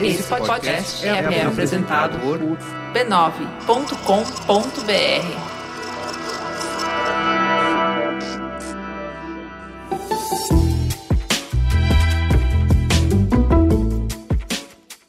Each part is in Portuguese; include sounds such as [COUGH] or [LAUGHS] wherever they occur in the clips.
Esse podcast é, é apresentado por b9.com.br.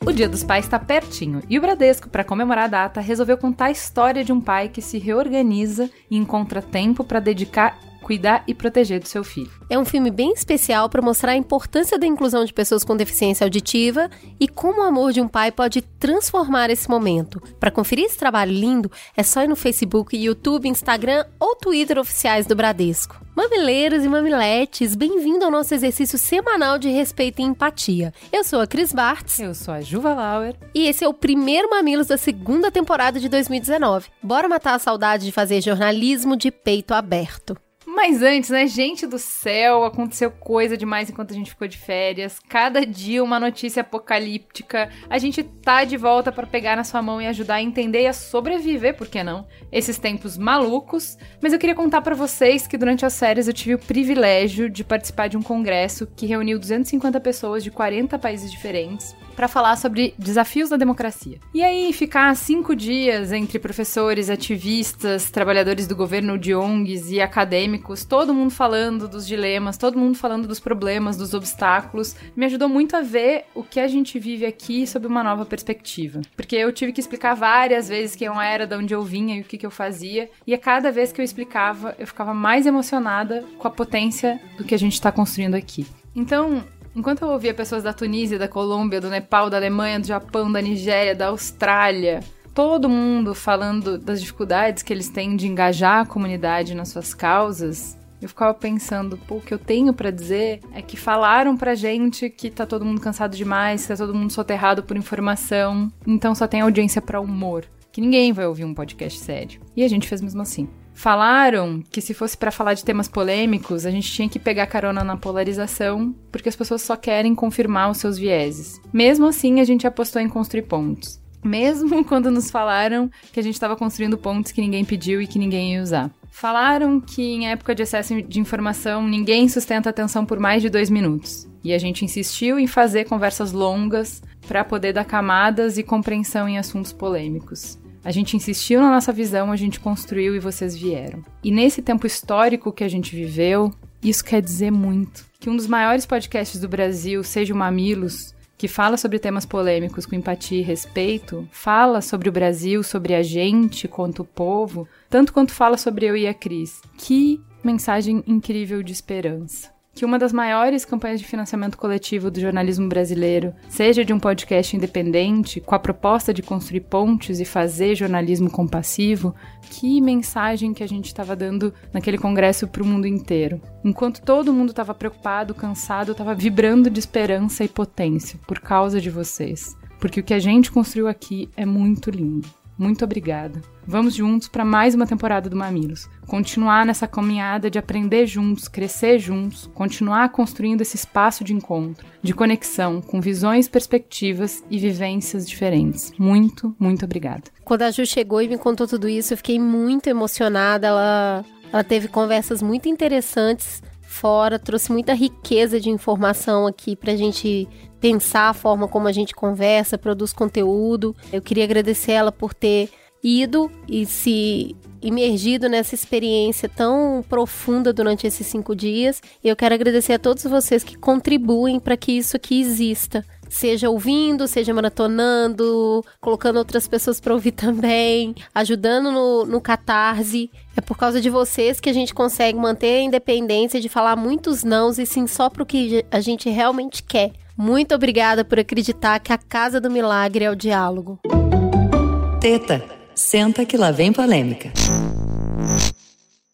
O Dia dos Pais está pertinho e o Bradesco, para comemorar a data, resolveu contar a história de um pai que se reorganiza e encontra tempo para dedicar cuidar e proteger do seu filho. É um filme bem especial para mostrar a importância da inclusão de pessoas com deficiência auditiva e como o amor de um pai pode transformar esse momento. Para conferir esse trabalho lindo, é só ir no Facebook, YouTube, Instagram ou Twitter oficiais do Bradesco. Mamileiros e mamiletes, bem-vindo ao nosso exercício semanal de respeito e empatia. Eu sou a Cris Bartz. Eu sou a Juva Lauer. E esse é o primeiro Mamilos da segunda temporada de 2019. Bora matar a saudade de fazer jornalismo de peito aberto. Mas antes, né, gente do céu, aconteceu coisa demais enquanto a gente ficou de férias. Cada dia uma notícia apocalíptica. A gente tá de volta para pegar na sua mão e ajudar a entender e a sobreviver, por que não? Esses tempos malucos. Mas eu queria contar para vocês que durante as férias eu tive o privilégio de participar de um congresso que reuniu 250 pessoas de 40 países diferentes para falar sobre desafios da democracia. E aí, ficar cinco dias entre professores, ativistas, trabalhadores do governo de ONGs e acadêmicos, todo mundo falando dos dilemas, todo mundo falando dos problemas, dos obstáculos, me ajudou muito a ver o que a gente vive aqui sob uma nova perspectiva. Porque eu tive que explicar várias vezes quem eu era, de onde eu vinha e o que, que eu fazia, e a cada vez que eu explicava, eu ficava mais emocionada com a potência do que a gente está construindo aqui. Então, Enquanto eu ouvia pessoas da Tunísia, da Colômbia, do Nepal, da Alemanha, do Japão, da Nigéria, da Austrália, todo mundo falando das dificuldades que eles têm de engajar a comunidade nas suas causas, eu ficava pensando, pô, o que eu tenho para dizer é que falaram pra gente que tá todo mundo cansado demais, que tá todo mundo soterrado por informação, então só tem audiência para humor, que ninguém vai ouvir um podcast sério. E a gente fez mesmo assim. Falaram que se fosse para falar de temas polêmicos, a gente tinha que pegar carona na polarização, porque as pessoas só querem confirmar os seus vieses. Mesmo assim, a gente apostou em construir pontos. Mesmo [LAUGHS] quando nos falaram que a gente estava construindo pontos que ninguém pediu e que ninguém ia usar. Falaram que em época de excesso de informação ninguém sustenta atenção por mais de dois minutos. E a gente insistiu em fazer conversas longas para poder dar camadas e compreensão em assuntos polêmicos. A gente insistiu na nossa visão, a gente construiu e vocês vieram. E nesse tempo histórico que a gente viveu, isso quer dizer muito. Que um dos maiores podcasts do Brasil seja o Mamilos, que fala sobre temas polêmicos com empatia e respeito, fala sobre o Brasil, sobre a gente quanto o povo, tanto quanto fala sobre eu e a Cris. Que mensagem incrível de esperança que uma das maiores campanhas de financiamento coletivo do jornalismo brasileiro seja de um podcast independente, com a proposta de construir pontes e fazer jornalismo compassivo, que mensagem que a gente estava dando naquele congresso para o mundo inteiro. Enquanto todo mundo estava preocupado, cansado, estava vibrando de esperança e potência por causa de vocês. Porque o que a gente construiu aqui é muito lindo. Muito obrigada. Vamos juntos para mais uma temporada do Mamilos. Continuar nessa caminhada de aprender juntos, crescer juntos, continuar construindo esse espaço de encontro, de conexão, com visões, perspectivas e vivências diferentes. Muito, muito obrigada. Quando a Ju chegou e me contou tudo isso, eu fiquei muito emocionada. Ela, ela teve conversas muito interessantes fora, trouxe muita riqueza de informação aqui para a gente pensar a forma como a gente conversa, produz conteúdo. Eu queria agradecer ela por ter ido e se imergido nessa experiência tão profunda durante esses cinco dias. E eu quero agradecer a todos vocês que contribuem para que isso aqui exista. Seja ouvindo, seja maratonando, colocando outras pessoas para ouvir [LAUGHS] também, ajudando no, no catarse. É por causa de vocês que a gente consegue manter a independência de falar muitos nãos e sim só para o que a gente realmente quer. Muito obrigada por acreditar que a Casa do Milagre é o diálogo. Teta, senta que lá vem polêmica.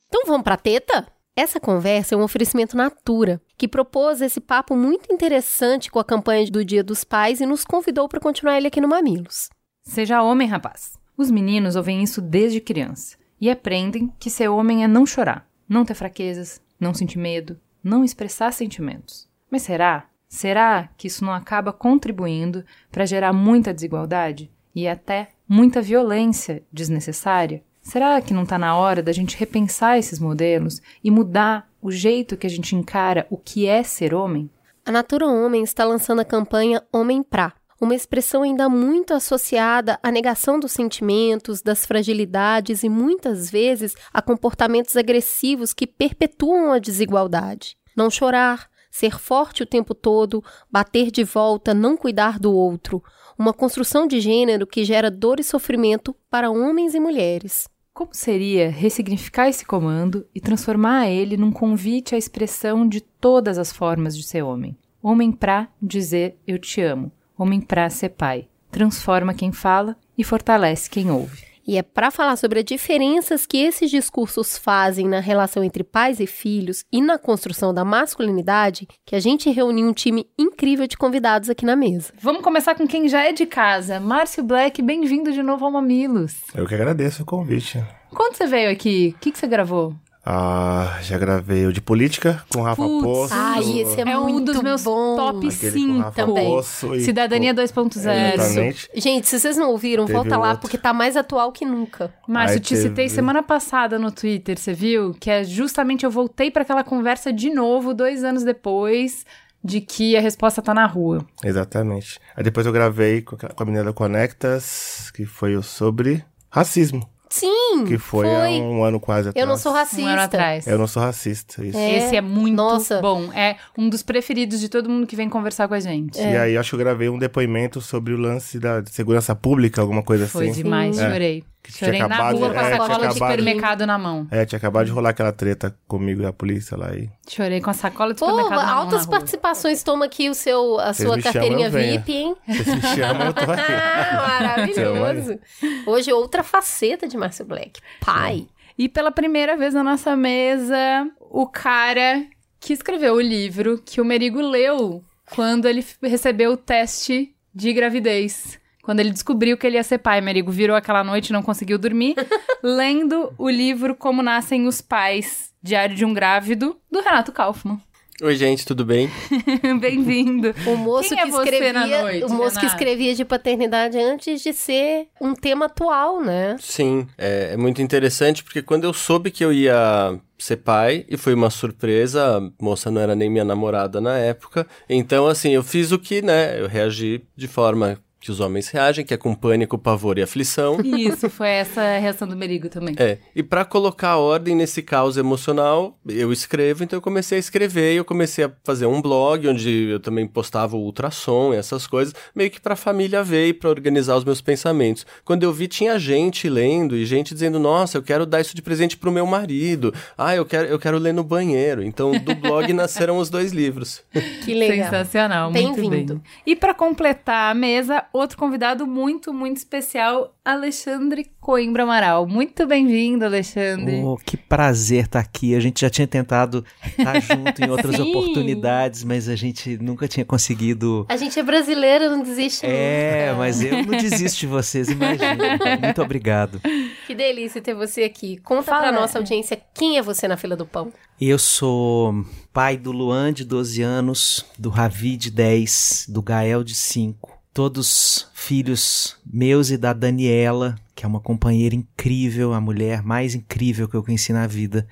Então vamos pra teta? Essa conversa é um oferecimento Natura, que propôs esse papo muito interessante com a campanha do Dia dos Pais e nos convidou para continuar ele aqui no Mamilos. Seja homem, rapaz. Os meninos ouvem isso desde criança e aprendem que ser homem é não chorar, não ter fraquezas, não sentir medo, não expressar sentimentos. Mas será Será que isso não acaba contribuindo para gerar muita desigualdade e até muita violência desnecessária? Será que não está na hora da gente repensar esses modelos e mudar o jeito que a gente encara o que é ser homem? A Natura Homem está lançando a campanha Homem Pra, uma expressão ainda muito associada à negação dos sentimentos, das fragilidades e muitas vezes a comportamentos agressivos que perpetuam a desigualdade. Não chorar, ser forte o tempo todo, bater de volta, não cuidar do outro. Uma construção de gênero que gera dor e sofrimento para homens e mulheres. Como seria ressignificar esse comando e transformar ele num convite à expressão de todas as formas de ser homem? Homem pra dizer eu te amo. Homem pra ser pai. Transforma quem fala e fortalece quem ouve. E é para falar sobre as diferenças que esses discursos fazem na relação entre pais e filhos e na construção da masculinidade que a gente reuniu um time incrível de convidados aqui na mesa. Vamos começar com quem já é de casa. Márcio Black, bem-vindo de novo ao Mamilos. Eu que agradeço o convite. Quando você veio aqui, o que, que você gravou? Ah, já gravei o de política com o Rafa Putz. Poço. Ai, esse é, É um dos meus bom. top Aquele com 5 Rafa também. Poço e Cidadania com- 2.0. Exatamente. Gente, se vocês não ouviram, Teve volta lá outro. porque tá mais atual que nunca. Márcio, Aí te citei teve- semana passada no Twitter, você viu? Que é justamente eu voltei pra aquela conversa de novo, dois anos depois, de que a resposta tá na rua. Exatamente. Aí depois eu gravei com a menina Conectas, que foi o sobre racismo. Sim, Que foi, há um ano quase atrás. Eu não sou racista. Um ano atrás. Eu não sou racista, isso. É. Esse é muito Nossa. bom. É um dos preferidos de todo mundo que vem conversar com a gente. E aí acho que eu gravei um depoimento sobre o lance da segurança pública, alguma coisa Foi assim. demais, É. chorei. Que tinha Chorei na acabado- rua com a é, tinha sacola de acabado- supermercado na mão. É, tinha acabado de rolar aquela treta comigo e a polícia lá. E... Chorei com a sacola de Pô, supermercado na mão. altas na participações. Toma aqui o seu, a Vocês sua chamam, carteirinha venho. VIP, hein? Vocês me chamam, eu tô [LAUGHS] aqui. Ah, maravilhoso. Hoje outra faceta de Márcio Black. Pai. E pela primeira vez na nossa mesa, o cara que escreveu o livro que o Merigo leu quando ele recebeu o teste de gravidez. Quando ele descobriu que ele ia ser pai, Merigo virou aquela noite e não conseguiu dormir, [LAUGHS] lendo o livro Como Nascem os Pais, Diário de um Grávido, do Renato Kaufmann. Oi, gente, tudo bem? [LAUGHS] Bem-vindo. O moço Quem é que você escrevia, na noite, o moço que escrevia de paternidade antes de ser um tema atual, né? Sim, é, é muito interessante porque quando eu soube que eu ia ser pai, e foi uma surpresa, a moça não era nem minha namorada na época, então assim, eu fiz o que, né, eu reagi de forma que os homens reagem, que é com pânico, pavor e aflição. Isso, foi essa a reação do Merigo também. É, e pra colocar ordem nesse caos emocional, eu escrevo, então eu comecei a escrever e eu comecei a fazer um blog onde eu também postava o ultrassom e essas coisas, meio que pra família ver e pra organizar os meus pensamentos. Quando eu vi, tinha gente lendo e gente dizendo: Nossa, eu quero dar isso de presente pro meu marido. Ah, eu quero, eu quero ler no banheiro. Então, do blog [LAUGHS] nasceram os dois livros. Que legal. Sensacional, muito Bem-vindo. bem. E para completar a mesa, outro convidado muito, muito especial, Alexandre Coimbra Amaral. Muito bem-vindo, Alexandre. Oh, que prazer estar aqui. A gente já tinha tentado estar junto em [LAUGHS] outras Sim. oportunidades, mas a gente nunca tinha conseguido. A gente é brasileiro, não desiste É, nunca. mas eu não desisto de vocês, imagina. [LAUGHS] Muito obrigado. Que delícia ter você aqui. Conta Fala. pra nossa audiência quem é você na fila do pão. Eu sou pai do Luan, de 12 anos, do Ravi, de 10, do Gael, de 5. Todos filhos meus e da Daniela, que é uma companheira incrível, a mulher mais incrível que eu conheci na vida.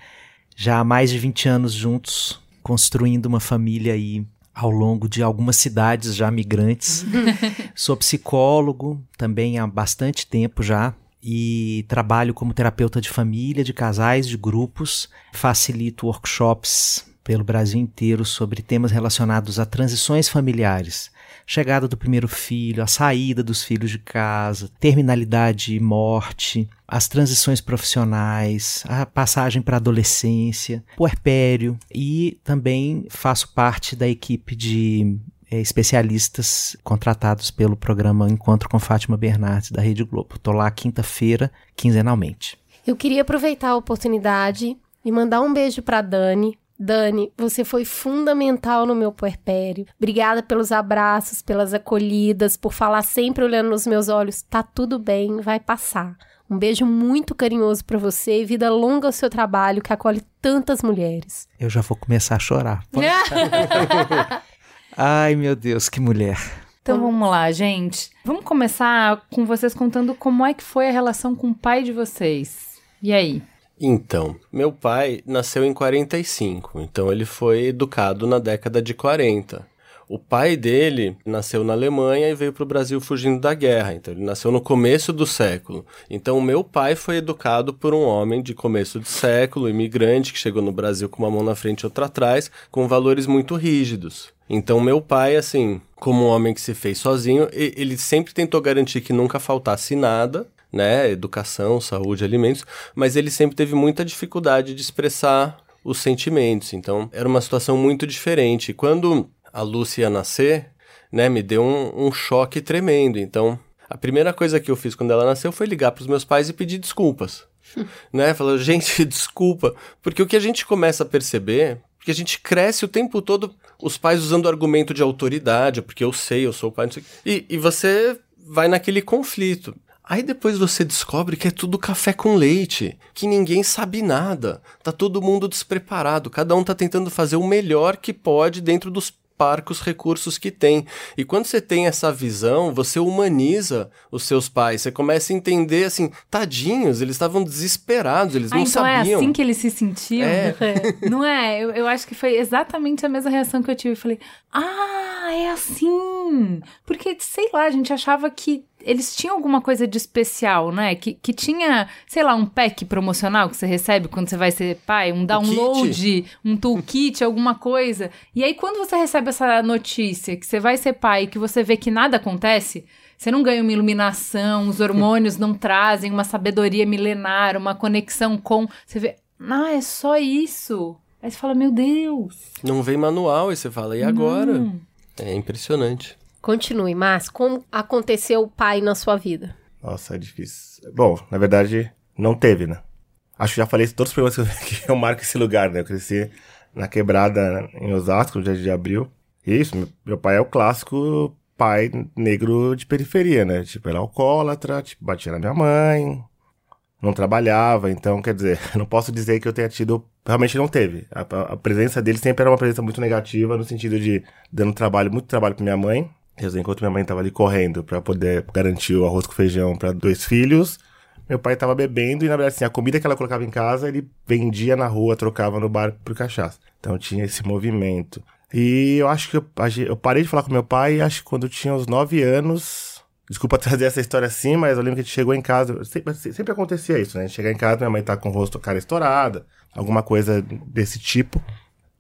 Já há mais de 20 anos juntos, construindo uma família aí ao longo de algumas cidades já migrantes. [LAUGHS] Sou psicólogo também há bastante tempo já e trabalho como terapeuta de família, de casais, de grupos. Facilito workshops pelo Brasil inteiro sobre temas relacionados a transições familiares. Chegada do primeiro filho, a saída dos filhos de casa, terminalidade e morte, as transições profissionais, a passagem para a adolescência, puerpério e também faço parte da equipe de eh, especialistas contratados pelo programa Encontro com Fátima Bernardes da Rede Globo. Estou lá quinta-feira, quinzenalmente. Eu queria aproveitar a oportunidade e mandar um beijo pra Dani. Dani, você foi fundamental no meu puerpério. Obrigada pelos abraços, pelas acolhidas, por falar sempre olhando nos meus olhos. Tá tudo bem, vai passar. Um beijo muito carinhoso pra você e vida longa ao seu trabalho que acolhe tantas mulheres. Eu já vou começar a chorar. [LAUGHS] Ai, meu Deus, que mulher. Então vamos lá, gente. Vamos começar com vocês contando como é que foi a relação com o pai de vocês. E aí? Então, meu pai nasceu em 45, então ele foi educado na década de 40. o pai dele nasceu na Alemanha e veio para o Brasil fugindo da guerra. Então, ele nasceu no começo do século. Então, meu pai foi educado por um homem de começo de século, imigrante, que chegou no Brasil com uma mão na frente e outra atrás, com valores muito rígidos. Então, meu pai, assim, como um homem que se fez sozinho, ele sempre tentou garantir que nunca faltasse nada, né? Educação, saúde, alimentos, mas ele sempre teve muita dificuldade de expressar os sentimentos. Então, era uma situação muito diferente. Quando a Lúcia ia nascer, né, me deu um, um choque tremendo. Então, a primeira coisa que eu fiz quando ela nasceu foi ligar para os meus pais e pedir desculpas. [LAUGHS] né? Falar, gente, [LAUGHS] desculpa. Porque o que a gente começa a perceber, porque a gente cresce o tempo todo, os pais usando o argumento de autoridade, porque eu sei, eu sou o pai, não sei. E, e você vai naquele conflito. Aí depois você descobre que é tudo café com leite, que ninguém sabe nada, tá todo mundo despreparado, cada um tá tentando fazer o melhor que pode dentro dos parcos recursos que tem. E quando você tem essa visão, você humaniza os seus pais. Você começa a entender assim, tadinhos, eles estavam desesperados, eles ah, não então sabiam. É assim que eles se sentiam? É. [LAUGHS] Não é? Eu, eu acho que foi exatamente a mesma reação que eu tive. Eu falei, ah, é assim. Porque, sei lá, a gente achava que eles tinham alguma coisa de especial, né? Que, que tinha, sei lá, um pack promocional que você recebe quando você vai ser pai, um download, um toolkit, [LAUGHS] alguma coisa. E aí, quando você recebe essa notícia que você vai ser pai e que você vê que nada acontece, você não ganha uma iluminação, os hormônios [LAUGHS] não trazem uma sabedoria milenar, uma conexão com. Você vê, ah, é só isso. Aí você fala, meu Deus. Não vem manual, e você fala, e agora? É impressionante. Continue, mas como aconteceu o pai na sua vida? Nossa, é difícil. Bom, na verdade, não teve, né? Acho que já falei todos os problemas que [LAUGHS] eu marco esse lugar, né? Eu cresci na quebrada em Osasco, no dia de abril. Isso, meu pai é o clássico pai negro de periferia, né? Tipo, é alcoólatra, tipo, batia na minha mãe, não trabalhava, então, quer dizer, [LAUGHS] não posso dizer que eu tenha tido. Realmente não teve. A, a presença dele sempre era uma presença muito negativa, no sentido de dando trabalho, muito trabalho pra minha mãe, Enquanto minha mãe tava ali correndo para poder garantir o arroz com feijão para dois filhos, meu pai tava bebendo e, na verdade, assim, a comida que ela colocava em casa, ele vendia na rua, trocava no bar por cachaça. Então tinha esse movimento. E eu acho que eu, eu parei de falar com meu pai, acho que quando eu tinha uns nove anos. Desculpa [LAUGHS] trazer essa história assim, mas eu lembro que a gente chegou em casa. Sempre, sempre acontecia isso, né? A gente chegar em casa, minha mãe tá com o rosto, cara estourada, alguma coisa desse tipo.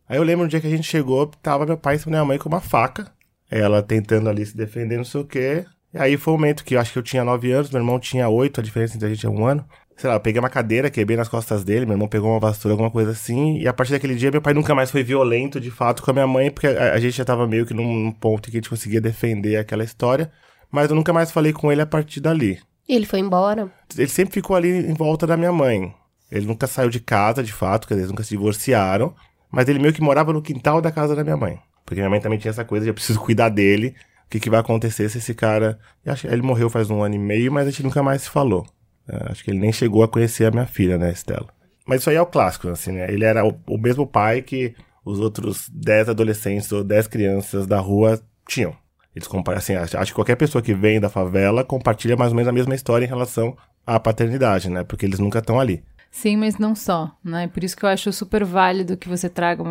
Aí eu lembro um dia que a gente chegou, tava meu pai e minha mãe com uma faca ela tentando ali se defender, não sei o quê. E aí foi o um momento que eu acho que eu tinha 9 anos, meu irmão tinha 8, a diferença entre a gente é um ano. Sei lá, eu peguei uma cadeira, quebrei nas costas dele, meu irmão pegou uma vassoura, alguma coisa assim. E a partir daquele dia, meu pai nunca mais foi violento, de fato, com a minha mãe, porque a, a gente já tava meio que num, num ponto que a gente conseguia defender aquela história. Mas eu nunca mais falei com ele a partir dali. E ele foi embora? Ele sempre ficou ali em volta da minha mãe. Ele nunca saiu de casa, de fato, quer dizer, eles nunca se divorciaram. Mas ele meio que morava no quintal da casa da minha mãe. Porque minha mãe também tinha essa coisa de eu preciso cuidar dele. O que, que vai acontecer se esse cara. Eu acho que ele morreu faz um ano e meio, mas a gente nunca mais se falou. É, acho que ele nem chegou a conhecer a minha filha, né, Estela? Mas isso aí é o clássico, assim, né? Ele era o, o mesmo pai que os outros 10 adolescentes ou 10 crianças da rua tinham. Eles comparam, assim, acho, acho que qualquer pessoa que vem da favela compartilha mais ou menos a mesma história em relação à paternidade, né? Porque eles nunca estão ali. Sim, mas não só, né? Por isso que eu acho super válido que você traga,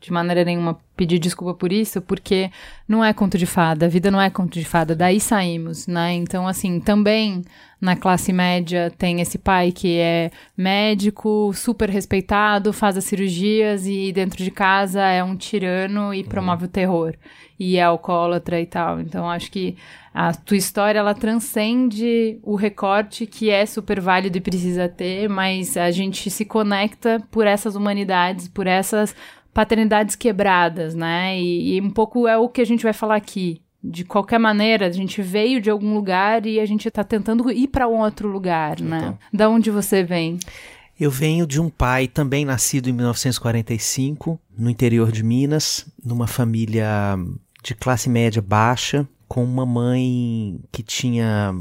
de maneira nenhuma, pedir desculpa por isso, porque não é conto de fada, a vida não é conto de fada, daí saímos, né? Então, assim, também na classe média tem esse pai que é médico, super respeitado, faz as cirurgias e dentro de casa é um tirano e promove o terror. E é alcoólatra e tal. Então, acho que a tua história ela transcende o recorte que é super válido e precisa ter, mas a gente se conecta por essas humanidades, por essas paternidades quebradas, né? E, e um pouco é o que a gente vai falar aqui. De qualquer maneira, a gente veio de algum lugar e a gente está tentando ir para um outro lugar, né? Então. Da onde você vem? Eu venho de um pai também nascido em 1945, no interior de Minas, numa família de classe média baixa, com uma mãe que tinha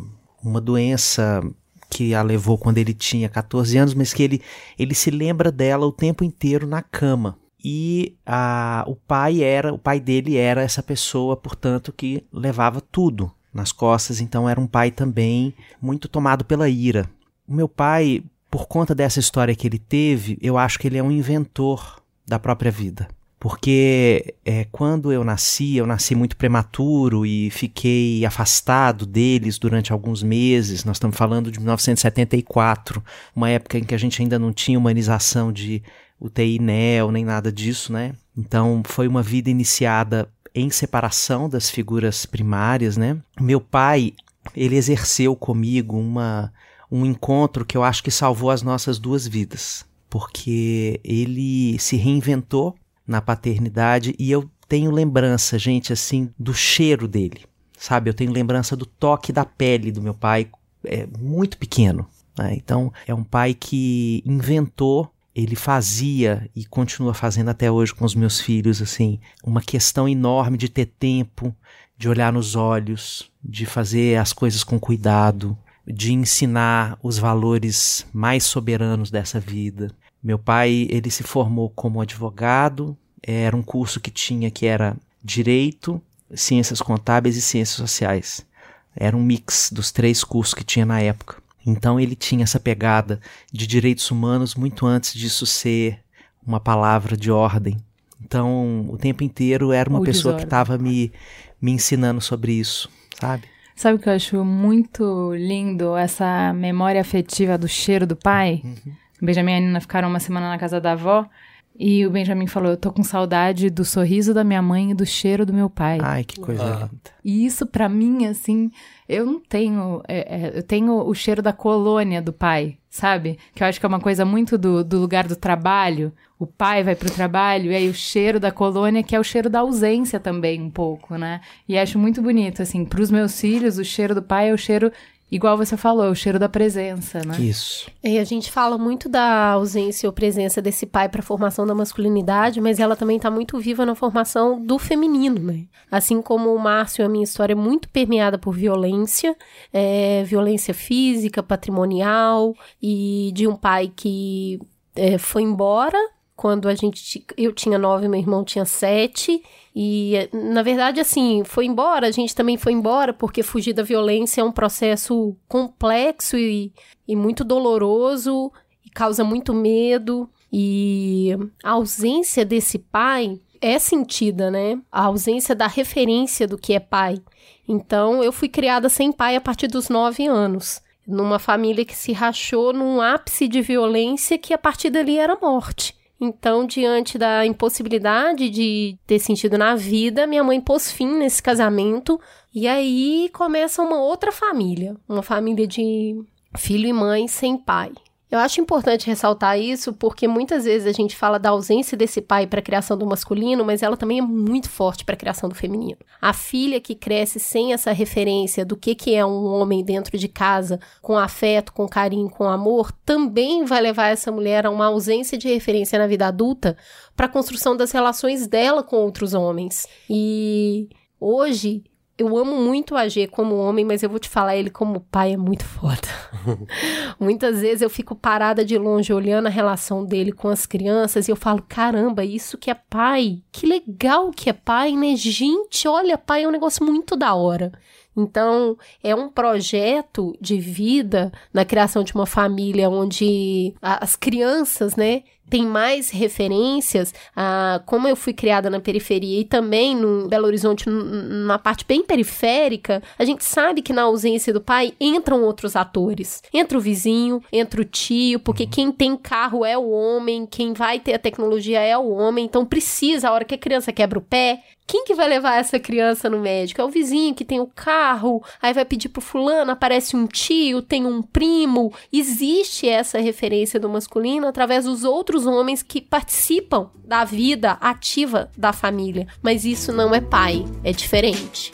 uma doença que a levou quando ele tinha 14 anos, mas que ele, ele se lembra dela o tempo inteiro na cama. E a, o pai era, o pai dele era essa pessoa, portanto, que levava tudo nas costas, então era um pai também muito tomado pela ira. O meu pai, por conta dessa história que ele teve, eu acho que ele é um inventor da própria vida. porque é, quando eu nasci, eu nasci muito prematuro e fiquei afastado deles durante alguns meses. Nós estamos falando de 1974, uma época em que a gente ainda não tinha humanização de UTI NEL, nem nada disso, né? Então foi uma vida iniciada em separação das figuras primárias, né? Meu pai, ele exerceu comigo uma, um encontro que eu acho que salvou as nossas duas vidas, porque ele se reinventou na paternidade e eu tenho lembrança, gente, assim, do cheiro dele, sabe? Eu tenho lembrança do toque da pele do meu pai, é muito pequeno. Né? Então, é um pai que inventou ele fazia e continua fazendo até hoje com os meus filhos, assim, uma questão enorme de ter tempo, de olhar nos olhos, de fazer as coisas com cuidado, de ensinar os valores mais soberanos dessa vida. Meu pai, ele se formou como advogado, era um curso que tinha que era direito, ciências contábeis e ciências sociais. Era um mix dos três cursos que tinha na época. Então ele tinha essa pegada de direitos humanos muito antes disso ser uma palavra de ordem. Então, o tempo inteiro era uma pessoa desordem. que estava me, me ensinando sobre isso, sabe? Sabe o que eu acho muito lindo? Essa memória afetiva do cheiro do pai. Uhum. Benjamin e a Nina ficaram uma semana na casa da avó e o Benjamin falou: Eu tô com saudade do sorriso da minha mãe e do cheiro do meu pai. Ai, que coisa ah. linda. E isso, para mim, assim, eu não tenho. É, é, eu tenho o cheiro da colônia do pai, sabe? Que eu acho que é uma coisa muito do, do lugar do trabalho. O pai vai pro trabalho, e aí o cheiro da colônia, que é o cheiro da ausência também, um pouco, né? E acho muito bonito, assim, pros meus filhos, o cheiro do pai é o cheiro Igual você falou, o cheiro da presença, né? Isso. E a gente fala muito da ausência ou presença desse pai para a formação da masculinidade, mas ela também está muito viva na formação do feminino, né? Assim como o Márcio, a minha história é muito permeada por violência, é, violência física, patrimonial, e de um pai que é, foi embora quando a gente eu tinha nove, meu irmão tinha sete e na verdade assim foi embora. A gente também foi embora porque fugir da violência é um processo complexo e, e muito doloroso e causa muito medo e a ausência desse pai é sentida, né? A ausência da referência do que é pai. Então eu fui criada sem pai a partir dos nove anos numa família que se rachou num ápice de violência que a partir dali era morte. Então, diante da impossibilidade de ter sentido na vida, minha mãe pôs fim nesse casamento. E aí começa uma outra família, uma família de filho e mãe sem pai. Eu acho importante ressaltar isso porque muitas vezes a gente fala da ausência desse pai para a criação do masculino, mas ela também é muito forte para a criação do feminino. A filha que cresce sem essa referência do que, que é um homem dentro de casa, com afeto, com carinho, com amor, também vai levar essa mulher a uma ausência de referência na vida adulta para a construção das relações dela com outros homens. E hoje eu amo muito o AG como homem, mas eu vou te falar, ele como pai é muito foda. [LAUGHS] Muitas vezes eu fico parada de longe olhando a relação dele com as crianças e eu falo: caramba, isso que é pai. Que legal que é pai, né? Gente, olha, pai é um negócio muito da hora. Então, é um projeto de vida na criação de uma família onde as crianças, né, tem mais referências, a, como eu fui criada na periferia e também no Belo Horizonte, na parte bem periférica, a gente sabe que na ausência do pai entram outros atores. Entra o vizinho, entra o tio, porque uhum. quem tem carro é o homem, quem vai ter a tecnologia é o homem, então precisa, a hora que a criança quebra o pé, quem que vai levar essa criança no médico? É o vizinho que tem o carro, aí vai pedir pro fulano, aparece um tio, tem um primo. Existe essa referência do masculino através dos outros homens que participam da vida ativa da família. Mas isso não é pai, é diferente.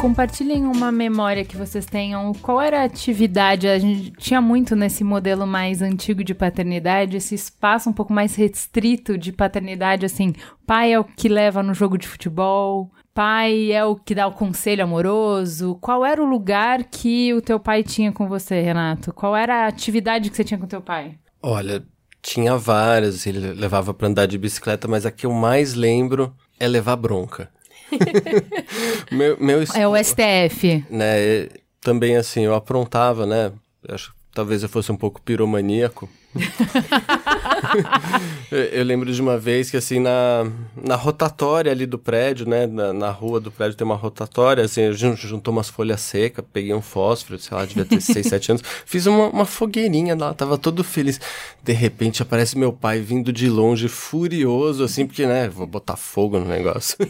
Compartilhem uma memória que vocês tenham. Qual era a atividade? A gente tinha muito nesse modelo mais antigo de paternidade, esse espaço um pouco mais restrito de paternidade, assim, pai é o que leva no jogo de futebol, pai é o que dá o conselho amoroso. Qual era o lugar que o teu pai tinha com você, Renato? Qual era a atividade que você tinha com teu pai? Olha, tinha várias, ele levava para andar de bicicleta, mas a que eu mais lembro é levar bronca. [LAUGHS] meu, meu, é o STF. Né, também assim, eu aprontava, né? Acho que talvez eu fosse um pouco piromaníaco. [LAUGHS] eu, lembro de uma vez que, assim, na, na rotatória ali do prédio, né? Na, na rua do prédio tem uma rotatória, assim, a gente juntou umas folhas secas, peguei um fósforo, sei lá, devia ter 6, 7 [LAUGHS] anos, fiz uma, uma fogueirinha lá, tava todo feliz. De repente aparece meu pai vindo de longe, furioso, assim, porque, né, vou botar fogo no negócio. [LAUGHS]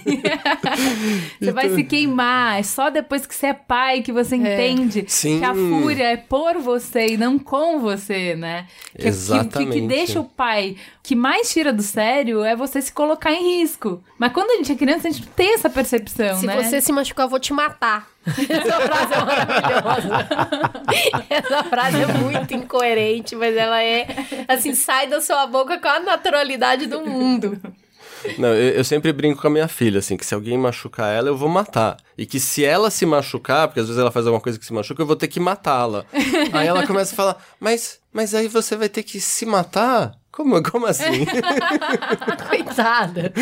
Você vai se queimar. É só depois que você é pai que você entende Sim. que a fúria é por você e não com você, né? Que, que- Exatamente. Que, que deixa o pai que mais tira do sério é você se colocar em risco. Mas quando a gente é criança, a gente não tem essa percepção, Se né? você se machucar, eu vou te matar. [LAUGHS] Essa frase é maravilhosa. Essa frase é muito incoerente, mas ela é assim, sai da sua boca com a naturalidade do mundo. Não, eu, eu sempre brinco com a minha filha, assim, que se alguém machucar ela, eu vou matar. E que se ela se machucar, porque às vezes ela faz alguma coisa que se machuca, eu vou ter que matá-la. [LAUGHS] aí ela começa a falar, mas, mas aí você vai ter que se matar? Como, como assim? [LAUGHS] Coitada.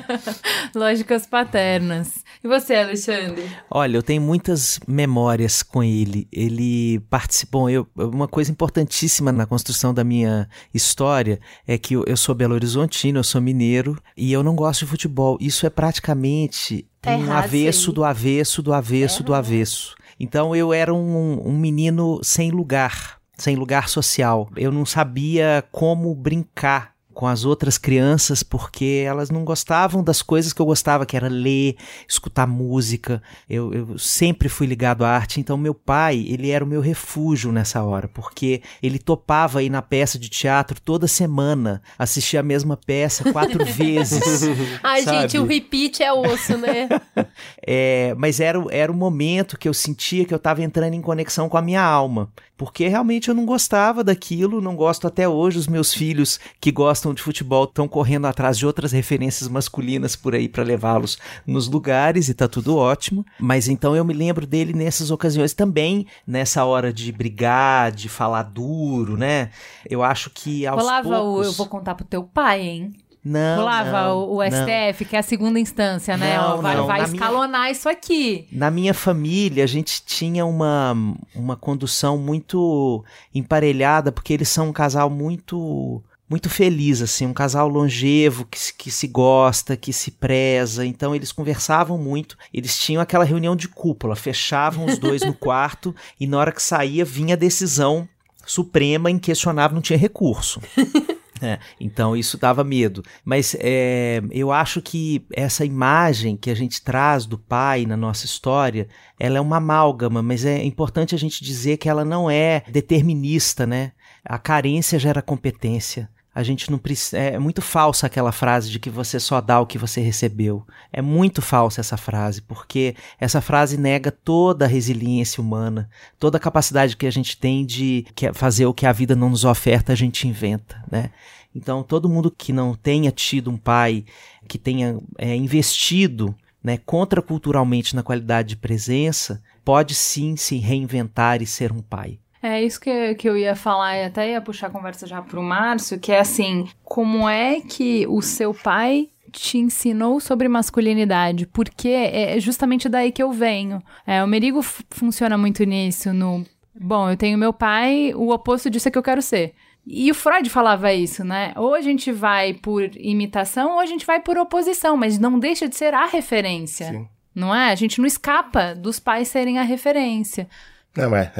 [LAUGHS] Lógicas paternas. E você, Alexandre? Olha, eu tenho muitas memórias com ele. Ele participou. Eu, uma coisa importantíssima na construção da minha história é que eu, eu sou Belo Horizontino, eu sou mineiro e eu não gosto de futebol. Isso é praticamente Tá um errado avesso aí. do avesso do avesso do avesso. Então eu era um, um menino sem lugar, sem lugar social. Eu não sabia como brincar com as outras crianças porque elas não gostavam das coisas que eu gostava, que era ler, escutar música. Eu, eu sempre fui ligado à arte, então meu pai, ele era o meu refúgio nessa hora, porque ele topava ir na peça de teatro toda semana, assistir a mesma peça quatro [LAUGHS] vezes. Ai, Sabe? gente, o repeat é osso, né? [LAUGHS] É, mas era, era o momento que eu sentia que eu estava entrando em conexão com a minha alma. Porque realmente eu não gostava daquilo, não gosto até hoje. Os meus filhos que gostam de futebol estão correndo atrás de outras referências masculinas por aí para levá-los nos lugares e tá tudo ótimo. Mas então eu me lembro dele nessas ocasiões também, nessa hora de brigar, de falar duro, né? Eu acho que aos Rolava o poucos... eu vou contar pro teu pai, hein? Não, Rolava não, o, o não. STF, que é a segunda instância, né? Não, vai vai Na minha- escalonar isso aqui. Na minha família, a gente tinha uma, uma condução muito emparelhada, porque eles são um casal muito muito feliz, assim, um casal longevo, que, se- que se gosta, que se preza. Então, eles conversavam muito. Eles tinham aquela reunião de cúpula, fechavam os dois no [LAUGHS] quarto e na hora que saía, vinha a decisão suprema, inquestionável, não tinha recurso. [LAUGHS] É, então isso dava medo. Mas é, eu acho que essa imagem que a gente traz do pai na nossa história, ela é uma amálgama, mas é importante a gente dizer que ela não é determinista, né? A carência gera competência. A gente não precisa. É muito falsa aquela frase de que você só dá o que você recebeu. É muito falsa essa frase, porque essa frase nega toda a resiliência humana, toda a capacidade que a gente tem de que- fazer o que a vida não nos oferta, a gente inventa, né? Então, todo mundo que não tenha tido um pai que tenha é, investido né, contraculturalmente na qualidade de presença, pode sim se reinventar e ser um pai. É isso que, que eu ia falar e até ia puxar a conversa já pro Márcio, que é assim, como é que o seu pai te ensinou sobre masculinidade? Porque é justamente daí que eu venho. É, o Merigo funciona muito nisso, no... Bom, eu tenho meu pai, o oposto disso é que eu quero ser. E o Freud falava isso, né? Ou a gente vai por imitação ou a gente vai por oposição, mas não deixa de ser a referência. Sim. Não é? A gente não escapa dos pais serem a referência. Não, mas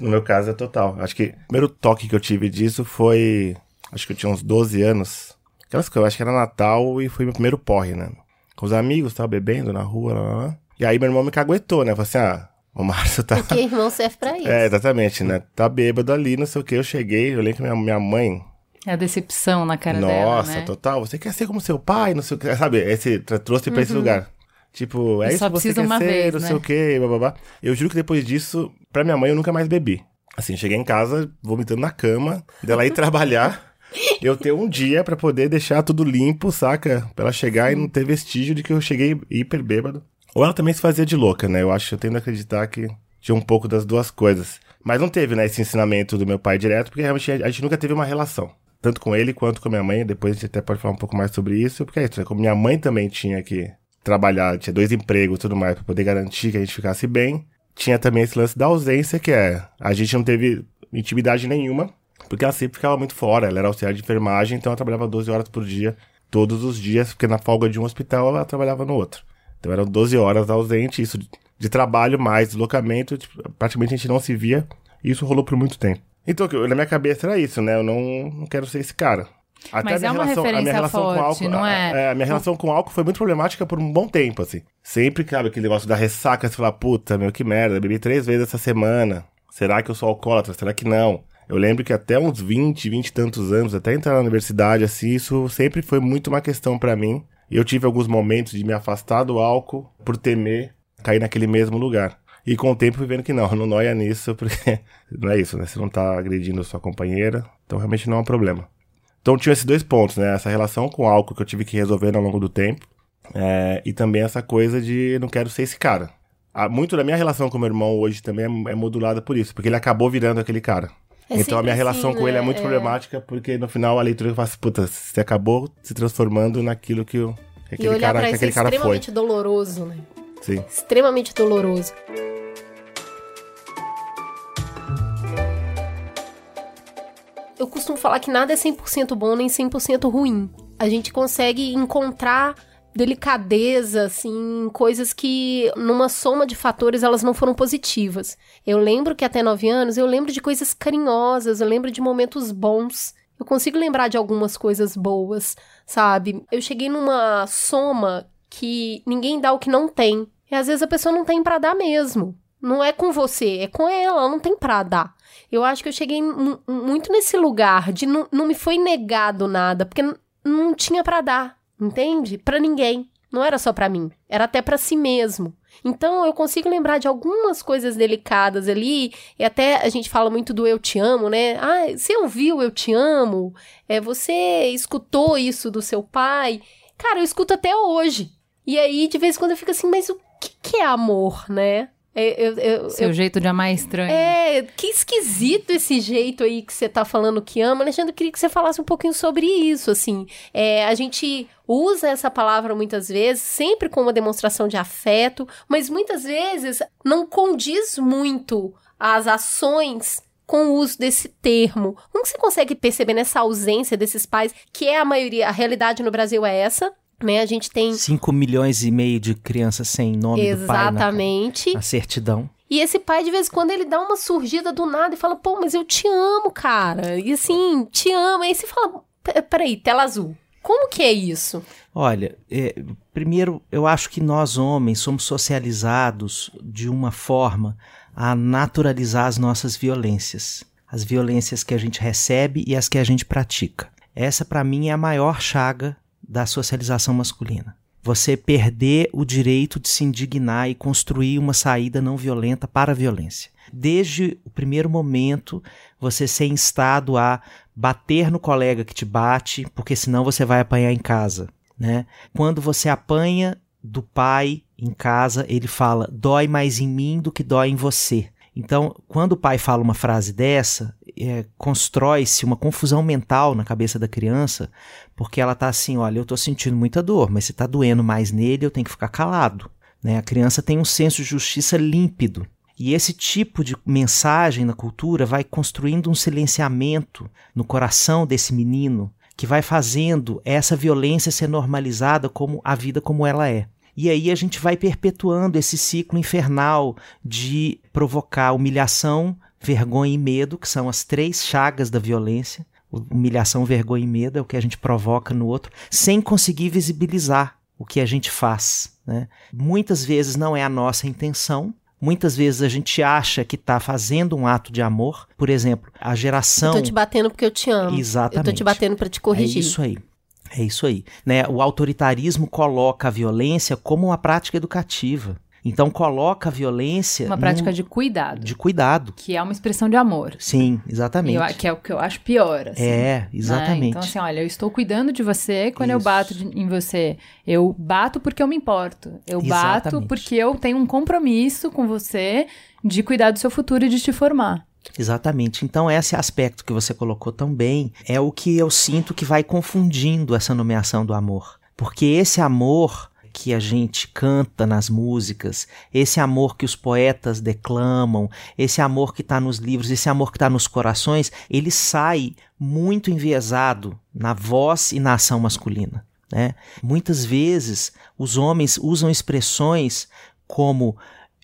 no meu caso é total. Acho que o primeiro toque que eu tive disso foi. Acho que eu tinha uns 12 anos. Aquelas coisas, eu acho que era Natal e foi meu primeiro porre, né? Com os amigos, tava bebendo na rua, lá, lá, lá. E aí meu irmão me caguetou, né? Falei assim: ah, o Márcio tá. Porque irmão serve pra [LAUGHS] isso. É, exatamente, né? Tá bêbado ali, não sei o que. Eu cheguei, eu lembro que minha, minha mãe. É a decepção na cara dela, Nossa, né? total. Você quer ser como seu pai, não sei o que. Sabe, esse trouxe pra esse lugar. Tipo, é E isso só que você precisa quer uma ser, vez, não né? sei o que, bababá. Eu juro que depois disso, pra minha mãe, eu nunca mais bebi. Assim, cheguei em casa, vomitando na cama, dela ir [LAUGHS] trabalhar. Eu ter um dia pra poder deixar tudo limpo, saca? Pra ela chegar e não ter vestígio de que eu cheguei hiper bêbado. Ou ela também se fazia de louca, né? Eu acho, eu tendo a acreditar que tinha um pouco das duas coisas. Mas não teve, né, esse ensinamento do meu pai direto, porque realmente a gente nunca teve uma relação. Tanto com ele quanto com a minha mãe. Depois a gente até pode falar um pouco mais sobre isso, porque é isso, né? Como minha mãe também tinha que trabalhar, tinha dois empregos e tudo mais, pra poder garantir que a gente ficasse bem. Tinha também esse lance da ausência, que é, a gente não teve intimidade nenhuma. Porque ela sempre ficava muito fora, ela era auxiliar de enfermagem, então ela trabalhava 12 horas por dia, todos os dias, porque na folga de um hospital ela trabalhava no outro. Então eram 12 horas ausente, isso de, de trabalho mais deslocamento, tipo, praticamente a gente não se via, e isso rolou por muito tempo. Então, na minha cabeça era isso, né? Eu não, não quero ser esse cara. Até Mas a é minha uma relação, a referência forte, com álcool, não a- é? a minha relação com álcool foi muito problemática por um bom tempo, assim. Sempre, sabe, aquele negócio da ressaca, você fala, puta, meu, que merda, bebi três vezes essa semana. Será que eu sou alcoólatra? Será que não? Eu lembro que até uns 20, 20 e tantos anos, até entrar na universidade, assim, isso sempre foi muito uma questão pra mim. E eu tive alguns momentos de me afastar do álcool por temer cair naquele mesmo lugar. E com o tempo fui vendo que não, [LAUGHS] não noia nisso, porque [LAUGHS] não é isso, né? Você não tá agredindo sua companheira, então realmente não é um problema. Então tinha esses dois pontos, né? Essa relação com o álcool que eu tive que resolver ao longo do tempo. é, e também essa coisa de não quero ser esse cara. Muito da minha relação com meu irmão hoje também é, é modulada por isso, porque ele acabou virando aquele cara. É então a minha relação assim, com ele é né? muito É. problemática, porque no final a leitura eu faço, puta, você acabou se transformando naquilo que, o, que E aquele olhar cara, pra que isso é aquele cara foi. extremamente doloroso, né? Sim. Extremamente doloroso. Eu costumo falar que nada é 100% bom nem 100% ruim. A gente consegue encontrar delicadeza, assim, coisas que numa soma de fatores elas não foram positivas. Eu lembro que até 9 anos eu lembro de coisas carinhosas, eu lembro de momentos bons. Eu consigo lembrar de algumas coisas boas, sabe? Eu cheguei numa soma que ninguém dá o que não tem. E às vezes a pessoa não tem pra dar mesmo. Não é com você, é com ela, ela não tem pra dar. Eu acho que eu cheguei mu- muito nesse lugar de não, me foi negado nada, porque não tinha pra dar, entende? Pra ninguém. Não era só pra mim, era até pra si mesmo. Então eu consigo lembrar de algumas coisas delicadas ali, e até a gente fala muito do eu te amo, né? Ah, você ouviu eu te amo? É, você escutou isso do seu pai? Cara, eu escuto até hoje. E aí, de vez em quando, eu fico assim, mas o que, que é amor, né? É, Eu, eu, Seu eu- jeito de amar é estranho. é, que esquisito esse jeito aí que você tá falando que ama. Alexandre, eu queria que você falasse um pouquinho sobre isso, assim. É, a gente usa essa palavra muitas vezes, sempre com uma demonstração de afeto, mas muitas vezes não condiz muito as ações com o uso desse termo. Como você consegue perceber nessa ausência desses pais, que é a maioria, a realidade no Brasil é essa, né? A gente tem 5 milhões e meio de crianças sem nome do pai na, exatamente. na certidão. E esse pai, de vez em quando, ele dá uma surgida do nada e fala, pô, mas eu te amo, cara. E assim, te amo. Aí você fala, "P- peraí, tela azul. Como que é isso? Olha, é, primeiro, eu acho que nós homens somos socializados de uma forma a naturalizar as nossas violências. As violências que a gente recebe e as que a gente pratica. Essa, pra mim, é a maior chaga da socialização masculina. Você perder o direito de se indignar e construir uma saída não violenta para a violência. Desde o primeiro momento, você ser instado a bater no colega que te bate, porque senão você vai apanhar em casa, né? Quando você apanha do pai em casa, ele fala: "Dói mais em mim do que dói em você". Então, quando o pai fala uma frase dessa, é, constrói-se uma confusão mental na cabeça da criança, porque ela tá assim, olha, eu tô sentindo muita dor, mas se tá doendo mais nele, eu tenho que ficar calado. Né? A criança tem um senso de justiça límpido. E esse tipo de mensagem na cultura vai construindo um silenciamento no coração desse menino que vai fazendo essa violência ser normalizada como a vida como ela é. E aí a gente vai perpetuando esse ciclo infernal de provocar humilhação, vergonha e medo, que são as três chagas da violência. Humilhação, vergonha e medo é o que a gente provoca no outro, sem conseguir visibilizar o que a gente faz. Né? Muitas vezes não é a nossa intenção, Muitas vezes a gente acha que está fazendo um ato de amor. Por exemplo, a geração. Eu tô te batendo porque eu te amo. Exatamente. Eu tô te batendo para te corrigir. É isso aí. É isso aí. Né? O autoritarismo coloca a violência como uma prática educativa. Então coloca a violência. Uma prática num- de cuidado. de cuidado. Que é uma expressão de amor. Sim, exatamente. Eu- que é o que eu acho pior, assim. É, né? exatamente. Então, assim, olha, eu estou cuidando de você quando eu Isso. bato de- em você. Eu bato porque eu me importo. Eu bato Exatamente. porque eu tenho um compromisso com você de cuidar do seu futuro e de te formar. Exatamente. Então, esse aspecto que você colocou tão bem é o que eu sinto que vai confundindo essa nomeação do amor. Porque esse amor que a gente canta nas músicas, esse amor que os poetas declamam, esse amor que está nos livros, esse amor que está nos corações, ele sai muito enviesado na voz e na ação masculina. Né? Muitas vezes os homens usam expressões como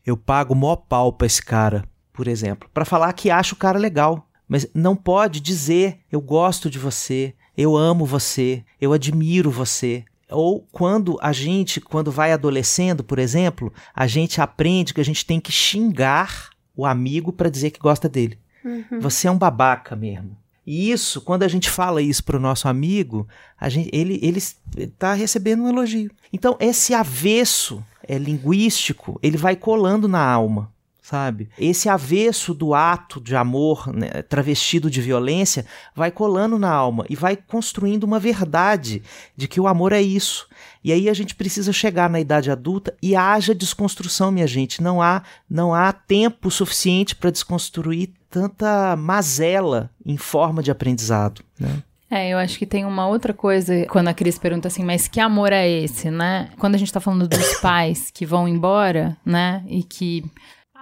eu pago mó pau pra esse cara, por exemplo, para falar que acha o cara legal. Mas não pode dizer eu gosto de você, eu amo você, eu admiro você. Ou quando a gente, quando vai adolescendo, por exemplo, a gente aprende que a gente tem que xingar o amigo para dizer que gosta dele. Uhum. Você é um babaca mesmo. E isso, quando a gente fala isso pro nosso amigo, a gente, ele ele está recebendo um elogio. Então, esse avesso é, linguístico, ele vai colando na alma sabe? Esse avesso do ato de amor né, travestido de violência vai colando na alma e vai construindo uma verdade de que o amor é isso. E aí a gente precisa chegar na idade adulta e haja desconstrução, minha gente. Não há, não há tempo suficiente para desconstruir tanta mazela em forma de aprendizado, né? É, eu acho que tem uma outra coisa quando a Cris pergunta assim, mas que amor é esse, né? Quando a gente tá falando dos [COUGHS] pais que vão embora, né? E que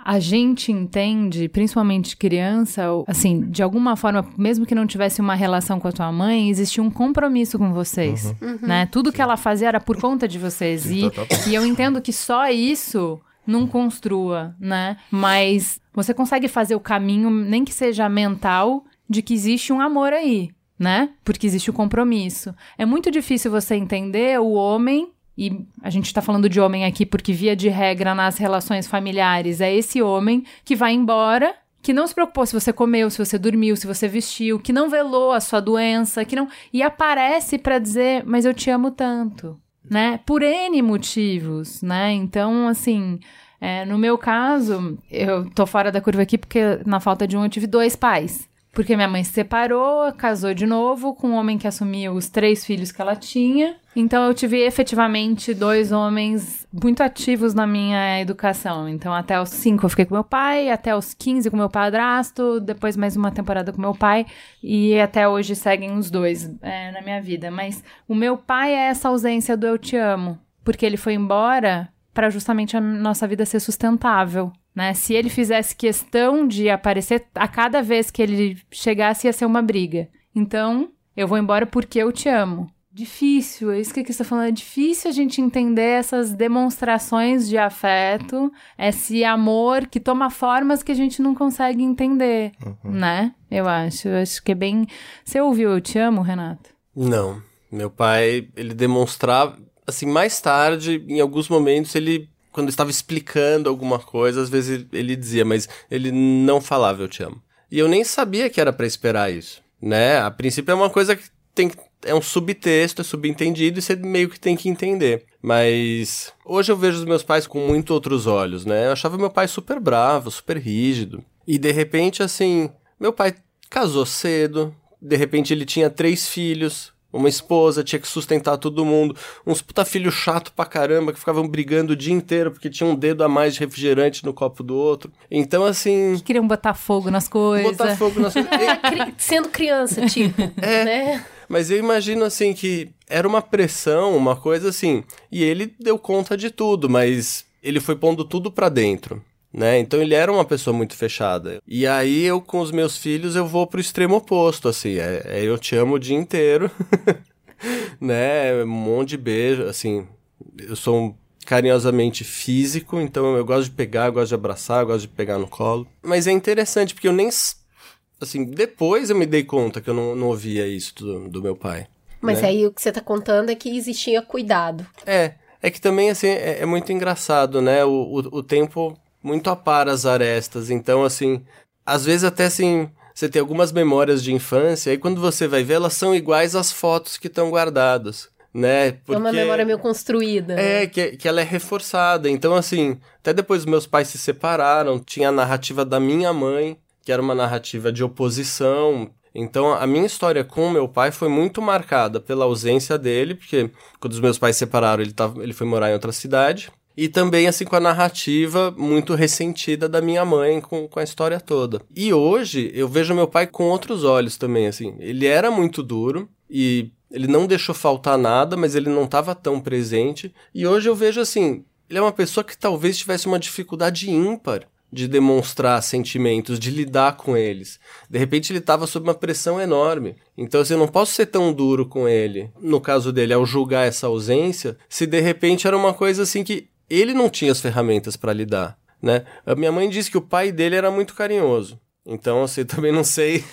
a gente entende, principalmente criança, assim, de alguma forma, mesmo que não tivesse uma relação com a tua mãe, existia um compromisso com vocês, Uhum. né? Tudo que ela fazia era por conta de vocês. Sim, E, total. e eu entendo que só isso não construa, né? Mas você consegue fazer o caminho, nem que seja mental, de que existe um amor aí, né? Porque existe o compromisso. É muito difícil você entender o homem e a gente tá falando de homem aqui porque, via de regra, nas relações familiares, é esse homem que vai embora, que não se preocupou se você comeu, se você dormiu, se você vestiu, que não velou a sua doença, que não. E aparece pra dizer, mas eu te amo tanto, né? Por N motivos, né? Então, assim. é, no meu caso, eu tô fora da curva aqui porque, na falta de um, eu tive dois pais. Porque minha mãe se separou, casou de novo com um homem que assumia os três filhos que ela tinha. Então eu tive efetivamente dois homens muito ativos na minha educação. Então até os 5 eu fiquei com meu pai, até os 15 com meu padrasto, depois mais uma temporada com meu pai e até hoje seguem os dois é, na minha vida. Mas o meu pai é essa ausência do eu te amo, porque ele foi embora para justamente a nossa vida ser sustentável. Né? Se ele fizesse questão de aparecer a cada vez que ele chegasse, ia ser uma briga. Então, eu vou embora porque eu te amo. Difícil, é isso que você está falando. É difícil a gente entender essas demonstrações de afeto, esse amor que toma formas que a gente não consegue entender, né? Eu acho. Eu acho que é bem. Você ouviu Eu Te Amo, Renato? Não. Meu pai, ele demonstrava, assim, mais tarde, em alguns momentos, ele, quando estava explicando alguma coisa, às vezes ele, dizia, mas ele não falava eu te amo. E eu nem sabia que era pra esperar isso, né? A princípio é uma coisa que tem é um subtexto, é subentendido e você meio que tem que entender. Mas hoje eu vejo os meus pais com muito outros olhos, né? Eu achava meu pai super bravo, super rígido. E de repente, assim, meu pai casou cedo, de repente ele tinha três filhos, uma esposa, tinha que sustentar todo mundo, uns puta filho chato pra caramba que ficavam brigando o dia inteiro porque tinha um dedo a mais de refrigerante no copo do outro. Então, assim, Que queriam botar fogo nas coisas. botar fogo nas coisas. [LAUGHS] Cri- Sendo criança, tipo, né? Mas eu imagino assim que era uma pressão, uma coisa assim, e ele deu conta de tudo, mas ele foi pondo tudo pra dentro, né? Então ele era uma pessoa muito fechada. E aí eu com os meus filhos eu vou pro extremo oposto, assim, é, é eu te amo o dia inteiro. [LAUGHS] né? Um monte de beijo, assim, eu sou um carinhosamente físico, então eu gosto de pegar, eu gosto de abraçar, eu gosto de pegar no colo. Mas é interessante porque eu nem assim, depois eu me dei conta que eu não, não ouvia isso do, do meu pai. Mas né? aí o que você tá contando é que existia cuidado. É, é que também, assim, é, é muito engraçado, né? O, o, o tempo muito apara as arestas, então, assim, às vezes até, assim, você tem algumas memórias de infância, e quando você vai ver, elas são iguais às fotos que estão guardadas, né? É uma memória meio construída. né? É, que, que ela é reforçada. Então, assim, até depois meus pais se separaram, tinha a narrativa da minha mãe, que era uma narrativa de oposição. Então, a minha história com meu pai foi muito marcada pela ausência dele, porque quando os meus pais se separaram, ele, tava, ele foi morar em outra cidade. E também, assim, com a narrativa muito ressentida da minha mãe com, com a história toda. E hoje, eu vejo meu pai com outros olhos também, assim. Ele era muito duro e Ele não deixou faltar nada, mas ele não estava tão presente. E hoje eu vejo assim, ele é uma pessoa que talvez tivesse uma dificuldade ímpar de demonstrar sentimentos, de lidar com eles. De repente ele estava sob uma pressão enorme. Então assim, eu não posso ser tão duro com ele. No caso dele, ao julgar essa ausência, se de repente era uma coisa assim que ele não tinha as ferramentas para lidar, né? A minha mãe disse que o pai dele era muito carinhoso. Então, assim, [LAUGHS] também não sei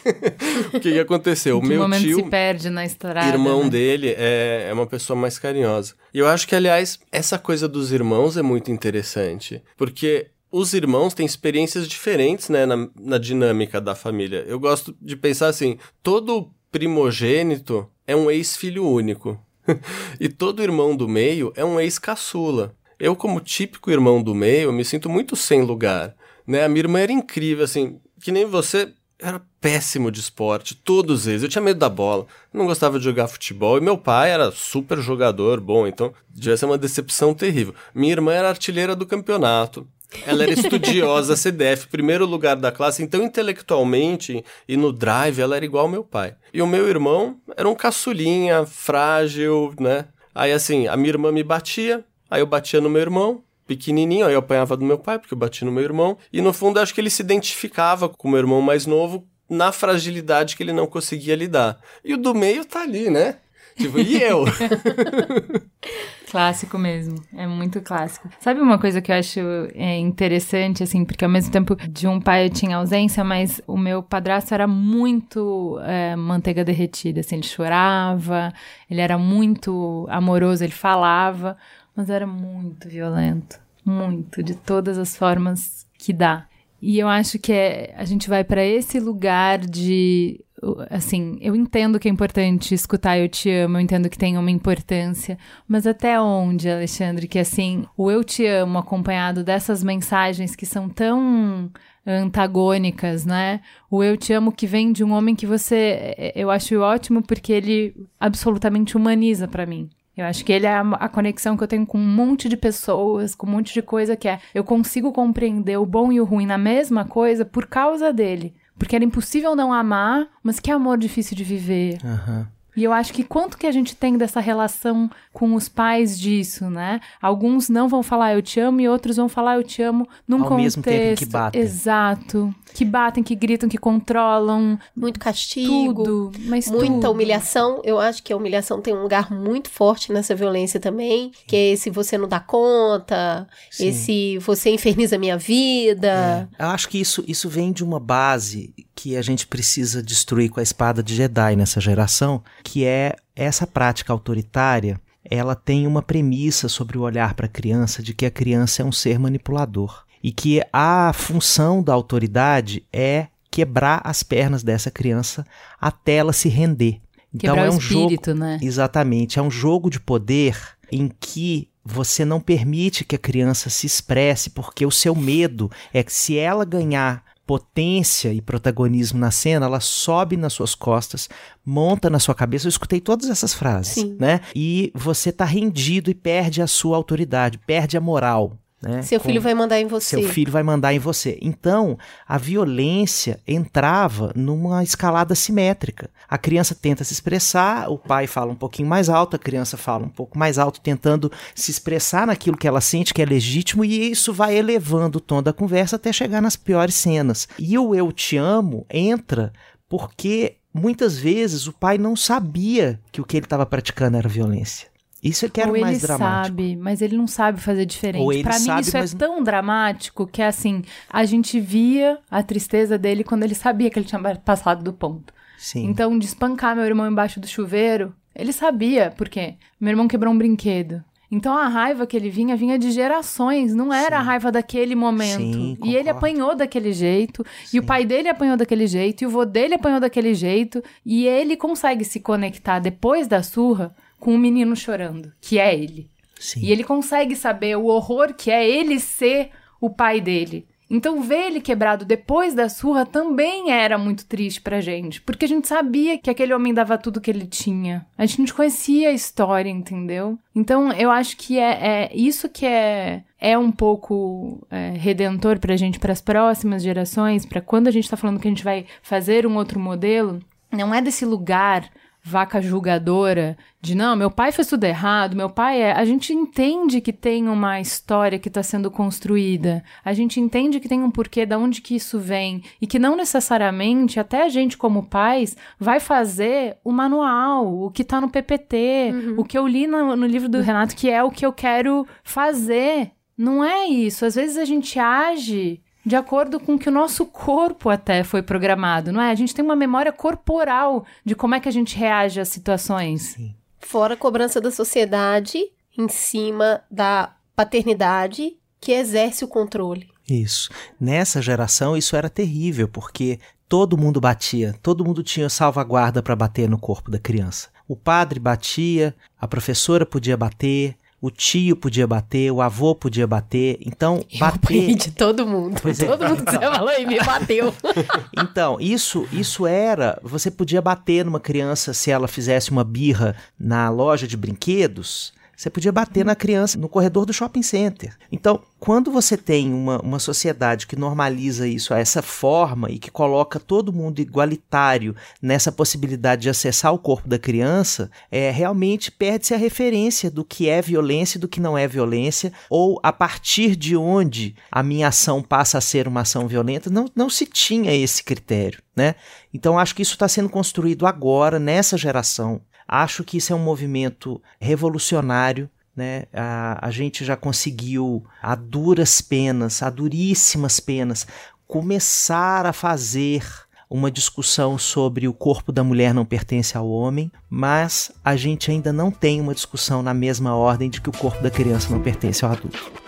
o que, que aconteceu. [LAUGHS] O meu momento tio, se perde na estrada. irmão né? dele, é, é uma pessoa mais carinhosa. E eu acho que, aliás, essa coisa dos irmãos é muito interessante. Porque os irmãos têm experiências diferentes, né, na, na dinâmica da família. Eu gosto de pensar assim: todo primogênito é um ex-filho único. [LAUGHS] e todo irmão do meio é um ex-caçula. Eu, como típico irmão do meio, me sinto muito sem lugar. Né? A minha irmã era incrível, assim, que nem você, era péssimo de esporte, todos eles. Eu tinha medo da bola, não gostava de jogar futebol. E meu pai era super jogador, bom, então devia ser uma decepção terrível. Minha irmã era artilheira do campeonato. Ela era estudiosa, [LAUGHS] CDF, primeiro lugar da classe, então intelectualmente e no drive ela era igual ao meu pai. E o meu irmão era um caçulinha, frágil, né? Aí assim, a minha irmã me batia, aí eu batia no meu irmão, pequenininho, aí eu apanhava do meu pai, porque eu bati no meu irmão. E no fundo, acho que ele se identificava com o meu irmão mais novo na fragilidade que ele não conseguia lidar. E o do meio tá ali, né? Tipo, e eu? [LAUGHS] Clássico mesmo, é muito clássico. Sabe uma coisa que eu acho é, interessante, assim, porque ao mesmo tempo de um pai eu tinha ausência, mas o meu padrasto era muito é, manteiga derretida, assim, ele chorava, ele era muito amoroso, ele falava, mas era muito violento, muito, de todas as formas que dá. E eu acho que é, a gente vai para esse lugar de assim, eu entendo que é importante escutar eu te amo, eu entendo que tem uma importância, mas até onde, Alexandre, que assim, o eu te amo acompanhado dessas mensagens que são tão antagônicas, né? O eu te amo que vem de um homem que você, eu acho ótimo porque ele absolutamente humaniza para mim. Eu acho que ele é a, conexão que eu tenho com um monte de pessoas, com um monte de coisa que é. Eu consigo compreender o bom e o ruim na mesma coisa por causa dele. Porque era impossível não amar, mas que amor difícil de viver. Aham. E eu acho que quanto que a gente tem dessa relação com os pais disso, né? Alguns não vão falar eu te amo e outros vão falar eu te amo num Ao contexto. mesmo tempo que batem. Exato. Que batem, que gritam, que controlam. Muito castigo. Tudo. Mas Muita tudo. humilhação. Eu acho que a humilhação tem um lugar muito forte nessa violência também. Que é esse você não dá conta, Sim. esse você inferniza minha vida. Eu acho que isso, isso vem de uma base que a gente precisa destruir com a espada de Jedi nessa geração, que é essa prática autoritária. Ela tem uma premissa sobre o olhar para a criança de que a criança é um ser manipulador e que a função da autoridade é quebrar as pernas dessa criança até ela se render. Então Quebrar é um jogo espírito, né? Exatamente. É um jogo de poder em que você não permite que a criança se expresse, porque o seu medo é que se ela ganhar potência e protagonismo na cena, ela sobe nas suas costas, monta na sua cabeça. Eu escutei todas essas frases, Sim. né? E você tá rendido e perde a sua autoridade, perde a moral. Né? Seu filho vai mandar em você. seu filho vai mandar em você. Então, a violência entrava numa escalada simétrica. A criança tenta se expressar, o pai fala um pouquinho mais alto, a criança fala um pouco mais alto, tentando se expressar naquilo que ela sente que é legítimo, e isso vai elevando o tom da conversa até chegar nas piores cenas. E o eu te amo entra porque muitas vezes o pai não sabia que o que ele estava praticando era violência. Isso é que era Ou mais ele dramático. sabe, mas ele não sabe fazer diferente. Ou ele Pra mim sabe, isso mas- é tão dramático que assim, a gente via a tristeza dele quando ele sabia que ele tinha passado do ponto. Sim. Então, de espancar meu irmão embaixo do chuveiro, ele sabia, por quê? Meu irmão quebrou um brinquedo. Então a raiva que ele vinha, vinha de gerações, não era a raiva daquele momento. Sim, e ele apanhou daquele jeito, e o pai dele apanhou daquele jeito, e o vô dele apanhou daquele jeito, e ele consegue se conectar depois da surra com o menino chorando, que é ele. Sim. E ele consegue saber o horror que é ele ser o pai dele. Então, ver ele quebrado depois da surra também era muito triste pra gente, porque a gente sabia que aquele homem dava tudo que ele tinha. A gente não conhecia a história, entendeu? Então, eu acho que é, é isso que é, é um pouco é, redentor pra gente, pras próximas gerações, pra quando a gente tá falando que a gente vai fazer um outro modelo, não é desse lugar vaca julgadora de não, meu pai fez tudo errado, meu pai é. A gente entende que tem uma história que está sendo construída, a gente entende que tem um porquê, de onde que isso vem, e que não necessariamente, até a gente como pais, vai fazer o manual, o que está no PPT, Uhum. o que eu li no, no livro do Renato, que é o que eu quero fazer. Não é isso. Às vezes a gente age de acordo com o que o nosso corpo até foi programado, não é? A gente tem uma memória corporal de como é que a gente reage às situações. Fora a cobrança da sociedade em cima da paternidade que exerce o controle. Isso. Nessa geração, isso era terrível, porque todo mundo batia, todo mundo tinha salvaguarda para bater no corpo da criança. O padre batia, a professora podia bater, o tio podia bater, o avô podia bater. Então, Eu bater. de todo mundo. Pois é. Todo mundo que você falou e me bateu. [LAUGHS] Então, isso, isso era. Você podia bater numa criança se ela fizesse uma birra na loja de brinquedos. Você podia bater na criança no corredor do shopping center. Então, quando você tem uma, uma sociedade que normaliza isso a essa forma e que coloca todo mundo igualitário nessa possibilidade de acessar o corpo da criança, é, realmente perde-se a referência do que é violência e do que não é violência, ou a partir de onde a minha ação passa a ser uma ação violenta, não, não se tinha esse critério, né? Então acho que isso está sendo construído agora, nessa geração. Acho que isso é um movimento revolucionário. Né? A, a gente já conseguiu, a duras penas, a duríssimas penas, começar a fazer uma discussão sobre o corpo da mulher não pertence ao homem, mas a gente ainda não tem uma discussão na mesma ordem de que o corpo da criança não pertence ao adulto.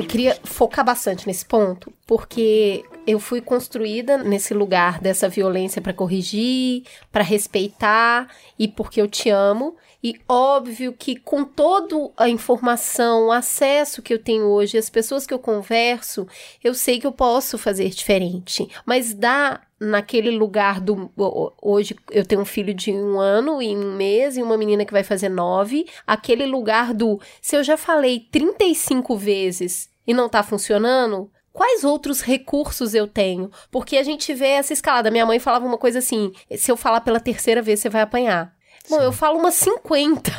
Eu queria focar bastante nesse ponto, porque eu fui construída nesse lugar dessa violência para corrigir, para respeitar e porque eu te amo. E óbvio que com toda a informação, o acesso que eu tenho hoje, as pessoas que eu converso, eu sei que eu posso fazer diferente. Mas dá naquele lugar do. Hoje eu tenho um filho de um ano e um mês e uma menina que vai fazer nove. Aquele lugar do. Se eu já falei 35 vezes e não tá funcionando, quais outros recursos eu tenho? Porque a gente vê essa escalada. Minha mãe falava uma coisa assim: se eu falar pela terceira vez, você vai apanhar. Bom, eu falo umas 50.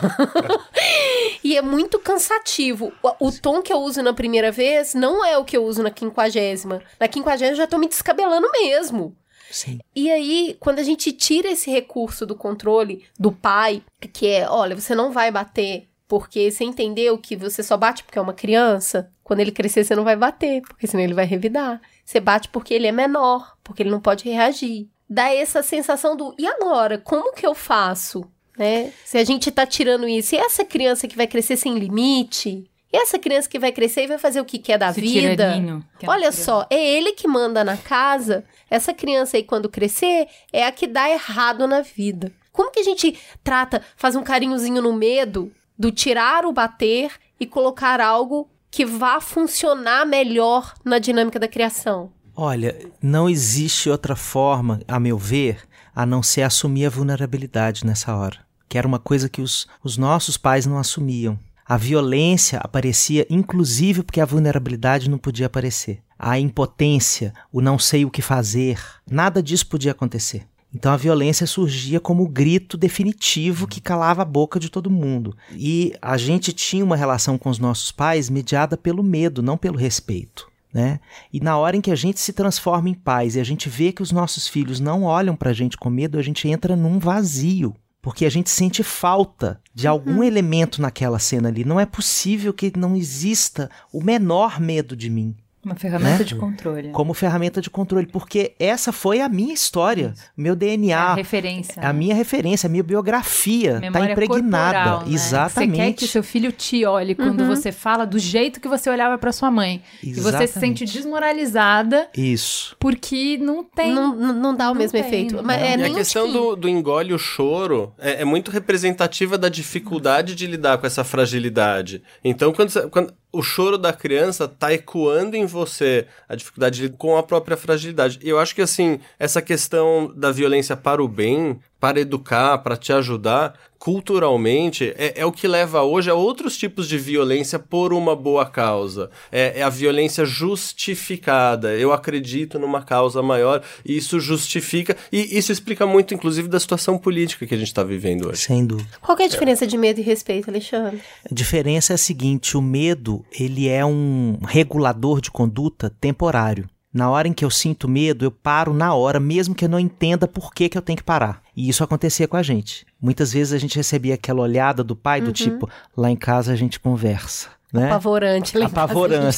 [LAUGHS] e é muito cansativo. O, o, tom que eu uso na primeira vez não é o que eu uso na quinquagésima. Na quinquagésima eu já tô me descabelando mesmo. Sim. E aí, quando a gente tira esse recurso do controle do pai, que é, olha, você não vai bater porque você entendeu que você só bate porque é uma criança, quando ele crescer você não vai bater, porque senão ele vai revidar. Você bate porque ele é menor, porque ele não pode reagir. Dá essa sensação do, e agora? Como que eu faço? Né? Se a gente tá tirando isso, e essa criança que vai crescer sem limite? E essa criança que vai crescer e vai fazer o que quer da Esse vida? que é Olha tirano. só, é ele que manda na casa. Essa criança aí, quando crescer, é a que dá errado na vida. Como que a gente trata, faz um carinhozinho no medo do tirar o bater e colocar algo que vá funcionar melhor na dinâmica da criação? Olha, não existe outra forma, a meu ver, a não ser assumir a vulnerabilidade nessa hora. Que era uma coisa que os, os nossos pais não assumiam. A violência aparecia inclusive porque a vulnerabilidade não podia aparecer. A impotência, o não sei o que fazer, nada disso podia acontecer. Então a violência surgia como o grito definitivo que calava a boca de todo mundo. E a gente tinha uma relação com os nossos pais mediada pelo medo, não pelo respeito. Né? E na hora em que a gente se transforma em pais e a gente vê que os nossos filhos não olham pra gente com medo, a gente entra num vazio. Porque a gente sente falta de algum elemento naquela cena ali. Não é possível que não exista o menor medo de mim Uma ferramenta Né? de controle. como ferramenta de controle. Porque essa foi a minha história, meu É a DNA, referência. a né? minha referência, a minha biografia. Tá Memória impregnada. corporal, né? Exatamente. Você quer que o seu filho te olhe quando você fala do jeito que você olhava pra sua mãe. E você se sente Exatamente. desmoralizada Isso. porque não tem. Não, não, dá o Não mesmo tem, efeito. não Mas dá. é E nem a questão que- do, do engole o choro é, é muito representativa da dificuldade de lidar com essa fragilidade. Então, quando, você- quando o choro da criança tá ecoando em você a dificuldade com a própria fragilidade. E eu acho que, assim, essa questão da violência para o bem para educar, para te ajudar, culturalmente, é, é, o que leva hoje a outros tipos de violência por uma boa causa. É, é, a violência justificada. Eu acredito numa causa maior e isso justifica. E isso explica muito, inclusive, da situação política que a gente está vivendo hoje. Sem dúvida. Qual é a diferença de medo e respeito, Alexandre? A diferença é a seguinte: o medo ele é um regulador de conduta temporário. Na hora em que eu sinto medo, eu paro na hora, mesmo que eu não entenda por que, que eu tenho que parar. E isso acontecia com a gente. Muitas vezes a gente recebia aquela olhada do pai, do uhum. tipo, lá em casa a gente conversa. Né? Apavorante, lá Apavorante,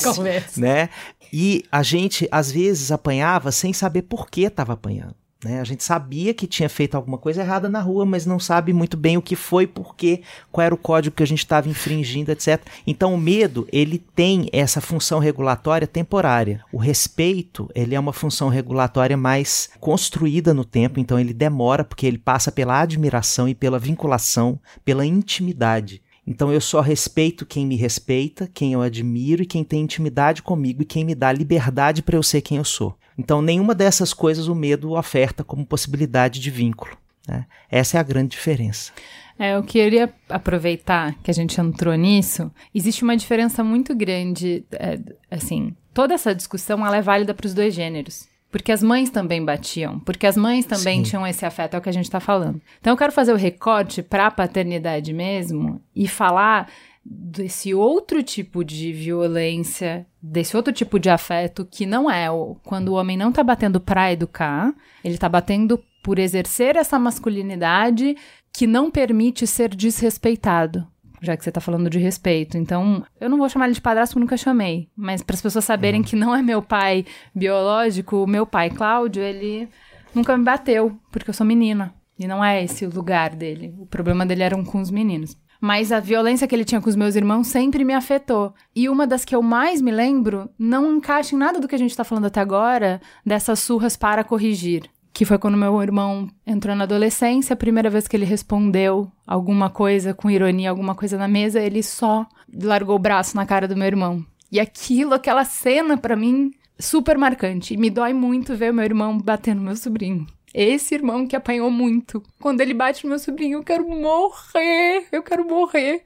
né? E a gente, às vezes, apanhava sem saber por que estava apanhando. Né? A gente sabia que tinha feito alguma coisa errada na rua, mas não sabe muito bem o que foi, por quê, qual era o código que a gente estava infringindo, etc. Então o medo, ele tem essa função regulatória temporária. O respeito, ele é uma função regulatória mais construída no tempo, então ele demora porque ele passa pela admiração e pela vinculação, pela intimidade. Então eu só respeito quem me respeita, quem eu admiro e quem tem intimidade comigo e quem me dá liberdade para eu ser quem eu sou. Então, nenhuma dessas coisas o medo oferta como possibilidade de vínculo. Né? Essa é a grande diferença. É, eu queria aproveitar que a gente entrou nisso. Existe uma diferença muito grande, é, assim, toda essa discussão ela é válida para os dois gêneros. Porque as mães também batiam, porque as mães também Sim. tinham esse afeto, é o que a gente está falando. Então eu quero fazer o recorte para a paternidade mesmo e falar desse outro tipo de violência, desse outro tipo de afeto que não é o, quando o homem não tá batendo para educar, ele tá batendo por exercer essa masculinidade que não permite ser desrespeitado. Já que você tá falando de respeito. Então, eu não vou chamar ele de padrasto, porque nunca chamei. Mas para as pessoas saberem uhum. que não é meu pai biológico, o meu pai, Cláudio, ele nunca me bateu, porque eu sou menina. E não é esse o lugar dele. O problema dele eram com os meninos mas a violência que ele tinha com os meus irmãos sempre me afetou. E uma das que eu mais me lembro não encaixa em nada do que a gente tá falando até agora, dessas surras para corrigir. Que foi quando meu irmão entrou na adolescência, a primeira vez que ele respondeu alguma coisa com ironia, alguma coisa na mesa, ele só largou o braço na cara do meu irmão. E aquilo, aquela cena, para mim, super marcante. E me dói muito ver meu irmão bater no meu sobrinho. Esse irmão que apanhou muito. Quando ele bate no meu sobrinho, eu quero morrer. Eu quero morrer.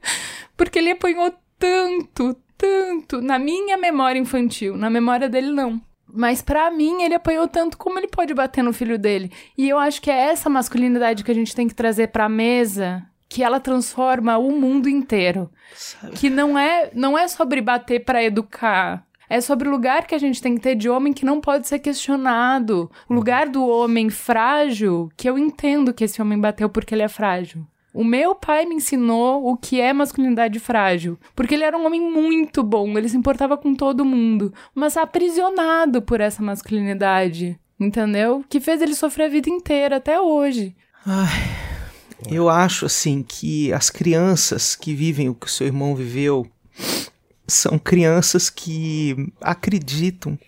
Porque ele apanhou tanto, tanto. Na minha memória infantil. Na memória dele, não. Mas para mim, ele apanhou tanto como ele pode bater no filho dele. E eu acho que é essa masculinidade que a gente tem que trazer pra mesa que ela transforma o mundo inteiro. Sabe? Que não é, não é sobre bater para educar, é sobre o lugar que a gente tem que ter de homem que não pode ser questionado. O lugar do homem frágil, que eu entendo que esse homem bateu porque ele é frágil. O meu pai me ensinou o que é masculinidade frágil, porque ele era um homem muito bom, ele se importava com todo mundo, mas aprisionado por essa masculinidade, entendeu? Que fez ele sofrer a vida inteira até hoje. Ai, eu acho assim que as crianças que vivem o que o seu irmão viveu são crianças que acreditam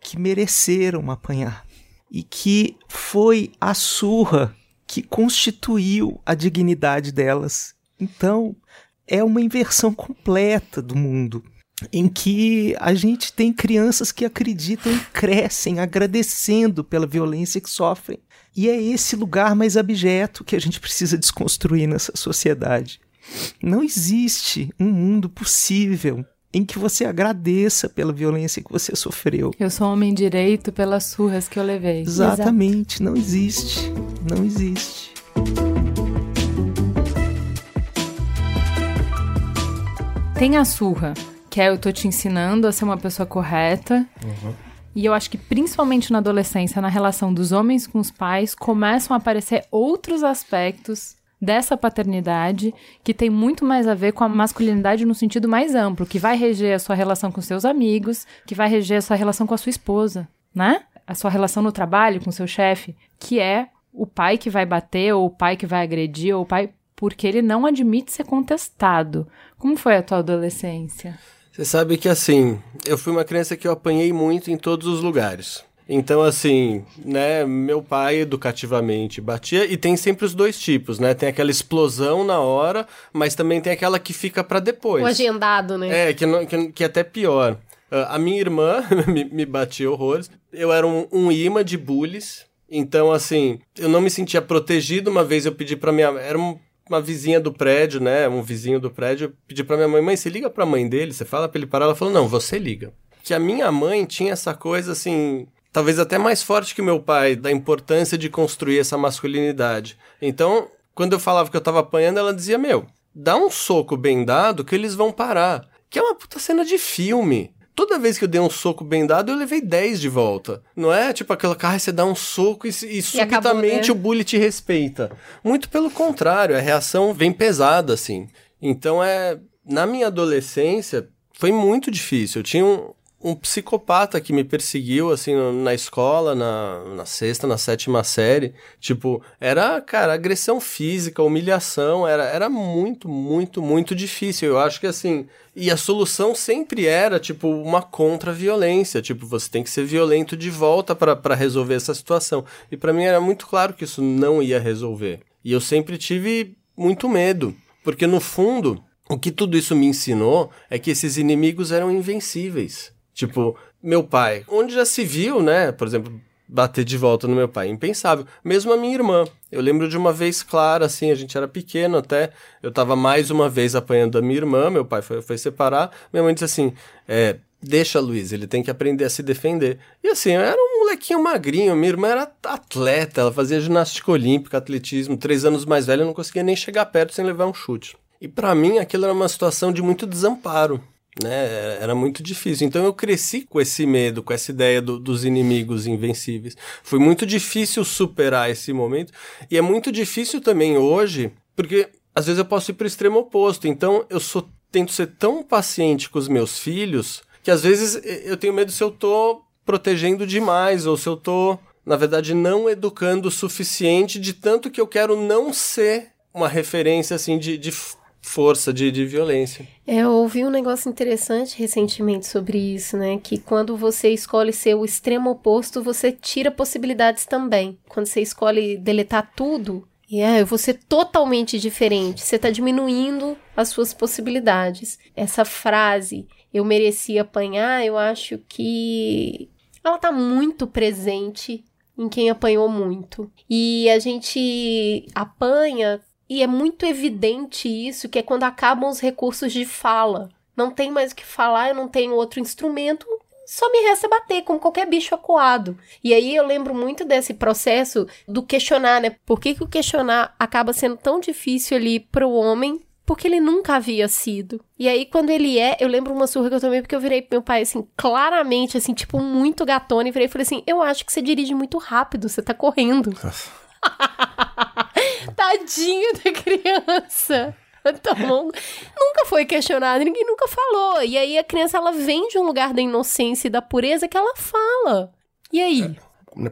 que mereceram apanhar e que foi a surra que constituiu a dignidade delas. Então, é uma inversão completa do mundo em que a gente tem crianças que acreditam e crescem agradecendo pela violência que sofrem. E é esse lugar mais abjeto que a gente precisa desconstruir nessa sociedade. Não existe um mundo possível em que você agradeça pela violência que você sofreu. Eu sou homem direito pelas surras que eu levei. Exatamente, Exato. não existe. Não existe. Tem a surra, que é eu tô te ensinando a ser uma pessoa correta. Uhum. E eu acho que principalmente na adolescência, na relação dos homens com os pais, começam a aparecer outros aspectos dessa paternidade que tem muito mais a ver com a masculinidade no sentido mais amplo, que vai reger a sua relação com seus amigos, que vai reger a sua relação com a sua esposa, né? A sua relação no trabalho com seu chefe, que é o pai que vai bater, ou o pai que vai agredir, ou o pai porque ele não admite ser contestado. Como foi a tua adolescência? Você sabe que assim, eu fui uma criança que eu apanhei muito em todos os lugares. Então, assim, né, meu pai educativamente batia e tem sempre os dois tipos, né? Tem aquela explosão na hora, mas também tem aquela que fica para depois. O agendado, né? É, que, não, que, que é até pior. Uh, a minha irmã [LAUGHS] me, me batia horrores. Eu era um, um imã de bullies Então, assim, eu não me sentia protegido. Uma vez eu pedi pra minha. Era um- uma vizinha do prédio, né? Um vizinho do prédio. Eu pedi pra minha mãe: mãe, você liga pra mãe dele? Você fala pra ele parar? Ela falou: não, você liga. Que a minha mãe tinha essa coisa, assim. Talvez até mais forte que meu pai, da importância de construir essa masculinidade. Então, quando eu falava que eu tava apanhando, ela dizia: Meu, dá um soco bem dado que eles vão parar. Que é uma puta cena de filme. Toda vez que eu dei um soco bem dado, eu levei 10 de volta. Não é tipo aquela cara, você dá um soco e, e acabou, subitamente né? o bully te respeita. Muito pelo contrário, a reação vem pesada, assim. Então é. Na minha adolescência, foi muito difícil. Eu tinha um, um psicopata que me perseguiu, assim, na escola, na, na sexta, na sétima série. Tipo, era, cara, agressão física, humilhação, era, era muito, muito, muito difícil. Eu acho que, assim, e a solução sempre era, tipo, uma contra-violência. Tipo, você tem que ser violento de volta pra resolver essa situação. E pra mim era muito claro que isso não ia resolver. E eu sempre tive muito medo. Porque, no fundo, o que tudo isso me ensinou é que esses inimigos eram invencíveis. Tipo, meu pai, onde já se viu, né? Por exemplo, bater de volta no meu pai, impensável. Mesmo a minha irmã. Eu lembro de uma vez clara, assim, a gente era pequeno até. Eu tava mais uma vez apanhando a minha irmã, meu pai foi, foi separar. Minha mãe disse assim: é, deixa Luiz, ele tem que aprender a se defender. E assim, eu era um molequinho magrinho, minha irmã era atleta, ela fazia ginástica olímpica, atletismo, três anos mais velha, eu não conseguia nem chegar perto sem levar um chute. E pra mim aquilo era uma situação de muito desamparo. Né? Era muito difícil. Então eu cresci com esse medo, com essa ideia do- dos inimigos invencíveis. Foi muito difícil superar esse momento. E é muito difícil também hoje, porque às vezes eu posso ir para o extremo oposto. Então eu sou, tento ser tão paciente com os meus filhos que às vezes eu tenho medo se eu tô protegendo demais ou se eu tô, na verdade, não educando o suficiente de tanto que eu quero não ser uma referência assim de, de força, de, de violência. É, Eu ouvi um negócio interessante recentemente sobre isso, né? Que quando você escolhe ser o extremo oposto, você tira possibilidades também. Quando você escolhe deletar tudo, é, eu vou ser totalmente diferente. Você tá diminuindo as suas possibilidades. Essa frase, eu merecia apanhar, eu acho que ela tá muito presente em quem apanhou muito. E a gente apanha e é muito evidente isso, que é quando acabam os recursos de fala. Não tem mais o que falar, eu não tenho outro instrumento, só me resta bater, como qualquer bicho acuado. E aí eu lembro muito desse processo do questionar, né? Por que, que o questionar acaba sendo tão difícil ali pro homem? Porque ele nunca havia sido. E aí, quando ele é, eu lembro uma surra que eu tomei, porque eu virei pro meu pai, assim, claramente, assim, tipo, muito gatona, e virei e falei assim: Eu acho que você dirige muito rápido, você tá correndo. [LAUGHS] Tadinho da criança. [LAUGHS] Tomou um- Nunca foi questionado, ninguém nunca falou. E aí a criança ela vem de um lugar da inocência e da pureza que ela fala. E aí?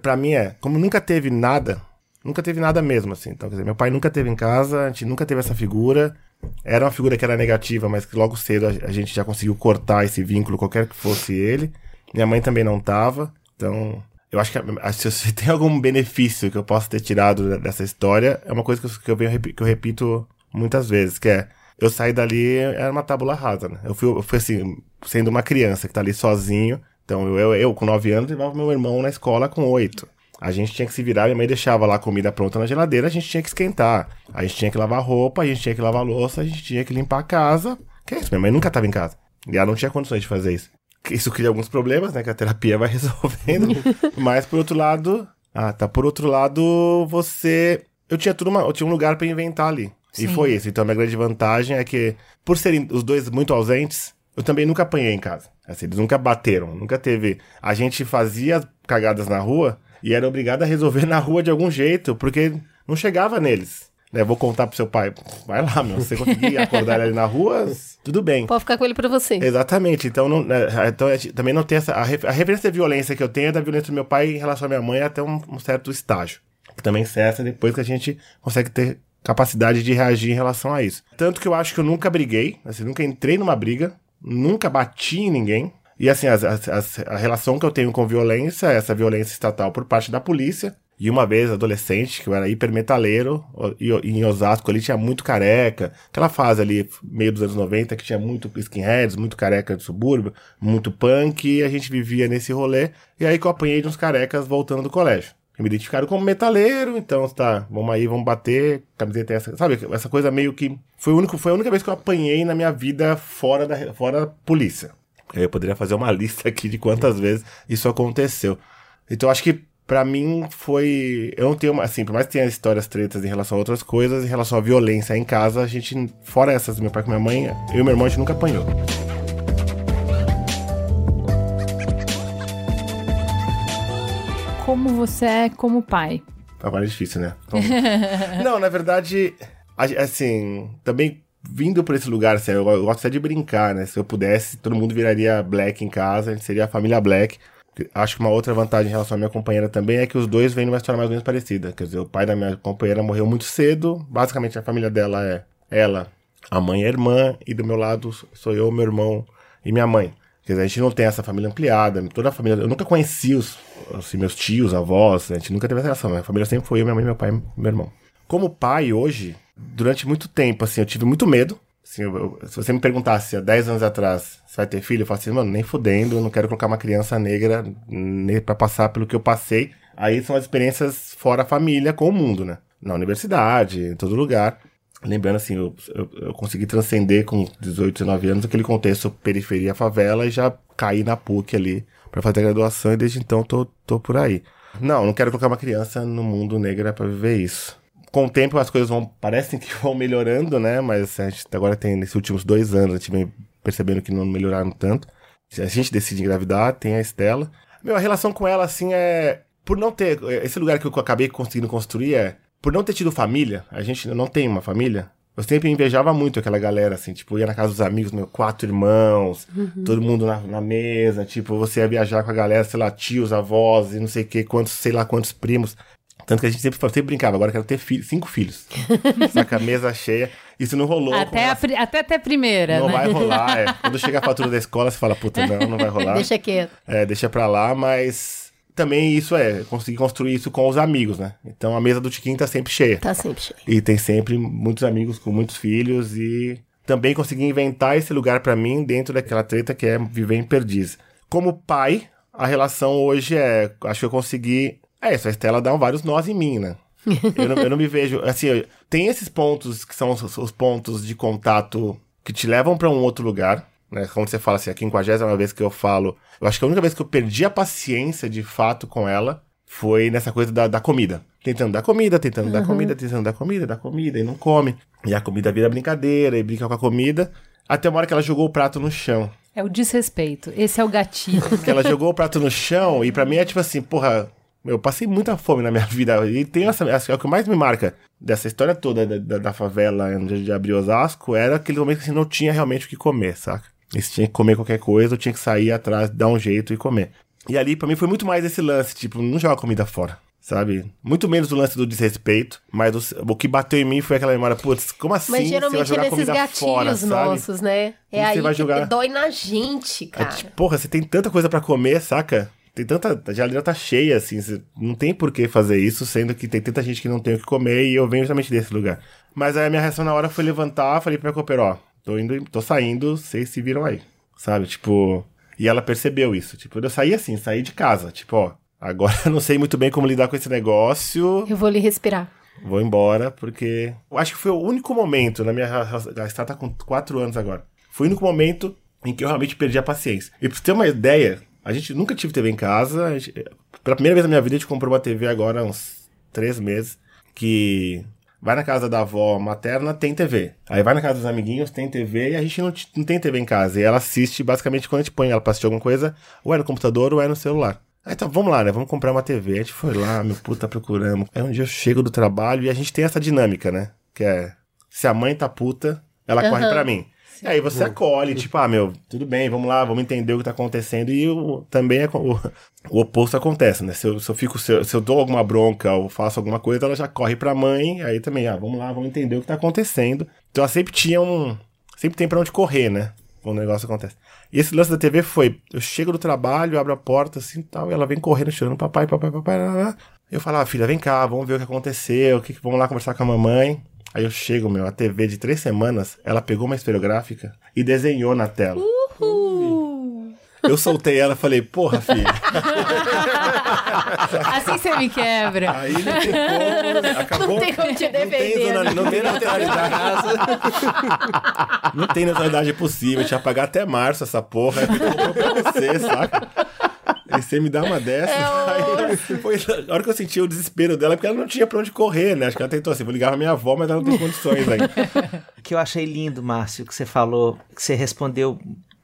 Pra mim é, como nunca teve nada, nunca teve nada mesmo, assim. Então, quer dizer, meu pai nunca teve em casa, a gente nunca teve essa figura. Era uma figura que era negativa, mas que logo cedo a gente já conseguiu cortar esse vínculo, qualquer que fosse ele. Minha mãe também não tava. Então, eu acho que se tem algum benefício que eu possa ter tirado dessa história, é uma coisa que eu, venho que eu repito muitas vezes, que é eu saí dali, era uma tábula rasa, né? Eu fui, eu fui assim, sendo uma criança que tá ali sozinho. Então, eu, eu, eu com 9 anos, levava meu irmão na escola com 8. A gente tinha que se virar, minha mãe deixava lá a comida pronta na geladeira, a gente tinha que esquentar. A gente tinha que lavar roupa, a gente tinha que lavar louça, a gente tinha que limpar a casa. Que é isso, minha mãe nunca tava em casa. E ela não tinha condições de fazer isso. Isso cria alguns problemas, né? Que a terapia vai [LAUGHS] resolvendo. Mas por outro lado. Ah, tá. Por outro lado, você. Eu tinha tudo uma... Eu tinha um lugar pra inventar ali. E Sim. foi isso. Então a minha grande vantagem é que, por serem os dois muito ausentes, eu também nunca apanhei em casa. Assim, eles nunca bateram, nunca teve. A gente fazia cagadas na rua e era obrigado a resolver [LAUGHS] na rua de algum jeito, porque não chegava neles. Né, vou contar pro seu pai. Vai lá, meu. Se você conseguir acordar ele na rua, tudo bem. Pode ficar com ele pra você. Exatamente. Então, não, né, então também não tem essa. A, re- a referência da violência que eu tenho é da violência do meu pai em relação à minha mãe até um, um certo estágio. Que também cessa depois que a gente consegue ter capacidade de reagir em relação a isso. Tanto que eu acho que eu nunca briguei, assim, nunca entrei numa briga, nunca bati em ninguém. E assim, as- as- as- a relação que eu tenho com violência essa violência estatal por parte da polícia. E uma vez, adolescente, que eu era hipermetaleiro, e e em Osasco ali tinha muito careca. Aquela fase ali, meio dos anos 90, que tinha muito skinheads, muito careca de subúrbio, muito punk, e a gente vivia nesse rolê. E aí que eu apanhei de uns carecas voltando do colégio. me identificaram como metaleiro, então tá, vamos aí, vamos bater, camiseta essa, sabe? Essa coisa meio que. Foi, único, foi a única vez que eu apanhei na minha vida fora da, fora da polícia. Eu poderia fazer uma [LAUGHS] lista aqui de quantas vezes isso aconteceu. Então acho que pra mim foi. Eu não tenho. Assim, por mais que tenha histórias tretas em relação a outras coisas, em relação à violência em casa, a gente. Fora essas do meu pai com minha mãe, eu e meu irmão a gente nunca apanhou. Como você é como pai? Agora é difícil, né? Então- [LAUGHS] não, na verdade, assim, também vindo por esse lugar, assim, eu, eu gosto até de brincar, né? Se eu pudesse, todo mundo viraria Black em casa, a gente seria a família Black. Acho que uma outra vantagem em relação à minha companheira também é que os dois vêm numa história mais ou menos parecida. Quer dizer, o pai da minha companheira morreu muito cedo. Basicamente, a família dela é ela, a mãe e a irmã, e do meu lado sou eu, meu irmão e minha mãe. Quer dizer, a gente não tem essa família ampliada, toda a família. Eu nunca conheci os assim, meus tios, avós, a gente nunca teve essa relação. Minha família sempre foi eu, minha mãe, meu pai e meu irmão. Como pai hoje, durante muito tempo, assim, eu tive muito medo. Assim, eu- se você me perguntasse há 10 anos atrás, você vai ter filho? Eu falo assim, mano, nem fudendo, eu não quero colocar uma criança negra pra passar pelo que eu passei. Aí são as experiências fora a família com o mundo, né? Na universidade, em todo lugar. Lembrando assim, eu, eu, eu consegui transcender com 18, 19 anos aquele contexto periferia favela e já caí na PUC ali pra fazer a graduação e desde então tô, tô por aí. Não, não quero colocar uma criança no mundo negro pra viver isso. Com o tempo as coisas vão, parecem que [LAUGHS] vão melhorando, né? Mas a gente agora tem, nesses últimos dois anos, a gente vem percebendo que não melhoraram tanto. A gente decide engravidar, tem a Estela. Meu, a relação com ela, assim, é. Por não ter. Esse lugar que eu acabei conseguindo construir é. Por não ter tido família, a gente não tem uma família. Eu sempre invejava muito aquela galera, assim, tipo, ia na casa dos amigos, meu, quatro irmãos, todo mundo na, na mesa, tipo, você ia viajar com a galera, sei lá, tios, avós e não sei o que, quantos, sei lá, quantos primos. Tanto que a gente sempre, sempre brincava, agora eu quero ter fi- cinco filhos. [LAUGHS] Saca a mesa cheia. Isso não rolou. Até, a pri- até até primeira, Não né? vai rolar, é. [LAUGHS] Quando chega a fatura da escola, você fala, puta, não, não vai rolar. Deixa quieto. É, deixa pra lá, mas também isso é, conseguir construir isso com os amigos, né? Então a mesa do Tiquinho tá sempre cheia. Tá sempre cheio. E tem sempre muitos amigos com muitos filhos e também consegui inventar esse lugar pra mim dentro daquela treta que é viver em Perdiz. Como pai, a relação hoje é, acho que eu consegui, é isso, a Estela dá vários nós em mim, né? eu, não, eu não me vejo, assim, eu- tem esses pontos que são os, os pontos de contato que te levam pra um outro lugar, né? Como você fala assim, a quinquagésima vez que eu falo, eu acho que a única vez que eu perdi a paciência de fato com ela foi nessa coisa da, da comida. Tentando dar comida, tentando dar comida, tentando dar comida, dar comida, e não come. E a comida vira brincadeira, e brinca com a comida. Até uma hora que ela jogou o prato no chão. É o desrespeito. Esse é o gatilho. [LAUGHS] Que ela jogou o prato no chão, e pra mim é tipo assim, porra, eu passei muita fome na minha [LAUGHS] vida. E tem essa, é o que mais me marca dessa história toda da, da, da favela onde de abrir Osasco, era aquele momento que assim, não tinha realmente o que comer, saca? E se tinha que comer qualquer coisa, eu tinha que sair atrás, dar um jeito e comer. E ali, pra mim, foi muito mais esse lance, tipo, não joga comida fora. Sabe? Muito menos o lance do desrespeito, mas o, o que bateu em mim foi aquela memória, putz, como assim Mas você vai geralmente é jogar nesses comida gatilhos fora, sabe? nossos, né? É aí vai que jogar? dói na gente, É, cara. tipo, porra, você tem tanta coisa pra comer, saca? Tem tanta. A geladeira tá cheia, assim. Não tem por que fazer isso, sendo que tem tanta gente que não tem o que comer e eu venho justamente desse lugar. Mas aí a minha reação na hora foi levantar, falei pra minha copeira, ó, tô indo, tô saindo, vocês se viram aí. Sabe? Tipo. E ela percebeu isso. Tipo, eu saí assim, saí de casa. Tipo, ó, agora [LAUGHS] eu não sei muito bem como lidar com esse negócio. Eu vou lhe respirar. Vou embora, porque. Eu acho que foi o único momento na minha. A Star tá com 4 anos agora. Foi o único momento em que eu realmente perdi a paciência. E pra você ter uma ideia, a gente nunca tive TV em casa. gente- pela primeira vez na minha vida, a gente comprou uma TV agora há uns 3 meses. Que. Vai na casa da avó materna, tem TV. Aí vai na casa dos amiguinhos, tem TV, e a gente não, não tem TV em casa. E ela assiste basicamente quando a gente põe ela pra assistir alguma coisa, ou é no computador ou é no celular. Aí tá, vamos lá, né? Vamos comprar uma TV. A gente foi lá, meu puta, procuramos. Aí um dia eu chego do trabalho e a gente tem essa dinâmica, né? Que é, se a mãe tá puta, ela corre pra mim. E aí você acolhe, tipo, ah, meu, tudo bem, vamos lá, vamos entender o que tá acontecendo. E o, também é, o, o oposto acontece, né? Se eu, se eu fico, se eu, se eu dou alguma bronca ou faço alguma coisa, ela já corre pra mãe, aí também, ah, vamos lá, vamos entender o que tá acontecendo. Então ela sempre tinha um. Sempre tem pra onde correr, né? Quando o negócio acontece. E esse lance da TV foi: eu chego do trabalho, abro a porta assim tal, e ela vem correndo, chorando, papai, papai, papai. Lá, lá. Eu falo, ah, filha, vem cá, vamos ver o que aconteceu, o que, que- vamos lá conversar com a mamãe. Aí eu chego, meu, a TV de três semanas, ela pegou uma esferográfica e desenhou na tela. Eu soltei ela e falei, porra, filha. [LAUGHS] Assim você me quebra. Aí não tem como, acabou. Não tem como te Não tem, defender. zona, não tem neutralidade. não tem neutralidade possível. A gente ia pagar até março essa porra. Aí comprou pra você, saca? Aí você me dá uma dessa. [LAUGHS] aí foi a hora que eu senti o desespero dela, porque ela não tinha pra onde correr, né? Acho que ela tentou assim, vou ligar pra minha avó, mas ela não tem condições ainda. [LAUGHS] O que eu achei lindo, Márcio, que você falou, que você respondeu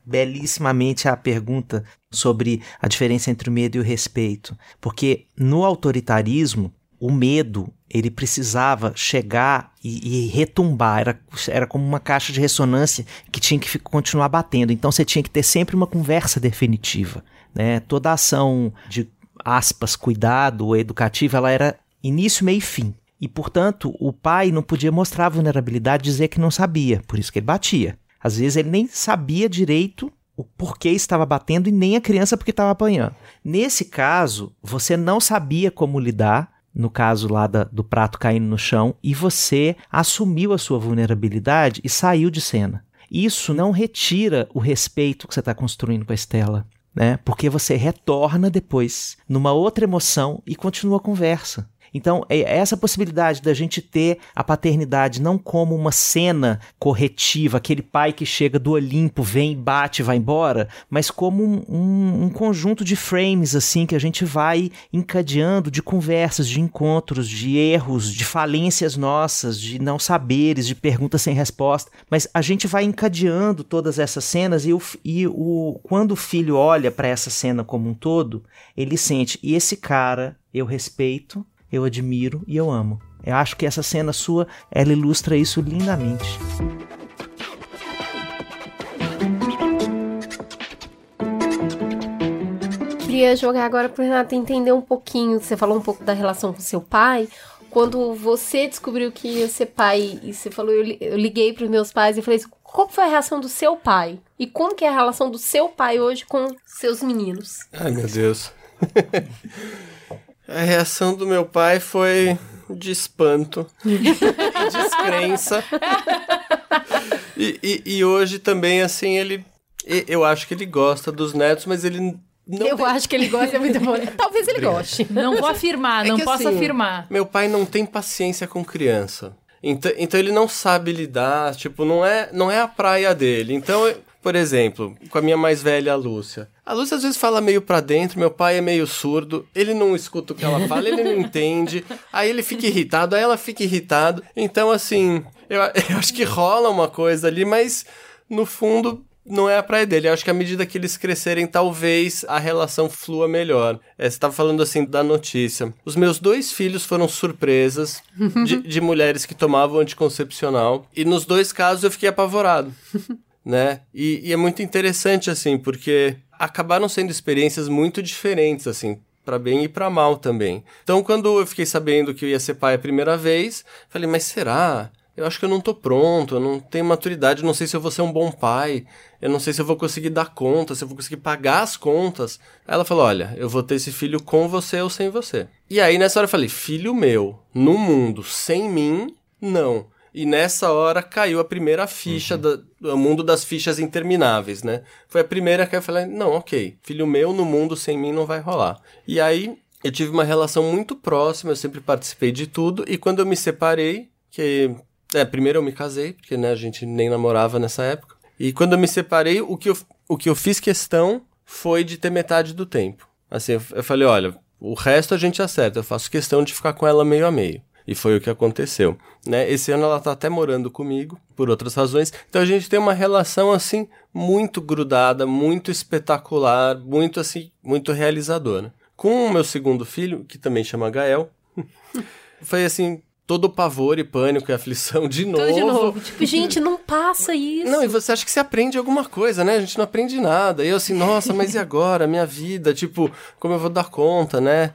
belíssimamente à pergunta sobre a diferença entre o medo e o respeito. Porque no autoritarismo, o medo ele precisava chegar e, e retumbar, era, era como uma caixa de ressonância que tinha que continuar batendo. Então você tinha que ter sempre uma conversa definitiva. Né? Toda ação de aspas, cuidado educativa, ela era início, meio e fim. E, portanto, o pai não podia mostrar vulnerabilidade dizer que não sabia, por isso que ele batia. Às vezes ele nem sabia direito o porquê estava batendo e nem a criança porque estava apanhando. Nesse caso, você não sabia como lidar, no caso lá da- do prato caindo no chão, e você assumiu a sua vulnerabilidade e saiu de cena. Isso não retira o respeito que você está construindo com a Estela, né? Porque você retorna depois numa outra emoção e continua a conversa. Então, é essa possibilidade da gente ter a paternidade não como uma cena corretiva, aquele pai que chega do Olimpo, vem, bate vai embora, mas como um, um- um conjunto de frames, assim, que a gente vai encadeando de conversas, de encontros, de erros, de falências nossas, de não saberes, de perguntas sem resposta. Mas a gente vai encadeando todas essas cenas e, o, e o, quando o filho olha para essa cena como um todo, ele sente, e esse cara eu respeito, eu admiro e eu amo. Eu acho que essa cena sua, ela ilustra isso lindamente. Queria jogar agora pro Renato entender um pouquinho. Você falou um pouco da relação com seu pai. Quando você descobriu que ia ser pai e você falou, eu li- eu liguei pros meus pais e falei assim, qual foi a reação do seu pai? E como que é a relação do seu pai hoje com seus meninos? Ai, meu Deus. [LAUGHS] A reação do meu pai foi de espanto [LAUGHS] e descrença. E, e, e hoje também, assim, ele. Eu acho que ele gosta dos netos, mas ele não. eu tem- acho que ele gosta muito bom. [LAUGHS] Talvez ele goste. Não vou afirmar, É não que, posso assim, afirmar. Meu pai não tem paciência com criança. Então, então ele não sabe lidar, tipo, não é, não é a praia dele. Então, por exemplo, com a minha mais velha, a Lúcia. A Lúcia às vezes fala meio pra dentro, meu pai é meio surdo, ele não escuta o que ela fala, ele não entende, [LAUGHS] aí ele fica irritado, aí ela fica irritado. Então, assim, eu, [LAUGHS] eu acho que rola uma coisa ali, mas no fundo não é a praia dele. Eu acho que à medida que eles crescerem, talvez a relação flua melhor. É, você estava falando assim da notícia. Os meus dois filhos foram surpresas de, [LAUGHS] de mulheres que tomavam anticoncepcional. E nos dois casos eu fiquei apavorado. Né? E, e é muito interessante, assim, porque acabaram sendo experiências muito diferentes, assim. Pra bem e pra mal também. Então, quando eu fiquei sabendo que eu ia ser pai a primeira vez, falei, mas será? Eu acho que eu não tô pronto, eu não tenho maturidade, eu não sei se eu vou ser um bom pai, eu não sei se eu vou conseguir dar conta, se eu vou conseguir pagar as contas. Aí ela falou: olha, eu vou ter esse filho com você ou sem você. E aí nessa hora eu falei: filho meu, no mundo sem mim, não. E nessa hora caiu a primeira ficha da- do mundo das fichas intermináveis, né? Foi a primeira que eu falei: não, ok, filho meu no mundo sem mim não vai rolar. E aí eu tive uma relação muito próxima, eu sempre participei de tudo, e quando eu me separei, que. É, primeiro eu me casei, porque né, a gente nem namorava nessa época. E quando eu me separei, o que eu, o que eu fiz questão foi de ter metade do tempo. Assim, eu, eu falei, olha, o resto a gente acerta, eu faço questão de ficar com ela meio a meio. E foi o que aconteceu. Né? Esse ano ela tá até morando comigo, por outras razões. Então a gente tem uma relação, assim, muito grudada, muito espetacular, muito, assim, muito realizadora. Com o meu segundo filho, que também chama Gael, [LAUGHS] foi assim, todo o pavor e pânico e aflição de novo. Tudo de novo. Tipo, gente, não passa isso. Não, e você acha que você aprende alguma coisa, né? A gente não aprende nada. E eu assim, nossa, mas e agora? Minha vida, tipo, como eu vou dar conta, né?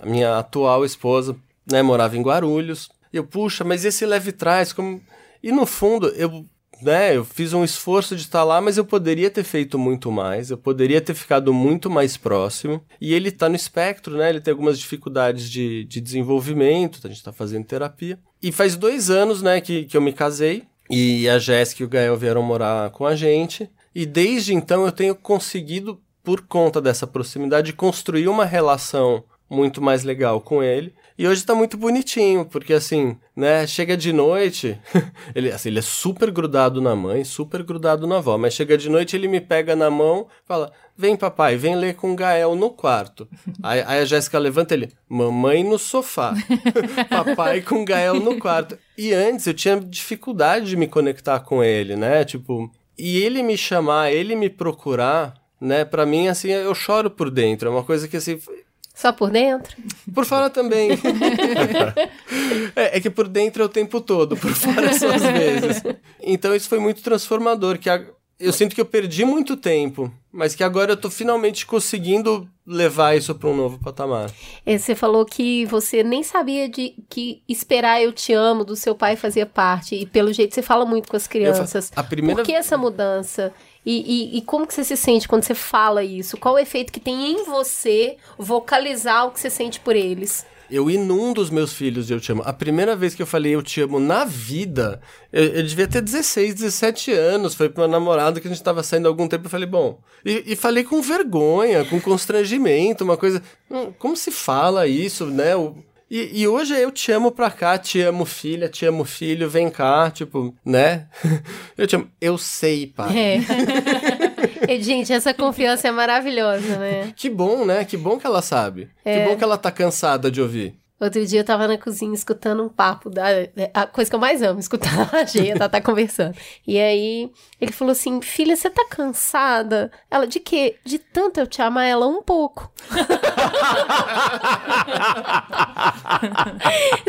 A minha atual esposa, né, morava em Guarulhos. Eu, puxa, mas esse leve trás, como... E no fundo, eu, né, eu fiz um esforço de estar lá, mas eu poderia ter feito muito mais, eu poderia ter ficado muito mais próximo. E ele tá no espectro, né? Ele tem algumas dificuldades de, de desenvolvimento, a gente tá fazendo terapia. E faz dois anos, né, que, que eu me casei. E a Jéssica e o Gael vieram morar com a gente. E desde então eu tenho conseguido, por conta dessa proximidade, construir uma relação muito mais legal com ele. E hoje tá muito bonitinho, porque assim, né, chega de noite, [LAUGHS] ele, assim, ele é super grudado na mãe, super grudado na avó, mas chega de noite ele me pega na mão, fala: "Vem, papai, vem ler com o Gael no quarto". [LAUGHS] Aí, aí a Jéssica levanta ele: "Mamãe no sofá". [LAUGHS] papai com o Gael no quarto. E antes eu tinha dificuldade de me conectar com ele, né? Tipo, e ele me chamar, ele me procurar, né? Para mim assim, eu choro por dentro. É uma coisa que assim, Só por dentro? por fora também. [LAUGHS] é, é que por dentro é o tempo todo, por fora só às vezes. Então isso foi muito transformador, que a- eu sinto que eu perdi muito tempo, mas que agora eu tô finalmente conseguindo levar isso para um novo patamar. É, Você falou que você nem sabia de que esperar eu te amo do seu pai fazia parte. E pelo jeito você fala muito com as crianças. a primeira Por que essa mudança? E, e- e como que você se sente quando você fala isso? Qual o efeito que tem em você vocalizar o que você sente por eles? Eu inundo os meus filhos de eu te amo. A primeira vez que eu falei eu te amo na vida, eu, eu devia ter 16, 17 anos. Foi pro meu namorado que a gente tava saindo há algum tempo. Eu falei, bom. E, e falei com vergonha, com constrangimento, uma coisa. "Hum, Como se fala isso, né? O- e, e hoje é eu te amo pra cá, te amo filha, te amo filho, vem cá, tipo, né? [LAUGHS] Eu te amo. Eu sei, pai. É. [LAUGHS] E, gente, essa confiança é maravilhosa, né? Que bom, né? Que bom que ela sabe. Que bom que ela tá cansada de ouvir. Outro dia eu tava na cozinha escutando um papo da a coisa que eu mais amo, escutar [LAUGHS] a Geia, tá, tá conversando. E aí ele falou assim: "Filha, você tá cansada?" Ela de quê? De tanto eu te amar ela um pouco. [LAUGHS]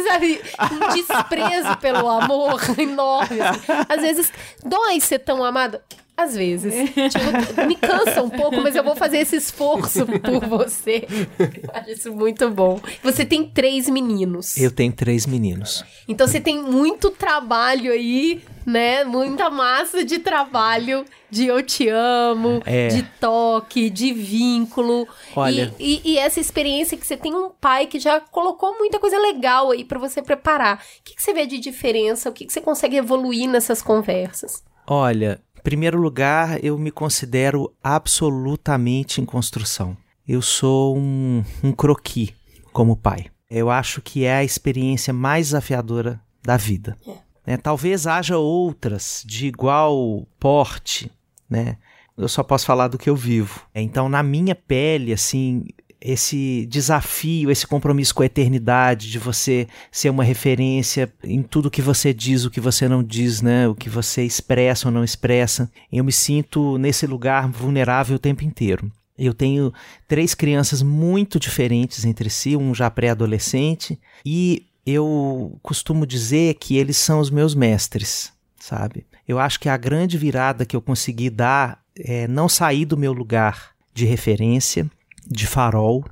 Sabe, um desprezo pelo amor [LAUGHS] enorme. assim. Às vezes dói ser tão amada. Às vezes. Tipo, me cansa um pouco, mas eu vou fazer esse esforço [LAUGHS] por você. Eu acho isso muito bom. Você tem três meninos. Eu tenho três meninos. Então você tem muito trabalho aí, né? Muita massa de trabalho de eu te amo, É. de toque, de vínculo. Olha- E, e- e essa experiência que você tem um pai que já colocou muita coisa legal aí pra você preparar. O que, que você vê de diferença? O que, que você consegue evoluir nessas conversas? Olha, primeiro lugar, eu me considero absolutamente em construção. Eu sou um, um croqui como pai. Eu acho que é a experiência mais desafiadora da vida. né? Talvez haja outras de igual porte, né? Eu só posso falar do que eu vivo. Então, na minha pele, assim, esse desafio, esse compromisso com a eternidade, de você ser uma referência em tudo que você diz, o que você não diz, né? O que você expressa ou não expressa. Eu me sinto nesse lugar vulnerável o tempo inteiro. Eu tenho três crianças muito diferentes entre si, um já pré-adolescente, e eu costumo dizer que eles são os meus mestres, sabe? Eu acho que a grande virada que eu consegui dar é não sair do meu lugar de referência, de farol,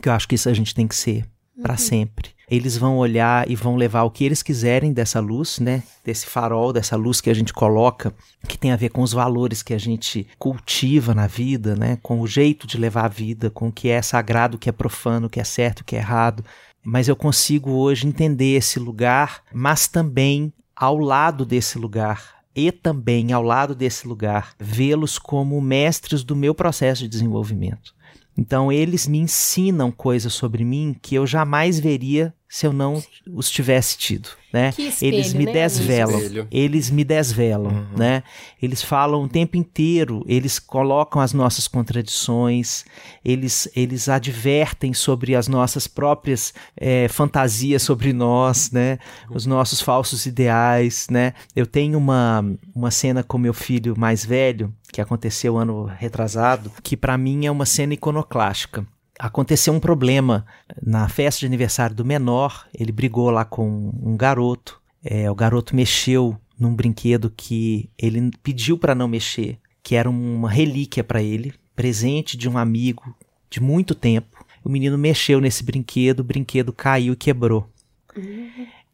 que eu acho que isso a gente tem que ser para sempre. Eles vão olhar e vão levar o que eles quiserem dessa luz, né? Desse farol, dessa luz que a gente coloca, que tem a ver com os valores que a gente cultiva na vida, né? Com o jeito de levar a vida, com o que é sagrado, o que é profano, o que é certo, o que é errado. Mas eu consigo hoje entender esse lugar, mas também ao lado desse lugar e também ao lado desse lugar, vê-los como mestres do meu processo de desenvolvimento. Então eles me ensinam coisas sobre mim que eu jamais veria se eu não os tivesse tido, né? Que espelho, eles me né, desvelam, Espelho. eles me desvelam, né? Eles falam o tempo inteiro, eles colocam as nossas contradições, eles eles advertem sobre as nossas próprias eh, fantasias sobre nós, né? Os nossos falsos ideais, né? Eu tenho uma uma cena com meu filho mais velho que aconteceu ano retrasado, que para mim é uma cena iconoclástica. Aconteceu um problema na festa de aniversário do menor. Ele brigou lá com um garoto. É, o garoto mexeu num brinquedo que ele pediu para não mexer, que era uma relíquia para ele, presente de um amigo de muito tempo. O menino mexeu nesse brinquedo, o brinquedo caiu e quebrou.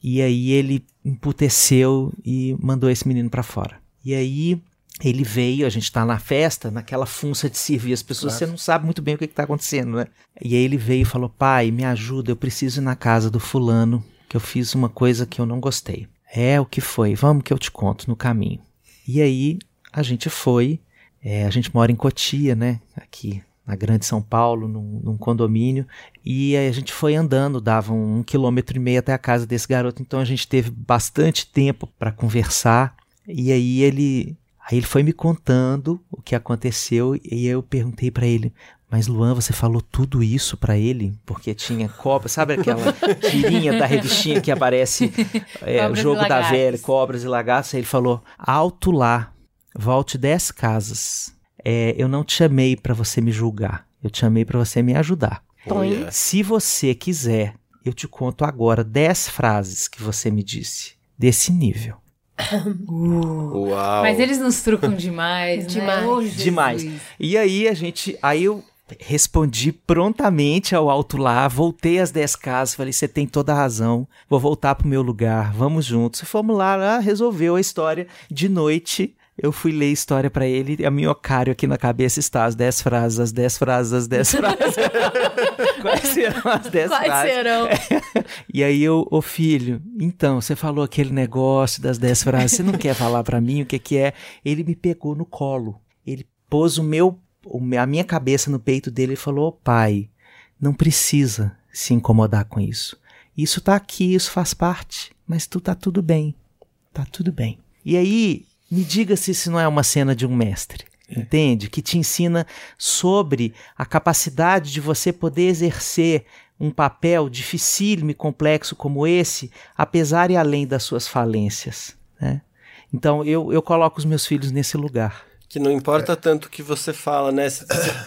E aí ele emputeceu e mandou esse menino para fora. E aí ele veio, a gente tá na festa, naquela funça de servir as pessoas, você não sabe muito bem o que, que tá acontecendo, né? E aí ele veio e falou: pai, me ajuda, eu preciso ir na casa do fulano, que eu fiz uma coisa que eu não gostei. É, o que foi? Vamos que eu te conto no caminho. E aí a gente foi, é, a gente mora em Cotia, né? Aqui na Grande São Paulo, num, num, condomínio, e a gente foi andando, dava um, um quilômetro e meio até a casa desse garoto, então a gente teve bastante tempo para conversar, e aí ele, aí ele foi me contando o que aconteceu, e eu perguntei para ele, mas Luan, você falou tudo isso para ele? Porque tinha cobra, sabe aquela [LAUGHS] tirinha da revistinha que aparece é, o jogo da velha, cobras e lagartos? Aí ele falou: alto lá, volte dez casas. É, eu não te chamei para você me julgar, eu te chamei para você me ajudar. Oh, yeah. Se você quiser, eu te conto agora dez frases que você me disse desse nível. Uh. Uau. Mas eles nos trucam demais, demais, né? oh, demais. E aí a gente, aí eu Respondi prontamente ao alto lá, voltei às 10 casas, falei: você tem toda a razão, vou voltar pro meu lugar, vamos juntos. Fomos lá, lá resolveu a história. De noite, eu fui ler história para ele e a minhocário aqui na cabeça está as 10 frases, as 10 frases, as 10 frases. [LAUGHS] Quais serão as 10 Quais frases? serão? É. [LAUGHS] E aí eu, ô filho, então, você falou aquele negócio das 10 frases, você não quer falar para mim o que que é? Ele me pegou no colo. Ele pôs o meu a minha cabeça no peito dele e falou: pai, não precisa se incomodar com isso. Isso tá aqui, isso faz parte, mas tu tá tudo bem. Tá tudo bem. E aí, me diga se isso não é uma cena de um mestre. É. Entende? Que te ensina sobre a capacidade de você poder exercer um papel dificílimo e complexo como esse, apesar e além das suas falências. Né? Então eu, eu coloco os meus filhos nesse lugar. Que não importa é. tanto o que você fala, né?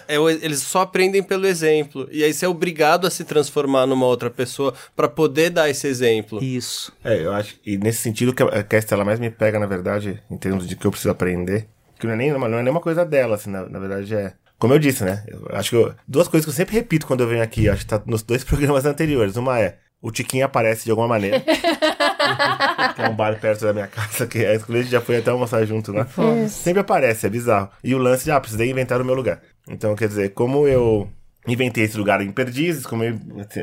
É, eles só aprendem pelo exemplo. E aí você é obrigado a se transformar numa outra pessoa para poder dar esse exemplo. Isso. É, eu acho. E nesse sentido que a Estela mais me pega, na verdade, em termos de que eu preciso aprender, que não é nem, não é nem uma coisa dela, assim, na, na verdade é. Como eu disse, né? Eu acho que eu, duas coisas que eu sempre repito quando eu venho aqui, acho que tá nos dois [LAUGHS] programas anteriores. Uma é, o Tiquinho aparece de alguma maneira. [LAUGHS] é um bar perto da minha casa, que a gente já foi até almoçar junto lá. Né? Sempre aparece, é bizarro. E o lance de, ah, precisei inventar o meu lugar. Então, quer dizer, como eu inventei esse lugar em Perdizes, como eu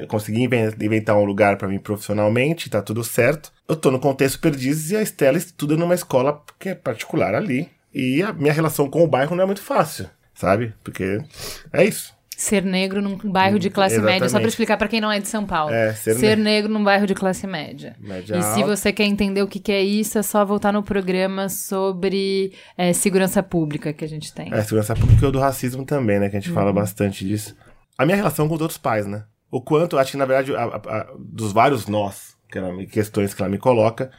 consegui inventar um lugar para mim profissionalmente, tá tudo certo. Eu tô no contexto Perdizes e a Estela estuda numa escola que é particular ali. E a minha relação com o bairro não é muito fácil, sabe? Porque é isso ser negro num bairro de classe Exatamente. média, só para explicar para quem não é de São Paulo. É, ser, ser ne negro num bairro de classe média. média e alta. se você quer entender o que, que, é isso, é só voltar no programa sobre é, segurança pública que a gente tem. É, segurança pública e o do racismo também, né? Que a gente uhum. fala bastante disso. A minha relação com os outros pais, né? O quanto, acho que na verdade, a, a, a, dos vários nós, que ela, questões que ela me coloca,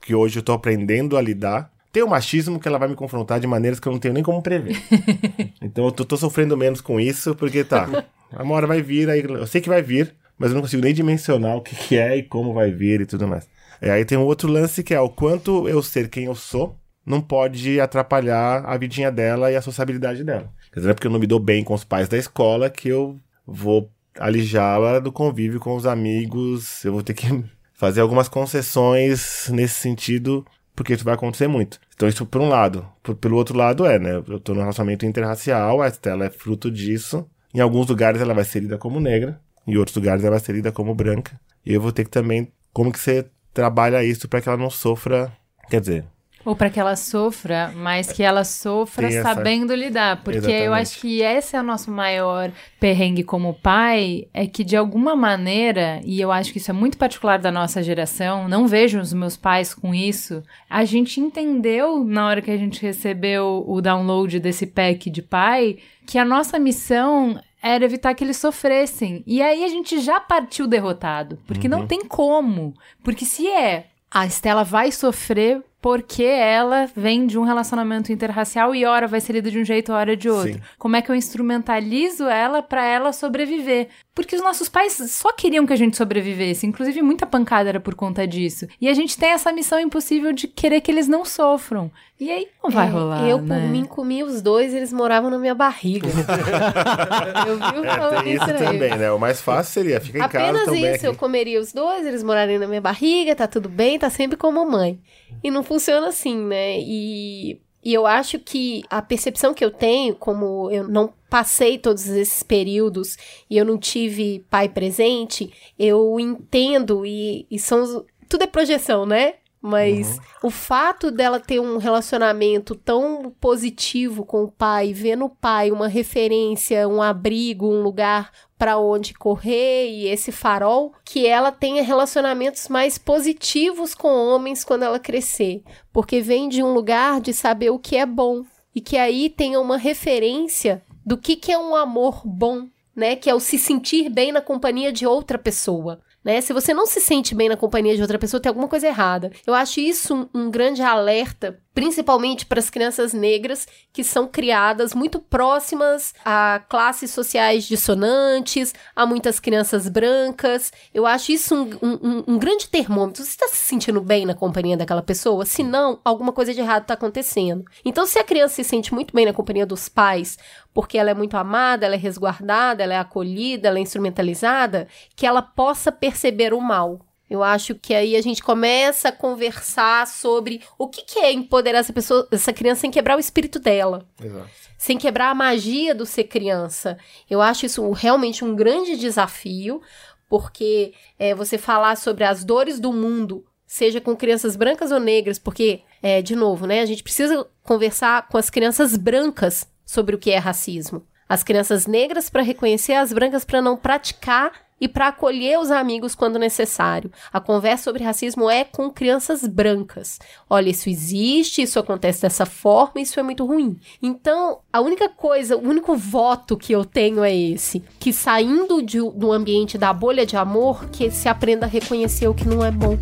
que hoje eu tô aprendendo a lidar, tem o machismo que ela vai me confrontar de maneiras que eu não tenho nem como prever. [LAUGHS] então eu tô, tô, sofrendo menos com isso, porque tá, [LAUGHS] uma hora vai vir, aí eu sei que vai vir, mas eu não consigo nem dimensionar o que, que é e como vai vir e tudo mais. E aí tem um outro lance que é o quanto eu ser quem eu sou não pode atrapalhar a vidinha dela e a sociabilidade dela. Quer dizer, é porque eu não me dou bem com os pais da escola que eu vou alijá-la do convívio com os amigos, eu vou ter que [LAUGHS] fazer algumas concessões nesse sentido porque isso vai acontecer muito. Então, isso por um lado. Por, pelo outro lado, é, né? Eu tô num relacionamento interracial, a Estela é fruto disso. Em alguns lugares ela vai ser lida como negra, em outros lugares ela vai ser lida como branca. E eu vou ter que também. Como que você trabalha isso para que ela não sofra. Quer dizer, ou para que ela sofra, mas que ela sofra essa... sabendo lidar. Porque Exatamente. eu acho que esse é o nosso maior perrengue como pai, é que de alguma maneira, e eu acho que isso é muito particular da nossa geração, não vejo os meus pais com isso, a gente entendeu na hora que a gente recebeu o download desse pack de pai, que a nossa missão era evitar que eles sofressem. E aí a gente já partiu derrotado, porque uhum. não tem como. Porque se é a Estela vai sofrer porque ela vem de um relacionamento interracial e hora vai ser lida de um jeito, hora de outro. Sim. Como é que eu instrumentalizo ela para ela sobreviver? Porque os nossos pais só queriam que a gente sobrevivesse, inclusive muita pancada era por conta disso. E a gente tem essa missão impossível de querer que eles não sofram. E aí não vai é, rolar. Eu, né? por mim, comi os dois, eles moravam na minha barriga. [LAUGHS] eu vi é, tem isso também, né? O mais fácil seria ficar em Apenas casa. Apenas isso, eu comeria os dois, eles morariam na minha barriga, tá tudo bem, tá sempre com a mamãe. E não funciona assim, né? E, e eu acho que a percepção que eu tenho, como eu não passei todos esses períodos e eu não tive pai presente, eu entendo e, e são. Tudo é projeção, né? Mas o fato dela ter um relacionamento tão positivo com o pai, ver no pai uma referência, um abrigo, um lugar para onde correr e esse farol, que ela tenha relacionamentos mais positivos com homens quando ela crescer, porque vem de um lugar de saber o que é bom e que aí tenha uma referência do que, que é um amor bom, né? Que é o se sentir bem na companhia de outra pessoa. Né? Se você não se sente bem na companhia de outra pessoa, tem alguma coisa errada. Eu acho isso um, um grande alerta, principalmente para as crianças negras que são criadas muito próximas a classes sociais dissonantes, a muitas crianças brancas. Eu acho isso um, um, um grande termômetro. Você está se sentindo bem na companhia daquela pessoa? Se não, alguma coisa de errado está acontecendo. Então, se a criança se sente muito bem na companhia dos pais, porque ela é muito amada, ela é resguardada, ela é acolhida, ela é instrumentalizada, que ela possa perceber o mal. Eu acho que aí a gente começa a conversar sobre o que, que é empoderar essa pessoa, essa criança sem quebrar o espírito dela. Exato. Sem quebrar a magia do ser criança. Eu acho isso realmente um grande desafio, porque é, você falar sobre as dores do mundo, seja com crianças brancas ou negras, porque, é, de novo, né, a gente precisa conversar com as crianças brancas sobre o que é racismo. As crianças negras para reconhecer, as brancas para não praticar e para acolher os amigos quando necessário. A conversa sobre racismo é com crianças brancas. Olha, isso existe, isso acontece dessa forma, isso é muito ruim. Então, a única coisa, o único voto que eu tenho é esse: que saindo de, do ambiente da bolha de amor, que se aprenda a reconhecer o que não é bom.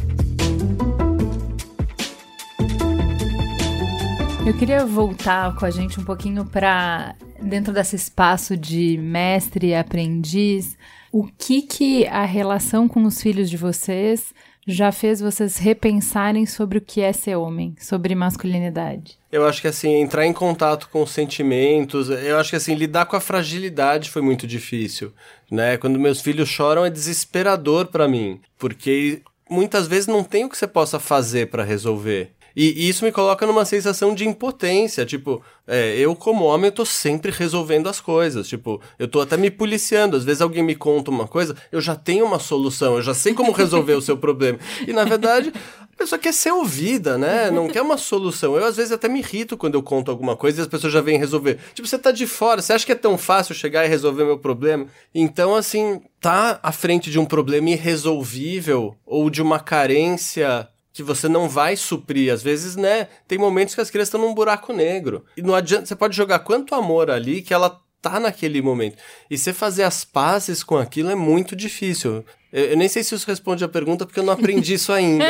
Eu queria voltar com a gente um pouquinho para dentro desse espaço de mestre e aprendiz. O que que a relação com os filhos de vocês já fez vocês repensarem sobre o que é ser homem, sobre masculinidade? Eu acho que assim, entrar em contato com os sentimentos, eu acho que assim, lidar com a fragilidade foi muito difícil, né? Quando meus filhos choram é desesperador para mim, porque muitas vezes não tem o que você possa fazer para resolver. E, isso me coloca numa sensação de impotência. Tipo, é, eu, como homem, eu tô sempre resolvendo as coisas. Tipo, eu tô até me policiando. Às vezes alguém me conta uma coisa, eu já tenho uma solução, eu já sei como resolver o seu problema. E na verdade, a pessoa quer ser ouvida, né? Não quer uma solução. Eu, às vezes, até me irrito quando eu conto alguma coisa e as pessoas já vêm resolver. Tipo, você tá de fora, você acha que é tão fácil chegar e resolver meu problema? Então, assim, tá à frente de um problema irresolvível ou de uma carência que você não vai suprir. Às vezes, né, tem momentos que as crianças estão num buraco negro. E não adianta, você pode jogar quanto amor ali que ela tá naquele momento. E você fazer as pazes com aquilo é muito difícil. Eu, eu nem sei se isso responde a pergunta, porque eu não aprendi isso ainda.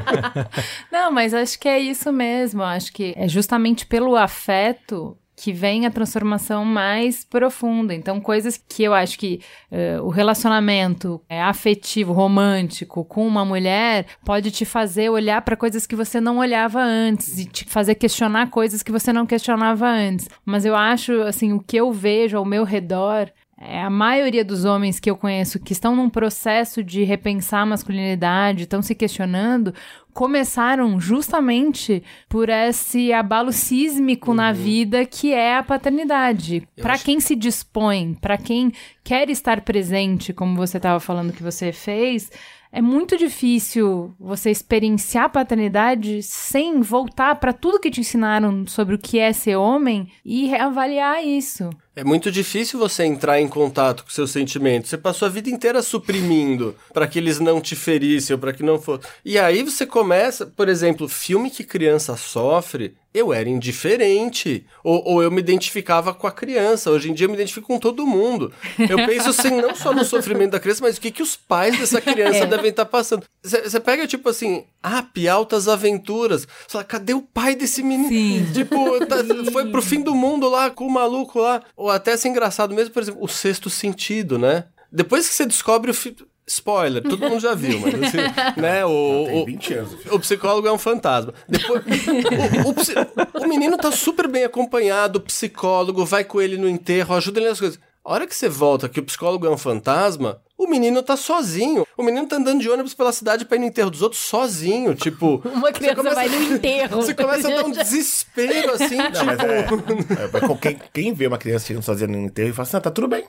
[LAUGHS] não, mas acho que é isso mesmo. Acho que é justamente pelo afeto que vem a transformação mais profunda. Então, coisas que eu acho que uh, o relacionamento é, afetivo, romântico com uma mulher pode te fazer olhar para coisas que você não olhava antes e te fazer questionar coisas que você não questionava antes. Mas eu acho, assim, o que eu vejo ao meu redor é, a maioria dos homens que eu conheço que estão num processo de repensar a masculinidade, estão se questionando, começaram justamente por esse abalo sísmico uhum. na vida que é a paternidade. Para acho... quem se dispõe, para quem quer estar presente, como você estava falando que você fez, é muito difícil você experienciar a paternidade sem voltar para tudo que te ensinaram sobre o que é ser homem e reavaliar isso. É muito difícil você entrar em contato com seus sentimentos. Você passou a vida inteira suprimindo para que eles não te ferissem ou para que não fosse. E aí você começa, por exemplo, filme que criança sofre, eu era indiferente. Ou, ou, eu me identificava com a criança. Hoje em dia eu me identifico com todo mundo. Eu penso assim, não só no sofrimento da criança, mas o que, que os pais dessa criança é. devem estar tá passando. Você pega, tipo assim, ah, Altas Aventuras. Você fala, cadê o pai desse menino? Sim. Tipo, tá, foi pro fim do mundo lá com o maluco lá. Ou até assim engraçado mesmo, por exemplo, o sexto sentido, né? Depois que você descobre o filho. Spoiler, todo mundo já viu, mas assim, [LAUGHS] né? O, tem 20 anos. O, o psicólogo é um fantasma. Depois, o, o, o, menino tá super bem acompanhado, o psicólogo vai com ele no enterro, ajuda ele nas coisas. A hora que você volta que o psicólogo é um fantasma, O menino tá sozinho. O menino tá andando de ônibus pela cidade pra ir no enterro dos outros sozinho. Tipo. [LAUGHS] Uma criança começa- vai no enterro. [LAUGHS] Você começa a dar um [LAUGHS] desespero assim, Não, tipo. mas é, é, com quem, quem vê uma criança chegando sozinha no enterro e fala assim, ah, tá tudo bem.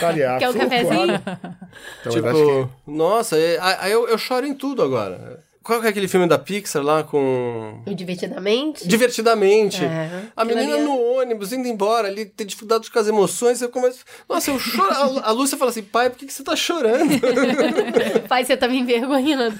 Tá ali, ah, Quer um cafezinho? água. Então, eu Tipo, acho nossa, é- aí eu, eu choro em tudo agora. Qual que é aquele filme da Pixar lá com. O Divertidamente? Divertidamente. É. A menina é- no ônibus, indo embora, ali tem dificuldade com as emoções, eu começo. Nossa, eu choro. A, a Lúcia fala assim, pai, por que, que você tá chorando? [LAUGHS] Pai, você tá me envergonhando.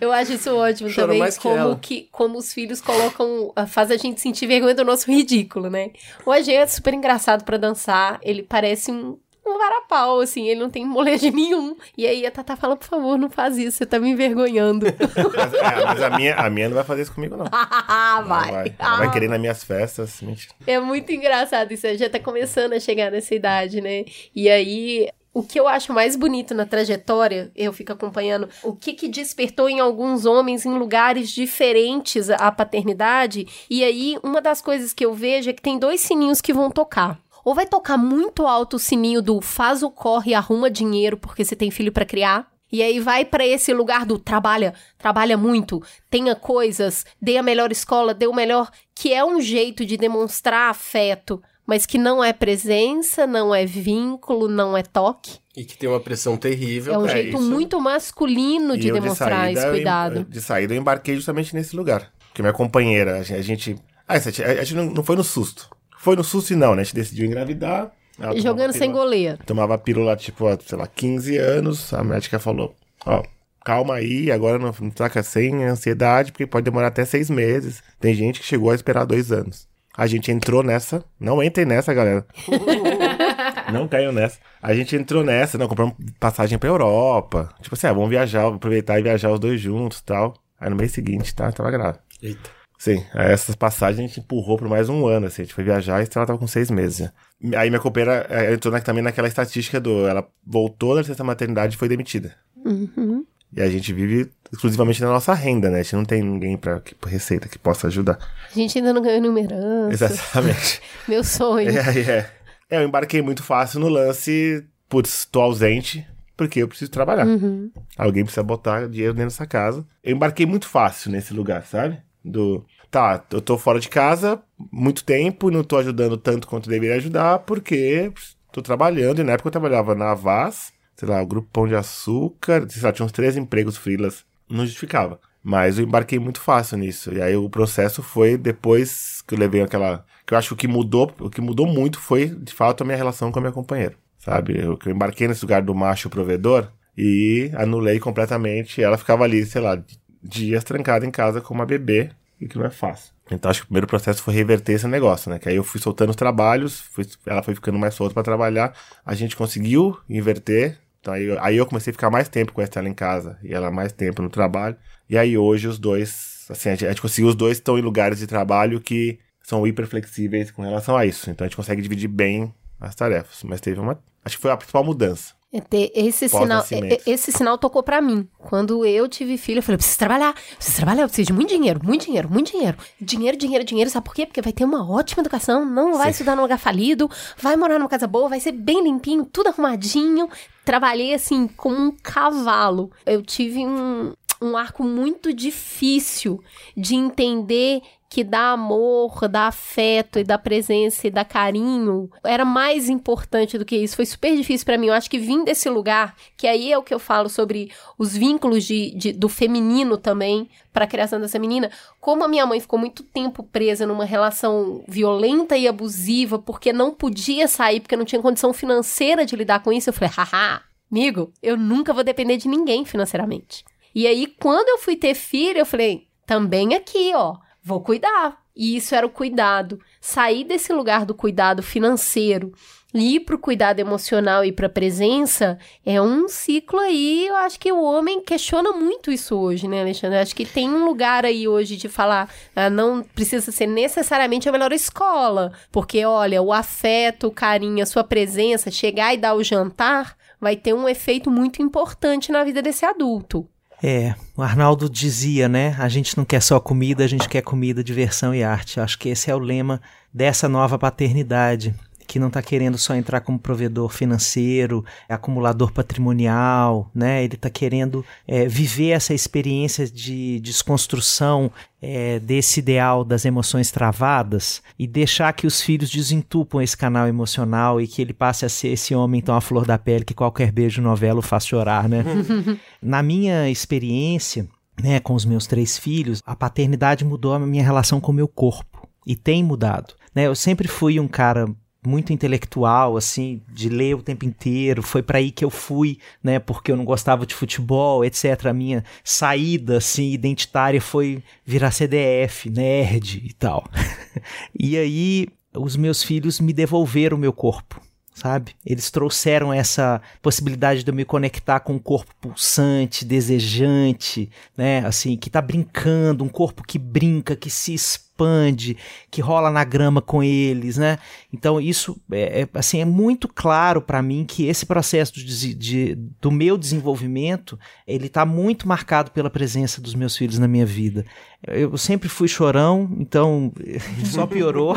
Eu acho isso ótimo Choro também, mais que como, ela. que, como os filhos colocam, faz a gente sentir vergonha do nosso ridículo, né? O AG é super engraçado pra dançar, ele parece um, um varapau, assim, ele não tem molejo [LAUGHS] nenhum. E aí a Tata fala, por favor, não faz isso, você tá me envergonhando. [LAUGHS] Mas, é, mas a, minha, a minha não vai fazer isso comigo, não. [LAUGHS] Ah, vai. vai. Ah, Ela vai querer nas minhas festas. Mentira. É muito engraçado isso, já tá começando a chegar nessa idade, né? E aí, o que eu acho mais bonito na trajetória, eu fico acompanhando, o que que despertou em alguns homens em lugares diferentes a paternidade, e aí uma das coisas que eu vejo é que tem dois sininhos que vão tocar. Ou vai tocar muito alto o sininho do faz o corre, arruma dinheiro porque você tem filho pra criar, e aí vai pra esse lugar do trabalha, trabalha muito, tenha coisas, dê a melhor escola, dê o melhor, que é um jeito de demonstrar afeto, mas que não é presença, não é vínculo, não é toque. e que tem uma pressão terrível. É um jeito isso. muito masculino de E eu, demonstrar esse saída, eu em- cuidado. de saída, eu embarquei justamente nesse lugar. Porque minha companheira, a gente. A gente, a gente- não foi no susto. Foi no susto não, né? A gente decidiu engravidar. ela Jogando sem pílula- goleiro. Tomava pílula, tipo, há, sei lá, 15 anos. A médica falou: Ó, calma aí, agora não, não taca sem ansiedade, porque pode demorar até seis meses. Tem gente que chegou a esperar dois anos. A gente entrou nessa. Não entrem nessa, galera. [LAUGHS] Não caiu nessa. A gente entrou nessa, não, compramos passagem pra Europa. Tipo assim, ah, vamos viajar, aproveitar e viajar os dois juntos e tal. Aí no mês seguinte, tá? Tava grávida. Eita. Sim, essas passagens a gente empurrou por mais um ano, assim. A gente foi viajar e ela tava com seis meses. Aí minha companheira eh, entrou na- também naquela estatística do... Ela voltou da licença maternidade e foi demitida. Uhum. E a gente vive exclusivamente da nossa renda, né? A gente não tem ninguém pra que, receita que possa ajudar. A gente ainda não ganhou numerança. Exatamente. [LAUGHS] Meu sonho. É, é. É, eu embarquei muito fácil no lance, putz, tô ausente, porque eu preciso trabalhar. Uhum. Alguém precisa botar dinheiro dentro dessa casa. Eu embarquei muito fácil nesse lugar, sabe? Do. Tá, eu tô fora de casa muito tempo e não tô ajudando tanto quanto deveria ajudar, porque tô trabalhando. E na época eu trabalhava na Vaz, sei lá, o Grupo Pão de Açúcar, sei lá, tinha uns três empregos frilas. Não justificava. Mas eu embarquei muito fácil nisso. E aí o processo foi depois que eu levei aquela. Que eu acho que o que mudou, o que mudou muito foi, de fato, a minha relação com a minha companheira. Sabe? Eu, que eu embarquei nesse lugar do macho provedor e anulei completamente. Ela ficava ali, sei lá, dias trancada em casa com uma bebê, e que não é fácil. Então acho que o primeiro processo foi reverter esse negócio, né? Que aí eu fui soltando os trabalhos, fui- ela foi ficando mais solta pra trabalhar, a gente conseguiu inverter. Então aí, aí eu comecei a ficar mais tempo com a Estela em casa e ela mais tempo no trabalho. E aí hoje os dois, assim, a gente, a gente conseguiu, os dois estão em lugares de trabalho que são hiper flexíveis com relação a isso. Então a gente consegue dividir bem as tarefas. Mas teve uma. Acho que foi a principal mudança. É esse sinal, é- é- esse sinal tocou pra mim. Quando eu tive filho, eu falei, eu preciso trabalhar, preciso trabalhar, eu preciso de muito dinheiro, muito dinheiro, muito dinheiro. Dinheiro, dinheiro, dinheiro, sabe por quê? Porque vai ter uma ótima educação, não vai Sim. estudar num lugar falido, vai morar numa casa boa, vai ser bem limpinho, tudo arrumadinho. Trabalhei assim, como um cavalo. Eu tive um, um arco muito difícil de entender que dar amor, dar afeto e dar presença e dar carinho era mais importante do que isso. Foi super difícil pra mim. Eu acho que vim desse lugar, que aí é o que eu falo sobre os vínculos de, de- do feminino também para a criação dessa menina. Como a minha mãe ficou muito tempo presa numa relação violenta e abusiva porque não podia sair, porque não tinha condição financeira de lidar com isso, eu falei, haha, amigo, eu nunca vou depender de ninguém financeiramente. E aí, quando eu fui ter filho, eu falei, também aqui, ó, vou cuidar. E isso era o cuidado. Sair desse lugar do cuidado financeiro e ir pro cuidado emocional e pra presença é um ciclo aí. Eu acho que o homem questiona muito isso hoje, né, Alexandre? Eu acho que tem um lugar aí hoje de falar, ah, não precisa ser necessariamente a melhor escola, porque olha, o afeto, o carinho, a sua presença, chegar e dar o jantar, vai ter um efeito muito importante na vida desse adulto. É, o Arnaldo dizia, né? A gente não quer só comida, a gente quer comida, diversão e arte. Acho que esse é o lema dessa nova paternidade, que não está querendo só entrar como provedor financeiro, acumulador patrimonial, né? Ele está querendo é, viver essa experiência de desconstrução é, desse ideal das emoções travadas e deixar que os filhos desentupam esse canal emocional e que ele passe a ser esse homem tão à flor da pele que qualquer beijo novela o faz chorar, né? [LAUGHS] Na minha experiência, né, com os meus três filhos, a paternidade mudou a minha relação com o meu corpo e tem mudado. Né? Eu sempre fui um cara muito intelectual, assim, de ler o tempo inteiro. Foi para aí que eu fui, né? Porque eu não gostava de futebol, etc. A minha saída, assim, identitária foi virar CDF, nerd e tal. [LAUGHS] e aí os meus filhos me devolveram o meu corpo sabe? Eles trouxeram essa possibilidade de eu me conectar com um corpo pulsante, desejante, né? Assim, que tá brincando, um corpo que brinca, que se expande, que rola na grama com eles, né? Então isso é, é assim é muito claro para mim que esse processo de, de, do meu desenvolvimento ele está muito marcado pela presença dos meus filhos na minha vida. Eu sempre fui chorão, então [LAUGHS] só piorou,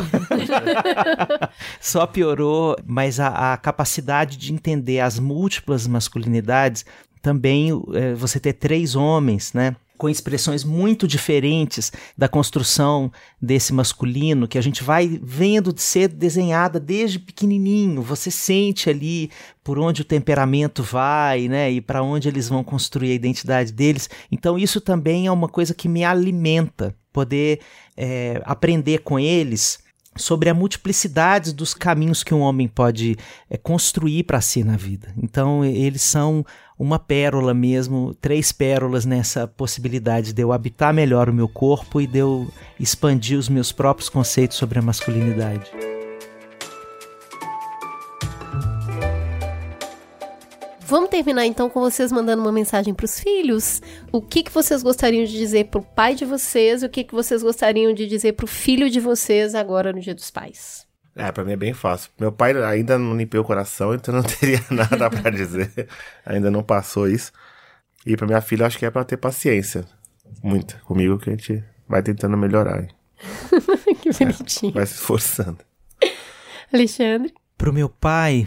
[LAUGHS] só piorou. Mas a, a capacidade de entender as múltiplas masculinidades também é, você ter três homens, né? Com expressões muito diferentes da construção desse masculino, que a gente vai vendo de ser desenhada desde pequenininho. Você sente ali por onde o temperamento vai, né, e para onde eles vão construir a identidade deles. Então isso também é uma coisa que me alimenta, poder é, aprender com eles sobre a multiplicidade dos caminhos que um homem pode é, construir para si na vida. Então eles são uma pérola mesmo, três pérolas nessa possibilidade de eu habitar melhor o meu corpo e de eu expandir os meus próprios conceitos sobre a masculinidade. Vamos terminar então com vocês mandando uma mensagem para os filhos. O que, que vocês gostariam de dizer para o pai de vocês o que, que vocês gostariam de dizer para o filho de vocês agora no Dia dos Pais? É, pra mim é bem fácil. Meu pai ainda não limpei o coração, então não [LAUGHS] teria nada para dizer. ainda não passou isso. E pra minha filha, acho que é para ter paciência. Muita. Comigo que a gente vai tentando melhorar. [LAUGHS] que bonitinho. É, vai se esforçando. Alexandre? Pro meu pai,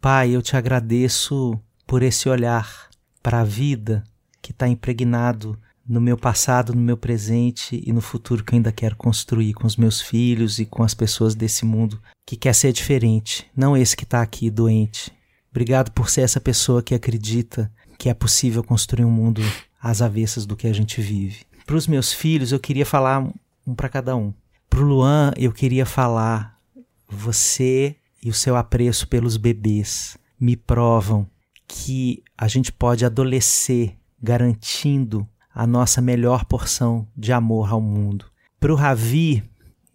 pai, eu te agradeço por esse olhar para a vida que está impregnado no meu passado, no meu presente e no futuro que eu ainda quero construir com os meus filhos e com as pessoas desse mundo que quer ser diferente, não esse que está aqui doente. Obrigado por ser essa pessoa que acredita que é possível construir um mundo às avessas do que a gente vive. Para os meus filhos, eu queria falar um para cada um. Para o Luan, eu queria falar: você e o seu apreço pelos bebês me provam que a gente pode adolecer garantindo a nossa melhor porção de amor ao mundo. Para o Ravi,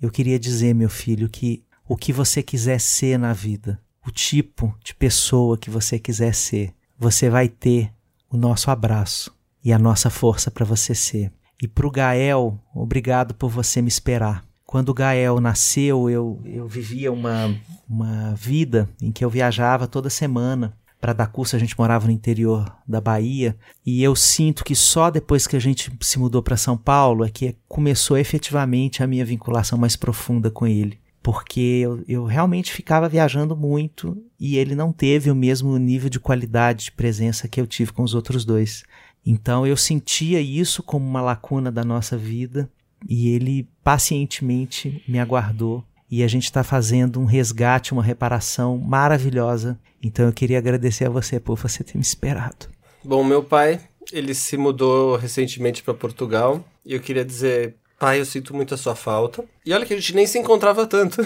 eu queria dizer, meu filho, que o que você quiser ser na vida, o tipo de pessoa que você quiser ser, você vai ter o nosso abraço e a nossa força para você ser. E para o Gael, obrigado por você me esperar. Quando o Gael nasceu, eu, eu vivia uma, uma vida em que eu viajava toda semana para dar curso, a gente morava no interior da Bahia, e eu sinto que só depois que a gente se mudou para São Paulo é que começou efetivamente a minha vinculação mais profunda com ele. Porque eu, eu realmente ficava viajando muito e ele não teve o mesmo nível de qualidade de presença que eu tive com os outros dois. Então eu sentia isso como uma lacuna da nossa vida e ele pacientemente me aguardou e a gente está fazendo um resgate, uma reparação maravilhosa. Então eu queria agradecer a você por você ter me esperado. Bom, meu pai, ele se mudou recentemente para Portugal e eu queria dizer, pai, eu sinto muito a sua falta. E olha que a gente nem se encontrava tanto,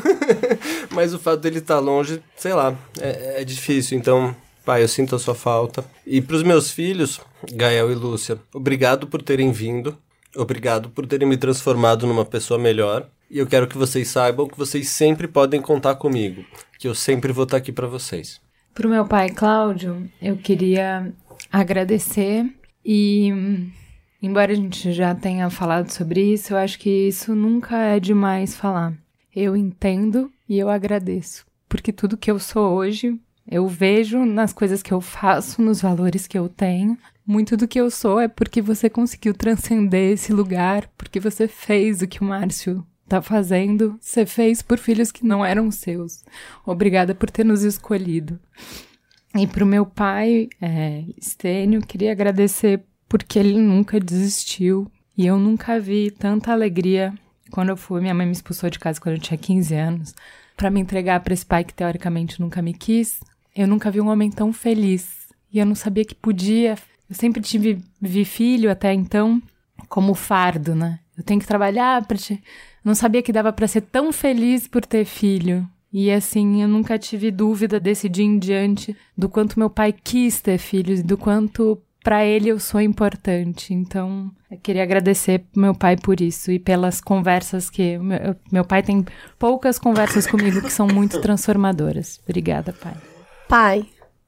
[LAUGHS] mas o fato dele estar tá longe, sei lá, é, é difícil. Então, pai, eu sinto a sua falta. E para os meus filhos, Gael e Lúcia, obrigado por terem vindo. Obrigado por terem me transformado numa pessoa melhor. E eu quero que vocês saibam que vocês sempre podem contar comigo, que eu sempre vou estar aqui para vocês. Pro meu pai Cláudio, eu queria agradecer e embora a gente já tenha falado sobre isso, eu acho que isso nunca é demais falar. Eu entendo e eu agradeço, porque tudo que eu sou hoje, eu vejo nas coisas que eu faço, nos valores que eu tenho. Muito do que eu sou é porque você conseguiu transcender esse lugar, porque você fez o que o Márcio tá fazendo, você fez por filhos que não eram seus. Obrigada por ter nos escolhido. E pro meu pai, é, Estênio, queria agradecer porque ele nunca desistiu. E eu nunca vi tanta alegria quando eu fui. Minha mãe me expulsou de casa quando eu tinha 15 anos. para me entregar para esse pai que teoricamente nunca me quis. Eu nunca vi um homem tão feliz. E eu não sabia que podia. Eu sempre tive vi filho até então como fardo, né? Eu tenho que trabalhar para te... não sabia que dava para ser tão feliz por ter filho. E assim, eu nunca tive dúvida desse dia em diante do quanto meu pai quis ter filhos, do quanto para ele eu sou importante. Então, eu queria agradecer meu pai por isso e pelas conversas que meu, meu pai tem poucas conversas comigo que são muito transformadoras. Obrigada, pai. Pai,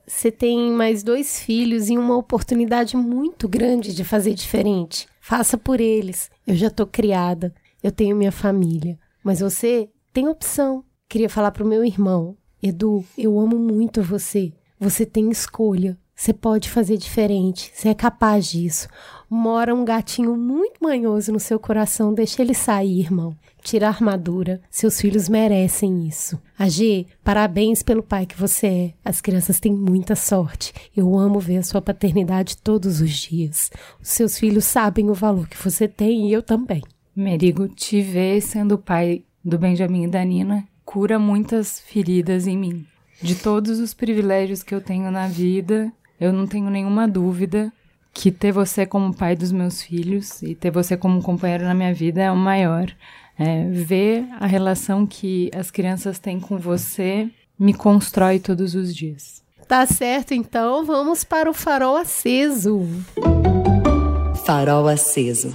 você tem mais dois filhos e uma oportunidade muito grande de fazer diferente. Faça por eles. Eu já tô criada, eu tenho minha família, mas você tem opção. Queria falar pro meu irmão, Edu, eu amo muito você. Você tem escolha. Você pode fazer diferente. Você é capaz disso. Mora um gatinho muito manhoso no seu coração. Deixa ele sair, irmão. Tira a armadura. Seus filhos merecem isso. G, parabéns pelo pai que você é. As crianças têm muita sorte. Eu amo ver a sua paternidade todos os dias. Os seus filhos sabem o valor que você tem e eu também. Merigo, te ver sendo o pai do Benjamin e da Nina cura muitas feridas em mim. De todos os privilégios que eu tenho na vida, eu não tenho nenhuma dúvida que ter você como pai dos meus filhos e ter você como companheiro na minha vida é o maior. É, ver a relação que as crianças têm com você me constrói todos os dias. Tá certo, então vamos para o farol aceso. Farol aceso.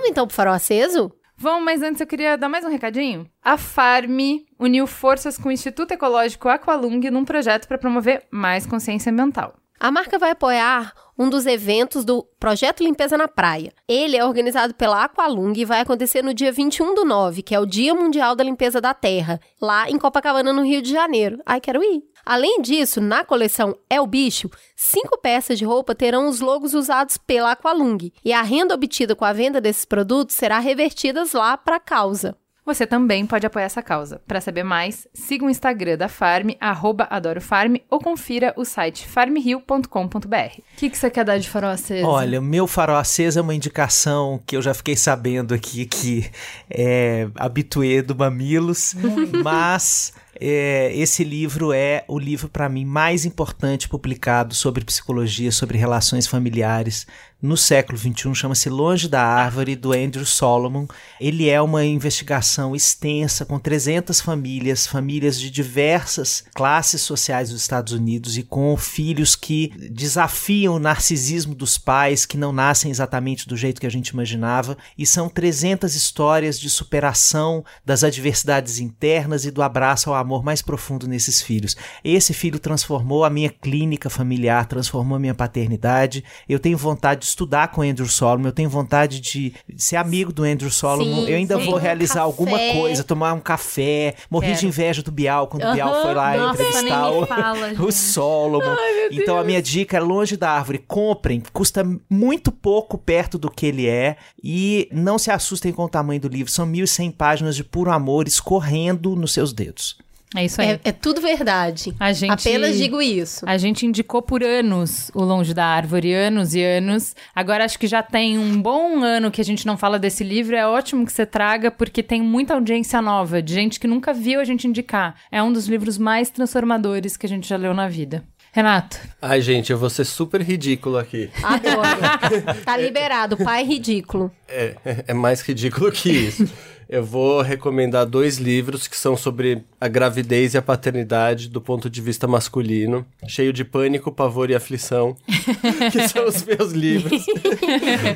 Vamos então pro farol aceso? Vamos, mas antes eu queria dar mais um recadinho. A Farm uniu forças com o Instituto Ecológico Aqualung num projeto para promover mais consciência ambiental. A marca vai apoiar um dos eventos do Projeto Limpeza na Praia. Ele é organizado pela Aqualung e vai acontecer no dia 21 do 9, que é o Dia Mundial da Limpeza da Terra, lá em Copacabana, no Rio de Janeiro. Ai, quero ir! Além disso, na coleção É o Bicho, cinco peças de roupa terão os logos usados pela Aqualung, e a renda obtida com a venda desses produtos será revertida lá para a causa. Você também pode apoiar essa causa. Para saber mais, siga o Instagram da Farm, AdoroFarm, ou confira o site farmrio.com.br. O que, que você quer dar de farol aceso? Olha, meu farol aceso é uma indicação que eu já fiquei sabendo aqui que é habituê do Mamilos, mas é, esse livro é o livro para mim mais importante publicado sobre psicologia, sobre relações familiares no século XXI, chama-se Longe da Árvore, do Andrew Solomon. Ele é uma investigação extensa com 300 famílias, famílias de diversas classes sociais dos Estados Unidos e com filhos que desafiam o narcisismo dos pais, que não nascem exatamente do jeito que a gente imaginava, e são 300 histórias de superação das adversidades internas e do abraço ao amor mais profundo nesses filhos. Esse filho transformou a minha clínica familiar, transformou a minha paternidade. Eu tenho vontade de estudar com Andrew Solomon, eu tenho vontade de ser amigo do Andrew Solomon. Sim, eu ainda sim. vou realizar Um alguma coisa, tomar um café. Morri Quero. de inveja do Bial quando o Aham, Bial foi lá nossa, entrevistar o, fala, [LAUGHS] o. Solomon. então a minha dica é longe da árvore. Comprem, custa muito pouco perto do que ele é e não se assustem com o tamanho do livro. São 1.100 páginas de puro amor escorrendo nos seus dedos. É isso aí. É, é tudo verdade. A gente- Apenas digo isso. A gente indicou por anos o Longe da Árvore, anos e anos. Agora acho que já tem um bom ano que a gente não fala desse livro. É ótimo que você traga, porque tem muita audiência nova, de gente que nunca viu a gente indicar. É um dos livros mais transformadores que a gente já leu na vida. Renato, Ai, gente, eu vou ser super ridículo aqui. Adoro. [LAUGHS] tá liberado. Pai ridículo. É, é mais ridículo que isso. Eu vou recomendar dois livros que são sobre a gravidez e a paternidade do ponto de vista masculino, cheio de pânico, pavor e aflição, [LAUGHS] que são os meus livros.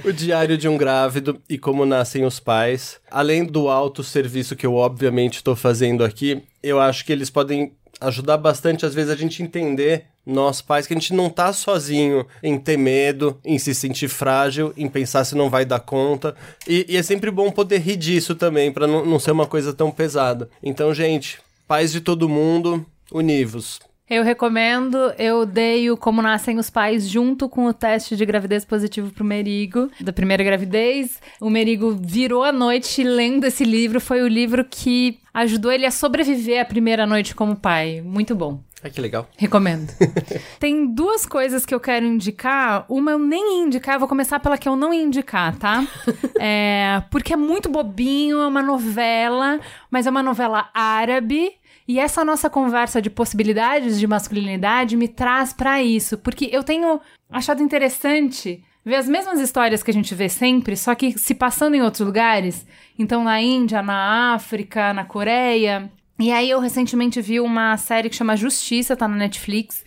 o Diário de um Grávido e Como Nascem os Pais. Além do alto serviço que eu obviamente estou fazendo aqui, eu acho que eles podem ajudar bastante, às vezes, a gente entender, nós pais, que a gente não tá sozinho em ter medo, em se sentir frágil, em pensar se não vai dar conta. E, e é sempre bom poder rir disso também, pra não, não ser uma coisa tão pesada. Então, gente, pais de todo mundo, univos. Eu recomendo, eu dei o Como Nascem os Pais junto com o teste de gravidez positivo pro Merigo, da primeira gravidez. O Merigo virou a noite lendo esse livro, foi o livro que ajudou ele a sobreviver à primeira noite como pai. Muito bom. Ai, que legal. Recomendo. [LAUGHS] Tem duas coisas que eu quero indicar. Uma eu nem ia indicar, eu vou começar pela que eu não ia indicar, tá? [LAUGHS] É, porque é muito bobinho, é uma novela, mas é uma novela árabe. E essa nossa conversa de possibilidades de masculinidade me traz pra isso, porque eu tenho achado interessante ver as mesmas histórias que a gente vê sempre, só que se passando em outros lugares. Então, na Índia, na África, na Coreia. E aí, eu recentemente vi uma série que chama Justiça, tá na Netflix.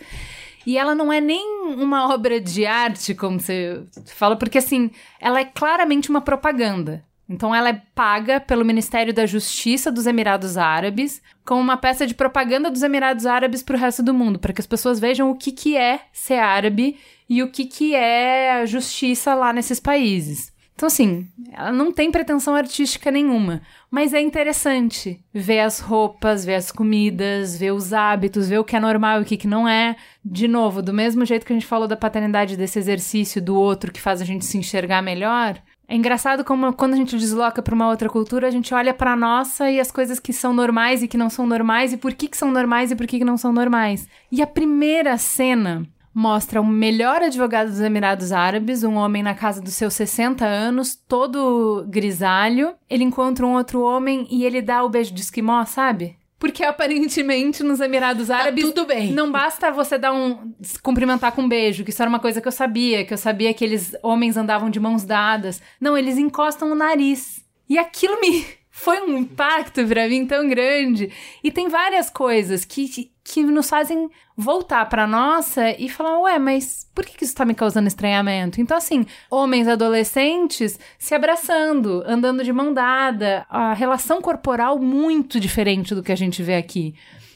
E ela não é nem uma obra de arte, como você fala, porque assim, ela é claramente uma propaganda. Então ela é paga pelo Ministério da Justiça dos Emirados Árabes como uma peça de propaganda dos Emirados Árabes para o resto do mundo, para que as pessoas vejam o que, que é ser árabe e o que, que é a justiça lá nesses países. Então, assim, ela não tem pretensão artística nenhuma, mas é interessante ver as roupas, ver as comidas, ver os hábitos, ver o que é normal e o que, que não é. De novo, do mesmo jeito que a gente falou da paternidade, desse exercício do outro que faz a gente se enxergar melhor, é engraçado como quando a gente desloca para uma outra cultura, a gente olha para nossa e as coisas que são normais e que não são normais e por que, que são normais e por que, que não são normais. E a primeira cena mostra o melhor advogado dos Emirados Árabes, um homem na casa dos seus 60 anos, todo grisalho. Ele encontra um outro homem e ele dá o beijo de esquimó, sabe? Porque aparentemente nos Emirados Árabes tudo bem. não basta você dar um cumprimentar com um beijo, que isso era uma coisa que eu sabia, que eu sabia que eles homens andavam de mãos dadas. Não, eles encostam o nariz. E aquilo me foi um impacto pra mim tão grande. E tem várias coisas que que nos fazem voltar pra nossa e falar, ué, mas por que isso tá me causando estranhamento? Então, assim, homens adolescentes se abraçando, andando de mão dada, a relação corporal muito diferente do que a gente vê aqui.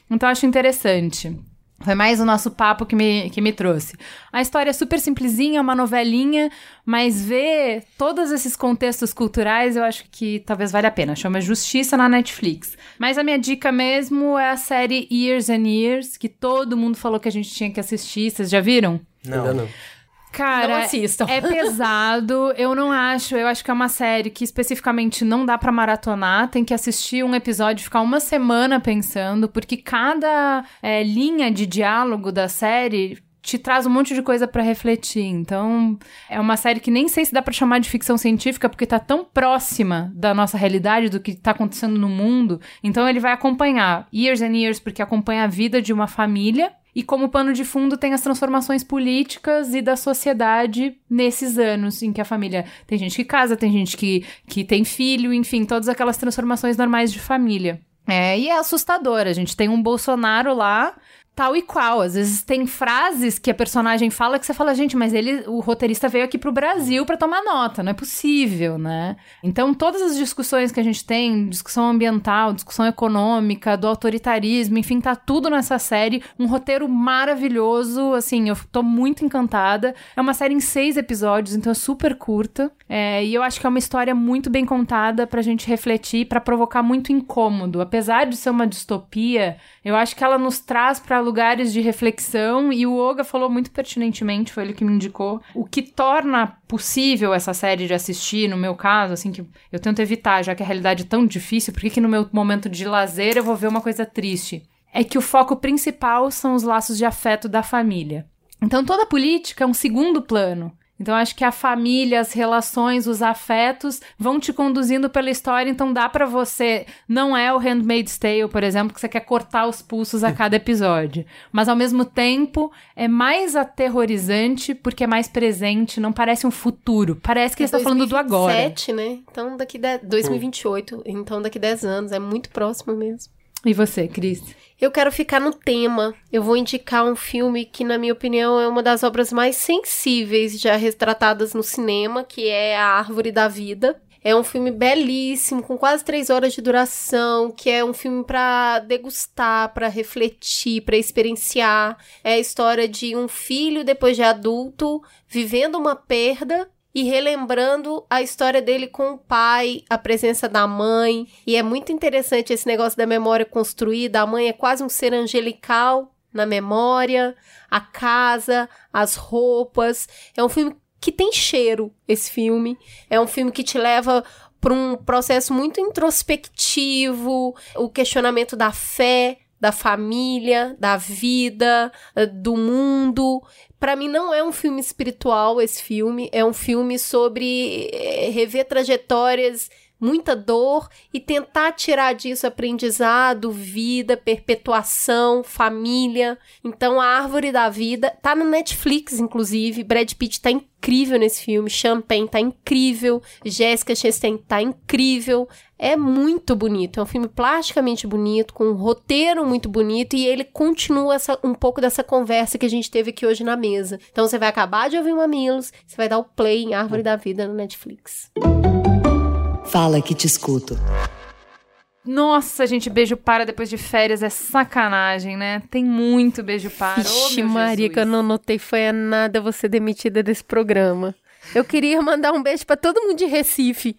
Então, acho interessante. Foi mais o nosso papo que me, que me trouxe. A história é super simplesinha, é uma novelinha, mas ver todos esses contextos culturais eu acho que talvez valha a pena. Chama Justiça na Netflix. Mas a minha dica mesmo é a série Years and Years, que todo mundo falou que a gente tinha que assistir. Vocês já viram? Ainda não. Cara, Não assistam. é pesado. Eu não acho. Eu acho que é uma série que especificamente não dá pra maratonar. Tem que assistir um episódio, ficar uma semana pensando, porque cada é, linha de diálogo da série te traz um monte de coisa pra refletir. Então, é uma série que nem sei se dá pra chamar de ficção científica, porque tá tão próxima da nossa realidade, do que tá acontecendo no mundo. Então, ele vai acompanhar years and years, porque acompanha a vida de uma família. E como pano de fundo tem as transformações políticas e da sociedade nesses anos em que a família tem gente que casa, tem gente que, que tem filho, enfim, todas aquelas transformações normais de família. É, e é assustador. A gente tem um Bolsonaro lá, tal e qual. Às vezes tem frases que a personagem fala que você fala, gente, mas ele, o roteirista veio aqui pro Brasil pra tomar nota, não é possível, né? Então, todas as discussões que a gente tem, discussão ambiental, discussão econômica, do autoritarismo, enfim, tá tudo nessa série. Um roteiro maravilhoso, assim, eu tô muito encantada. É uma série em seis episódios, então é super curta. É, e eu acho que é uma história muito bem contada pra gente refletir, pra provocar muito incômodo. Apesar de ser uma distopia, eu acho que ela nos traz pra lugares de reflexão e o Oga falou muito pertinentemente, foi ele que me indicou, o que torna possível essa série de assistir, no meu caso, assim, que eu tento evitar, já que a realidade é tão difícil, por que, que no meu momento de lazer eu vou ver uma coisa triste? É que o foco principal são os laços de afeto da família. Então toda política é um segundo plano. Então acho que a família, as relações, os afetos vão te conduzindo pela história, então dá pra você, não é o Handmaid's Tale, por exemplo, que você quer cortar os pulsos a [LAUGHS] cada episódio, mas ao mesmo tempo é mais aterrorizante porque é mais presente, não parece um futuro, parece que É está falando do agora. 2027, né? Então daqui de... 2028, então daqui 10 anos, é muito próximo mesmo. E você, Cris? Eu quero ficar no tema. Eu vou indicar um filme que, na minha opinião, é uma das obras mais sensíveis já retratadas no cinema, que é A Árvore da Vida. É um filme belíssimo, com quase três horas de duração, que é um filme para degustar, para refletir, para experienciar. É a história de um filho depois de adulto vivendo uma perda e relembrando a história dele com o pai, a presença da mãe. E é muito interessante esse negócio da memória construída. A mãe é quase um ser angelical. na memória, a casa, as roupas. É um filme que tem cheiro, esse filme. É um filme que te leva para um processo muito introspectivo, o questionamento da fé, da família, da vida, eh, do mundo. Para mim não é um filme espiritual esse filme, é um filme sobre eh, rever trajetórias muita dor e tentar tirar disso aprendizado, vida, perpetuação, família. Então a árvore da vida tá no Netflix inclusive, Brad Pitt tá incrível nesse filme, Champagne tá incrível, Jessica Chastain tá incrível. É muito bonito, é um filme plasticamente bonito, com um roteiro muito bonito e ele continua essa, um pouco dessa conversa que a gente teve aqui hoje na mesa. Então você vai acabar de ouvir Mamilos, você vai dar o play em Árvore da Vida no Netflix. Fala que te escuto. Nossa, gente, beijo para depois de férias é sacanagem, né? Tem muito beijo para. Vixe, oh, Maria, que eu não notei foi a nada você demitida desse programa. Eu queria mandar um beijo pra todo mundo de Recife.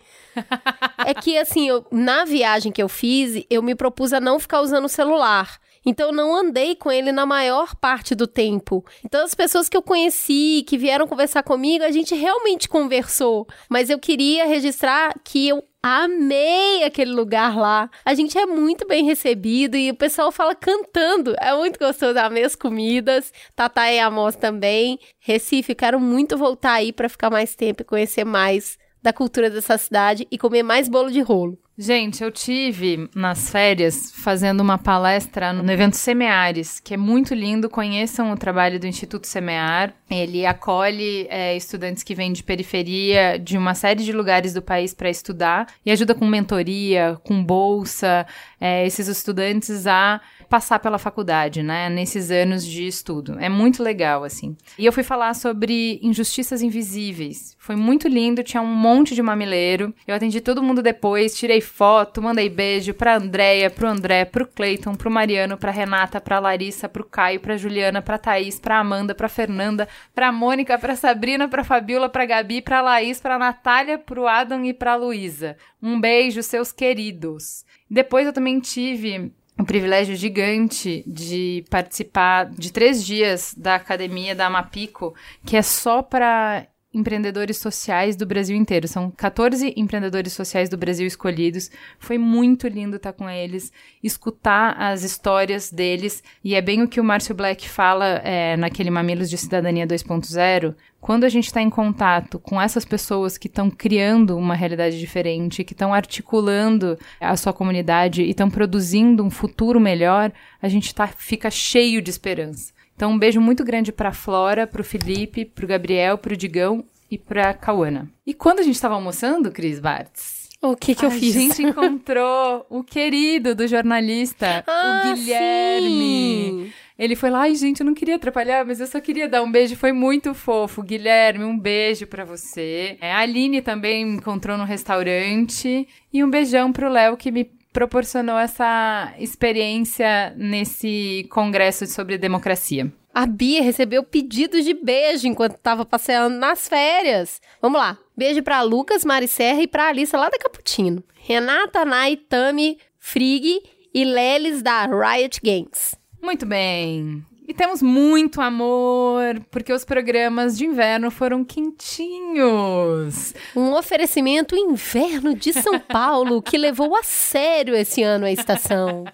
é que, assim, eu- na viagem que eu fiz, eu me propus a não ficar usando o celular. Então, eu não andei com ele na maior parte do tempo. Então, as pessoas que eu conheci, que vieram conversar comigo, a gente realmente conversou. Mas eu queria registrar que eu amei aquele lugar lá. A gente é muito bem recebido e o pessoal fala cantando. É muito gostoso. Amei as comidas. Tatá e Amos também. Recife, quero muito voltar aí pra ficar mais tempo e conhecer mais da cultura dessa cidade e comer mais bolo de rolo. Gente, eu tive nas férias fazendo uma palestra no evento Semeares, que é muito lindo. Conheçam o trabalho do Instituto Semear. Ele acolhe é, estudantes que vêm de periferia de uma série de lugares do país para estudar e ajuda com mentoria, com bolsa, é, esses estudantes a passar pela faculdade, né? Nesses anos de estudo. É muito legal, assim. E eu fui falar sobre injustiças invisíveis. Foi muito lindo, tinha um monte de mamileiro. Eu atendi todo mundo depois, tirei foto, mandei beijo pra Andréia, pro André, pro Cleiton, pro Mariano, pra Renata, pra Larissa, pro Caio, pra Juliana, pra Thaís, pra Amanda, pra Fernanda, pra Mônica, pra Sabrina, pra Fabiola, pra Gabi, pra Laís, pra Natália, pro Adam e pra Luísa. Um beijo, seus queridos. Depois eu também tive um privilégio gigante de participar de três dias da academia da Amapico, que é só para empreendedores sociais do Brasil inteiro. São 14 empreendedores sociais do Brasil escolhidos. Foi muito lindo estar com eles, escutar as histórias deles. E é bem o que o Márcio Black fala é, naquele Mamilos de Cidadania 2.0. Quando a gente está em contato com essas pessoas que estão criando uma realidade diferente, que estão articulando a sua comunidade e estão produzindo um futuro melhor, a gente tá, fica cheio de esperança. Então, um beijo muito grande pra Flora, pro Felipe, pro Gabriel, pro Digão e pra Cauana. E quando a gente estava almoçando, Cris Bartz, O que que eu a fiz? gente encontrou o querido do jornalista, Ah, o Guilherme. sim. Ele foi lá, ai gente, eu não queria atrapalhar, mas eu só queria dar um beijo, foi muito fofo. Guilherme, um beijo pra você. É, a Aline também me encontrou no restaurante. E um beijão pro Léo que me proporcionou essa experiência nesse congresso sobre democracia. A Bia recebeu pedidos de beijo enquanto tava passeando nas férias. Vamos lá. Beijo pra Lucas, Mari Serra e pra Alissa lá da Caputino. Renata, Nai, Tami, Frig e Lelis da Riot Games. Muito bem. E temos muito amor, porque os programas de inverno foram quentinhos. Um oferecimento inverno de São Paulo que levou a sério esse ano a estação.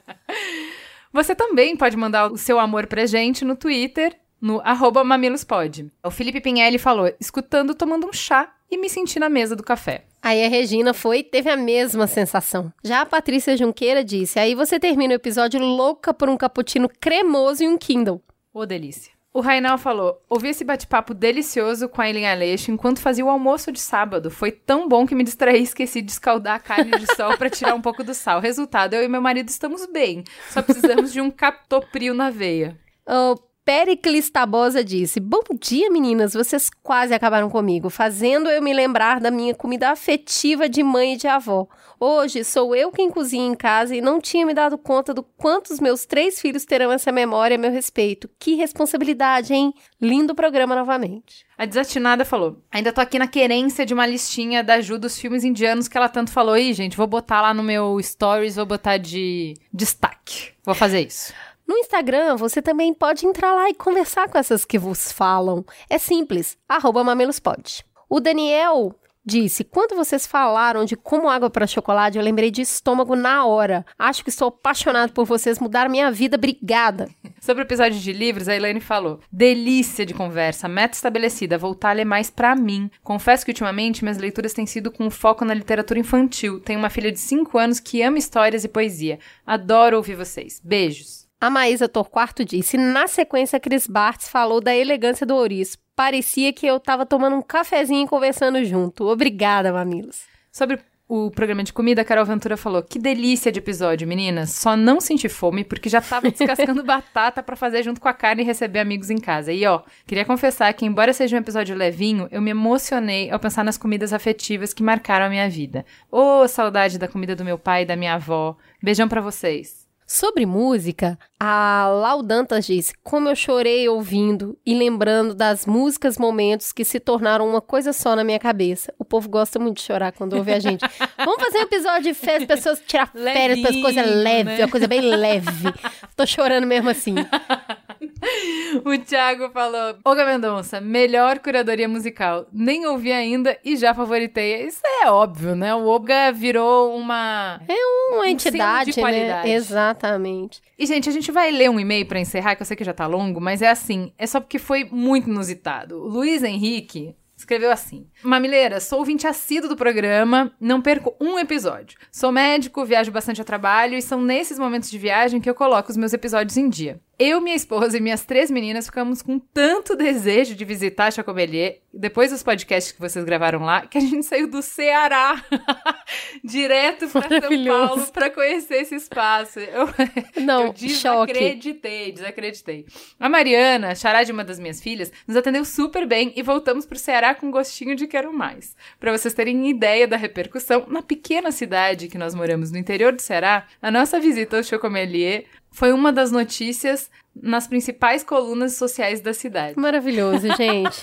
Você também pode mandar o seu amor pra gente no Twitter, no arroba mamilospod. O Felipe Pinelli falou, escutando, tomando um chá e me senti na mesa do café. Aí a Regina foi e teve a mesma sensação. Já a Patrícia Junqueira disse: aí você termina o episódio louca por um cappuccino cremoso e um Kindle. Ô, delícia. O Rainal falou: ouvi esse bate-papo delicioso com a Eileen Aleixo enquanto fazia o almoço de sábado. Foi tão bom que me distraí e esqueci de escaldar a carne de sol pra tirar um pouco do sal. Resultado: eu e meu marido estamos bem. Só precisamos de um captopril na veia. [LAUGHS] O Pericles Tabosa disse: Bom dia, meninas. Vocês quase acabaram comigo, fazendo eu me lembrar da minha comida afetiva de mãe e de avó. Hoje sou eu quem cozinha em casa e não tinha me dado conta do quanto os meus três filhos terão essa memória a meu respeito. Que responsabilidade, hein? Lindo programa novamente. A desatinada falou: ainda tô aqui na querência de uma listinha da Ju dos filmes indianos que ela tanto falou. Ih, gente, vou botar lá no meu stories, vou botar de destaque. Vou fazer isso. No Instagram, você também pode entrar lá e conversar com essas que vos falam. É simples, arroba mamelospod. O Daniel disse: Quando vocês falaram de como água para chocolate, eu lembrei de estômago na hora. Acho que estou apaixonado por vocês, mudaram minha vida. Obrigada. [LAUGHS] Sobre o episódio de livros, a Elaine falou: delícia de conversa, meta estabelecida, voltar a ler mais pra mim. Confesso que ultimamente minhas leituras têm sido com foco na literatura infantil. Tenho uma filha de 5 anos que ama histórias e poesia. Adoro ouvir vocês. Beijos. A Maísa Torquato disse: Na sequência, Cris Bartz falou da elegância do ouriço. Parecia que eu tava tomando um cafezinho e conversando junto. Obrigada, mamilos. Sobre o programa de comida, a Carol Ventura falou: Que delícia de episódio, meninas. Só não senti fome porque já tava descascando [LAUGHS] batata pra fazer junto com a carne e receber amigos em casa. E ó, queria confessar que, embora seja um episódio levinho, eu me emocionei ao pensar nas comidas afetivas que marcaram a minha vida. Ô, oh, saudade da comida do meu pai e da minha avó. Beijão pra vocês. Sobre música, a Laudantas disse: Como eu chorei ouvindo e lembrando das músicas, momentos que se tornaram uma coisa só na minha cabeça. O povo gosta muito de chorar quando ouve a gente. [LAUGHS] Vamos fazer um episódio de festa, pessoas tirar férias, as coisas leves, né? uma coisa bem leve. Tô chorando mesmo assim. [LAUGHS] [LAUGHS] o Thiago falou: Olga Mendonça, melhor curadoria musical. Nem ouvi ainda e já favoritei. Isso é óbvio, né? O Olga virou uma. É uma um entidade, de qualidade. né? Exatamente. E, gente, a gente vai ler um e-mail para encerrar, que eu sei que já tá longo, mas é assim: é só porque foi muito inusitado. O Luiz Henrique escreveu assim: Mamileira, sou ouvinte assíduo do programa, não perco um episódio. Sou médico, viajo bastante a trabalho e são nesses momentos de viagem que eu coloco os meus episódios em dia. Eu, minha esposa e minhas três meninas ficamos com tanto desejo de visitar Chacomelier, depois dos podcasts que vocês gravaram lá, que a gente [LAUGHS] saiu do Ceará [LAUGHS] direto para São Paulo para conhecer esse espaço. Eu, [LAUGHS] Não, eu desacreditei, choque. desacreditei. A Mariana, xará de uma das minhas filhas, nos atendeu super bem e voltamos pro Ceará com gostinho de quero mais. Para vocês terem ideia da repercussão, na pequena cidade que nós moramos no interior do Ceará, a nossa visita ao Chocomelier foi uma das notícias nas principais colunas sociais da cidade. Maravilhoso, gente.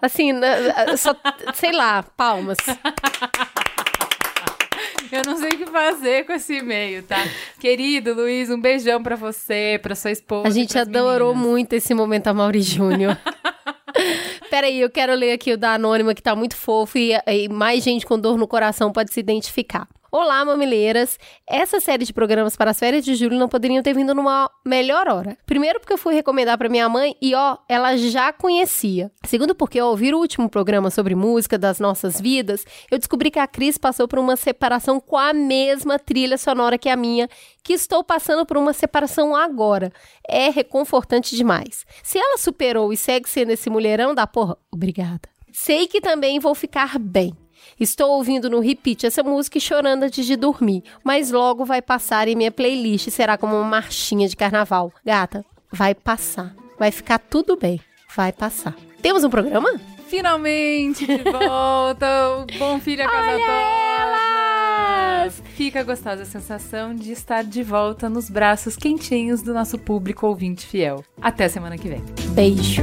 Assim, só, sei lá, palmas. Eu não sei o que fazer com esse e-mail, tá? Querido Luiz, um beijão para você, para sua esposa. A gente adorou meninas. muito esse momento a Mauri Júnior. [LAUGHS] Peraí, eu quero ler aqui o da Anônima, que tá muito fofo e, e mais gente com dor no coração pode se identificar. Olá, mamileiras! Essa série de programas para as férias de julho não poderiam ter vindo numa melhor hora. Primeiro, porque eu fui recomendar para minha mãe e, ó, ela já conhecia. Segundo, porque ao ouvir o último programa sobre música das nossas vidas, eu descobri que a Cris passou por uma separação com a mesma trilha sonora que a minha, que estou passando por uma separação agora. É reconfortante demais. Se ela superou e segue sendo esse mulherão da porra, obrigada. Sei que também vou ficar bem. Estou ouvindo no repeat essa música e chorando antes de dormir, mas logo vai passar e minha playlist será como uma marchinha de carnaval. Gata, vai passar. Vai ficar tudo bem. Vai passar. Temos um programa? Finalmente de volta! o Bom Filho a Casa elas! Fica gostosa a sensação de estar de volta nos braços quentinhos do nosso público ouvinte fiel. Até semana que vem. Beijo!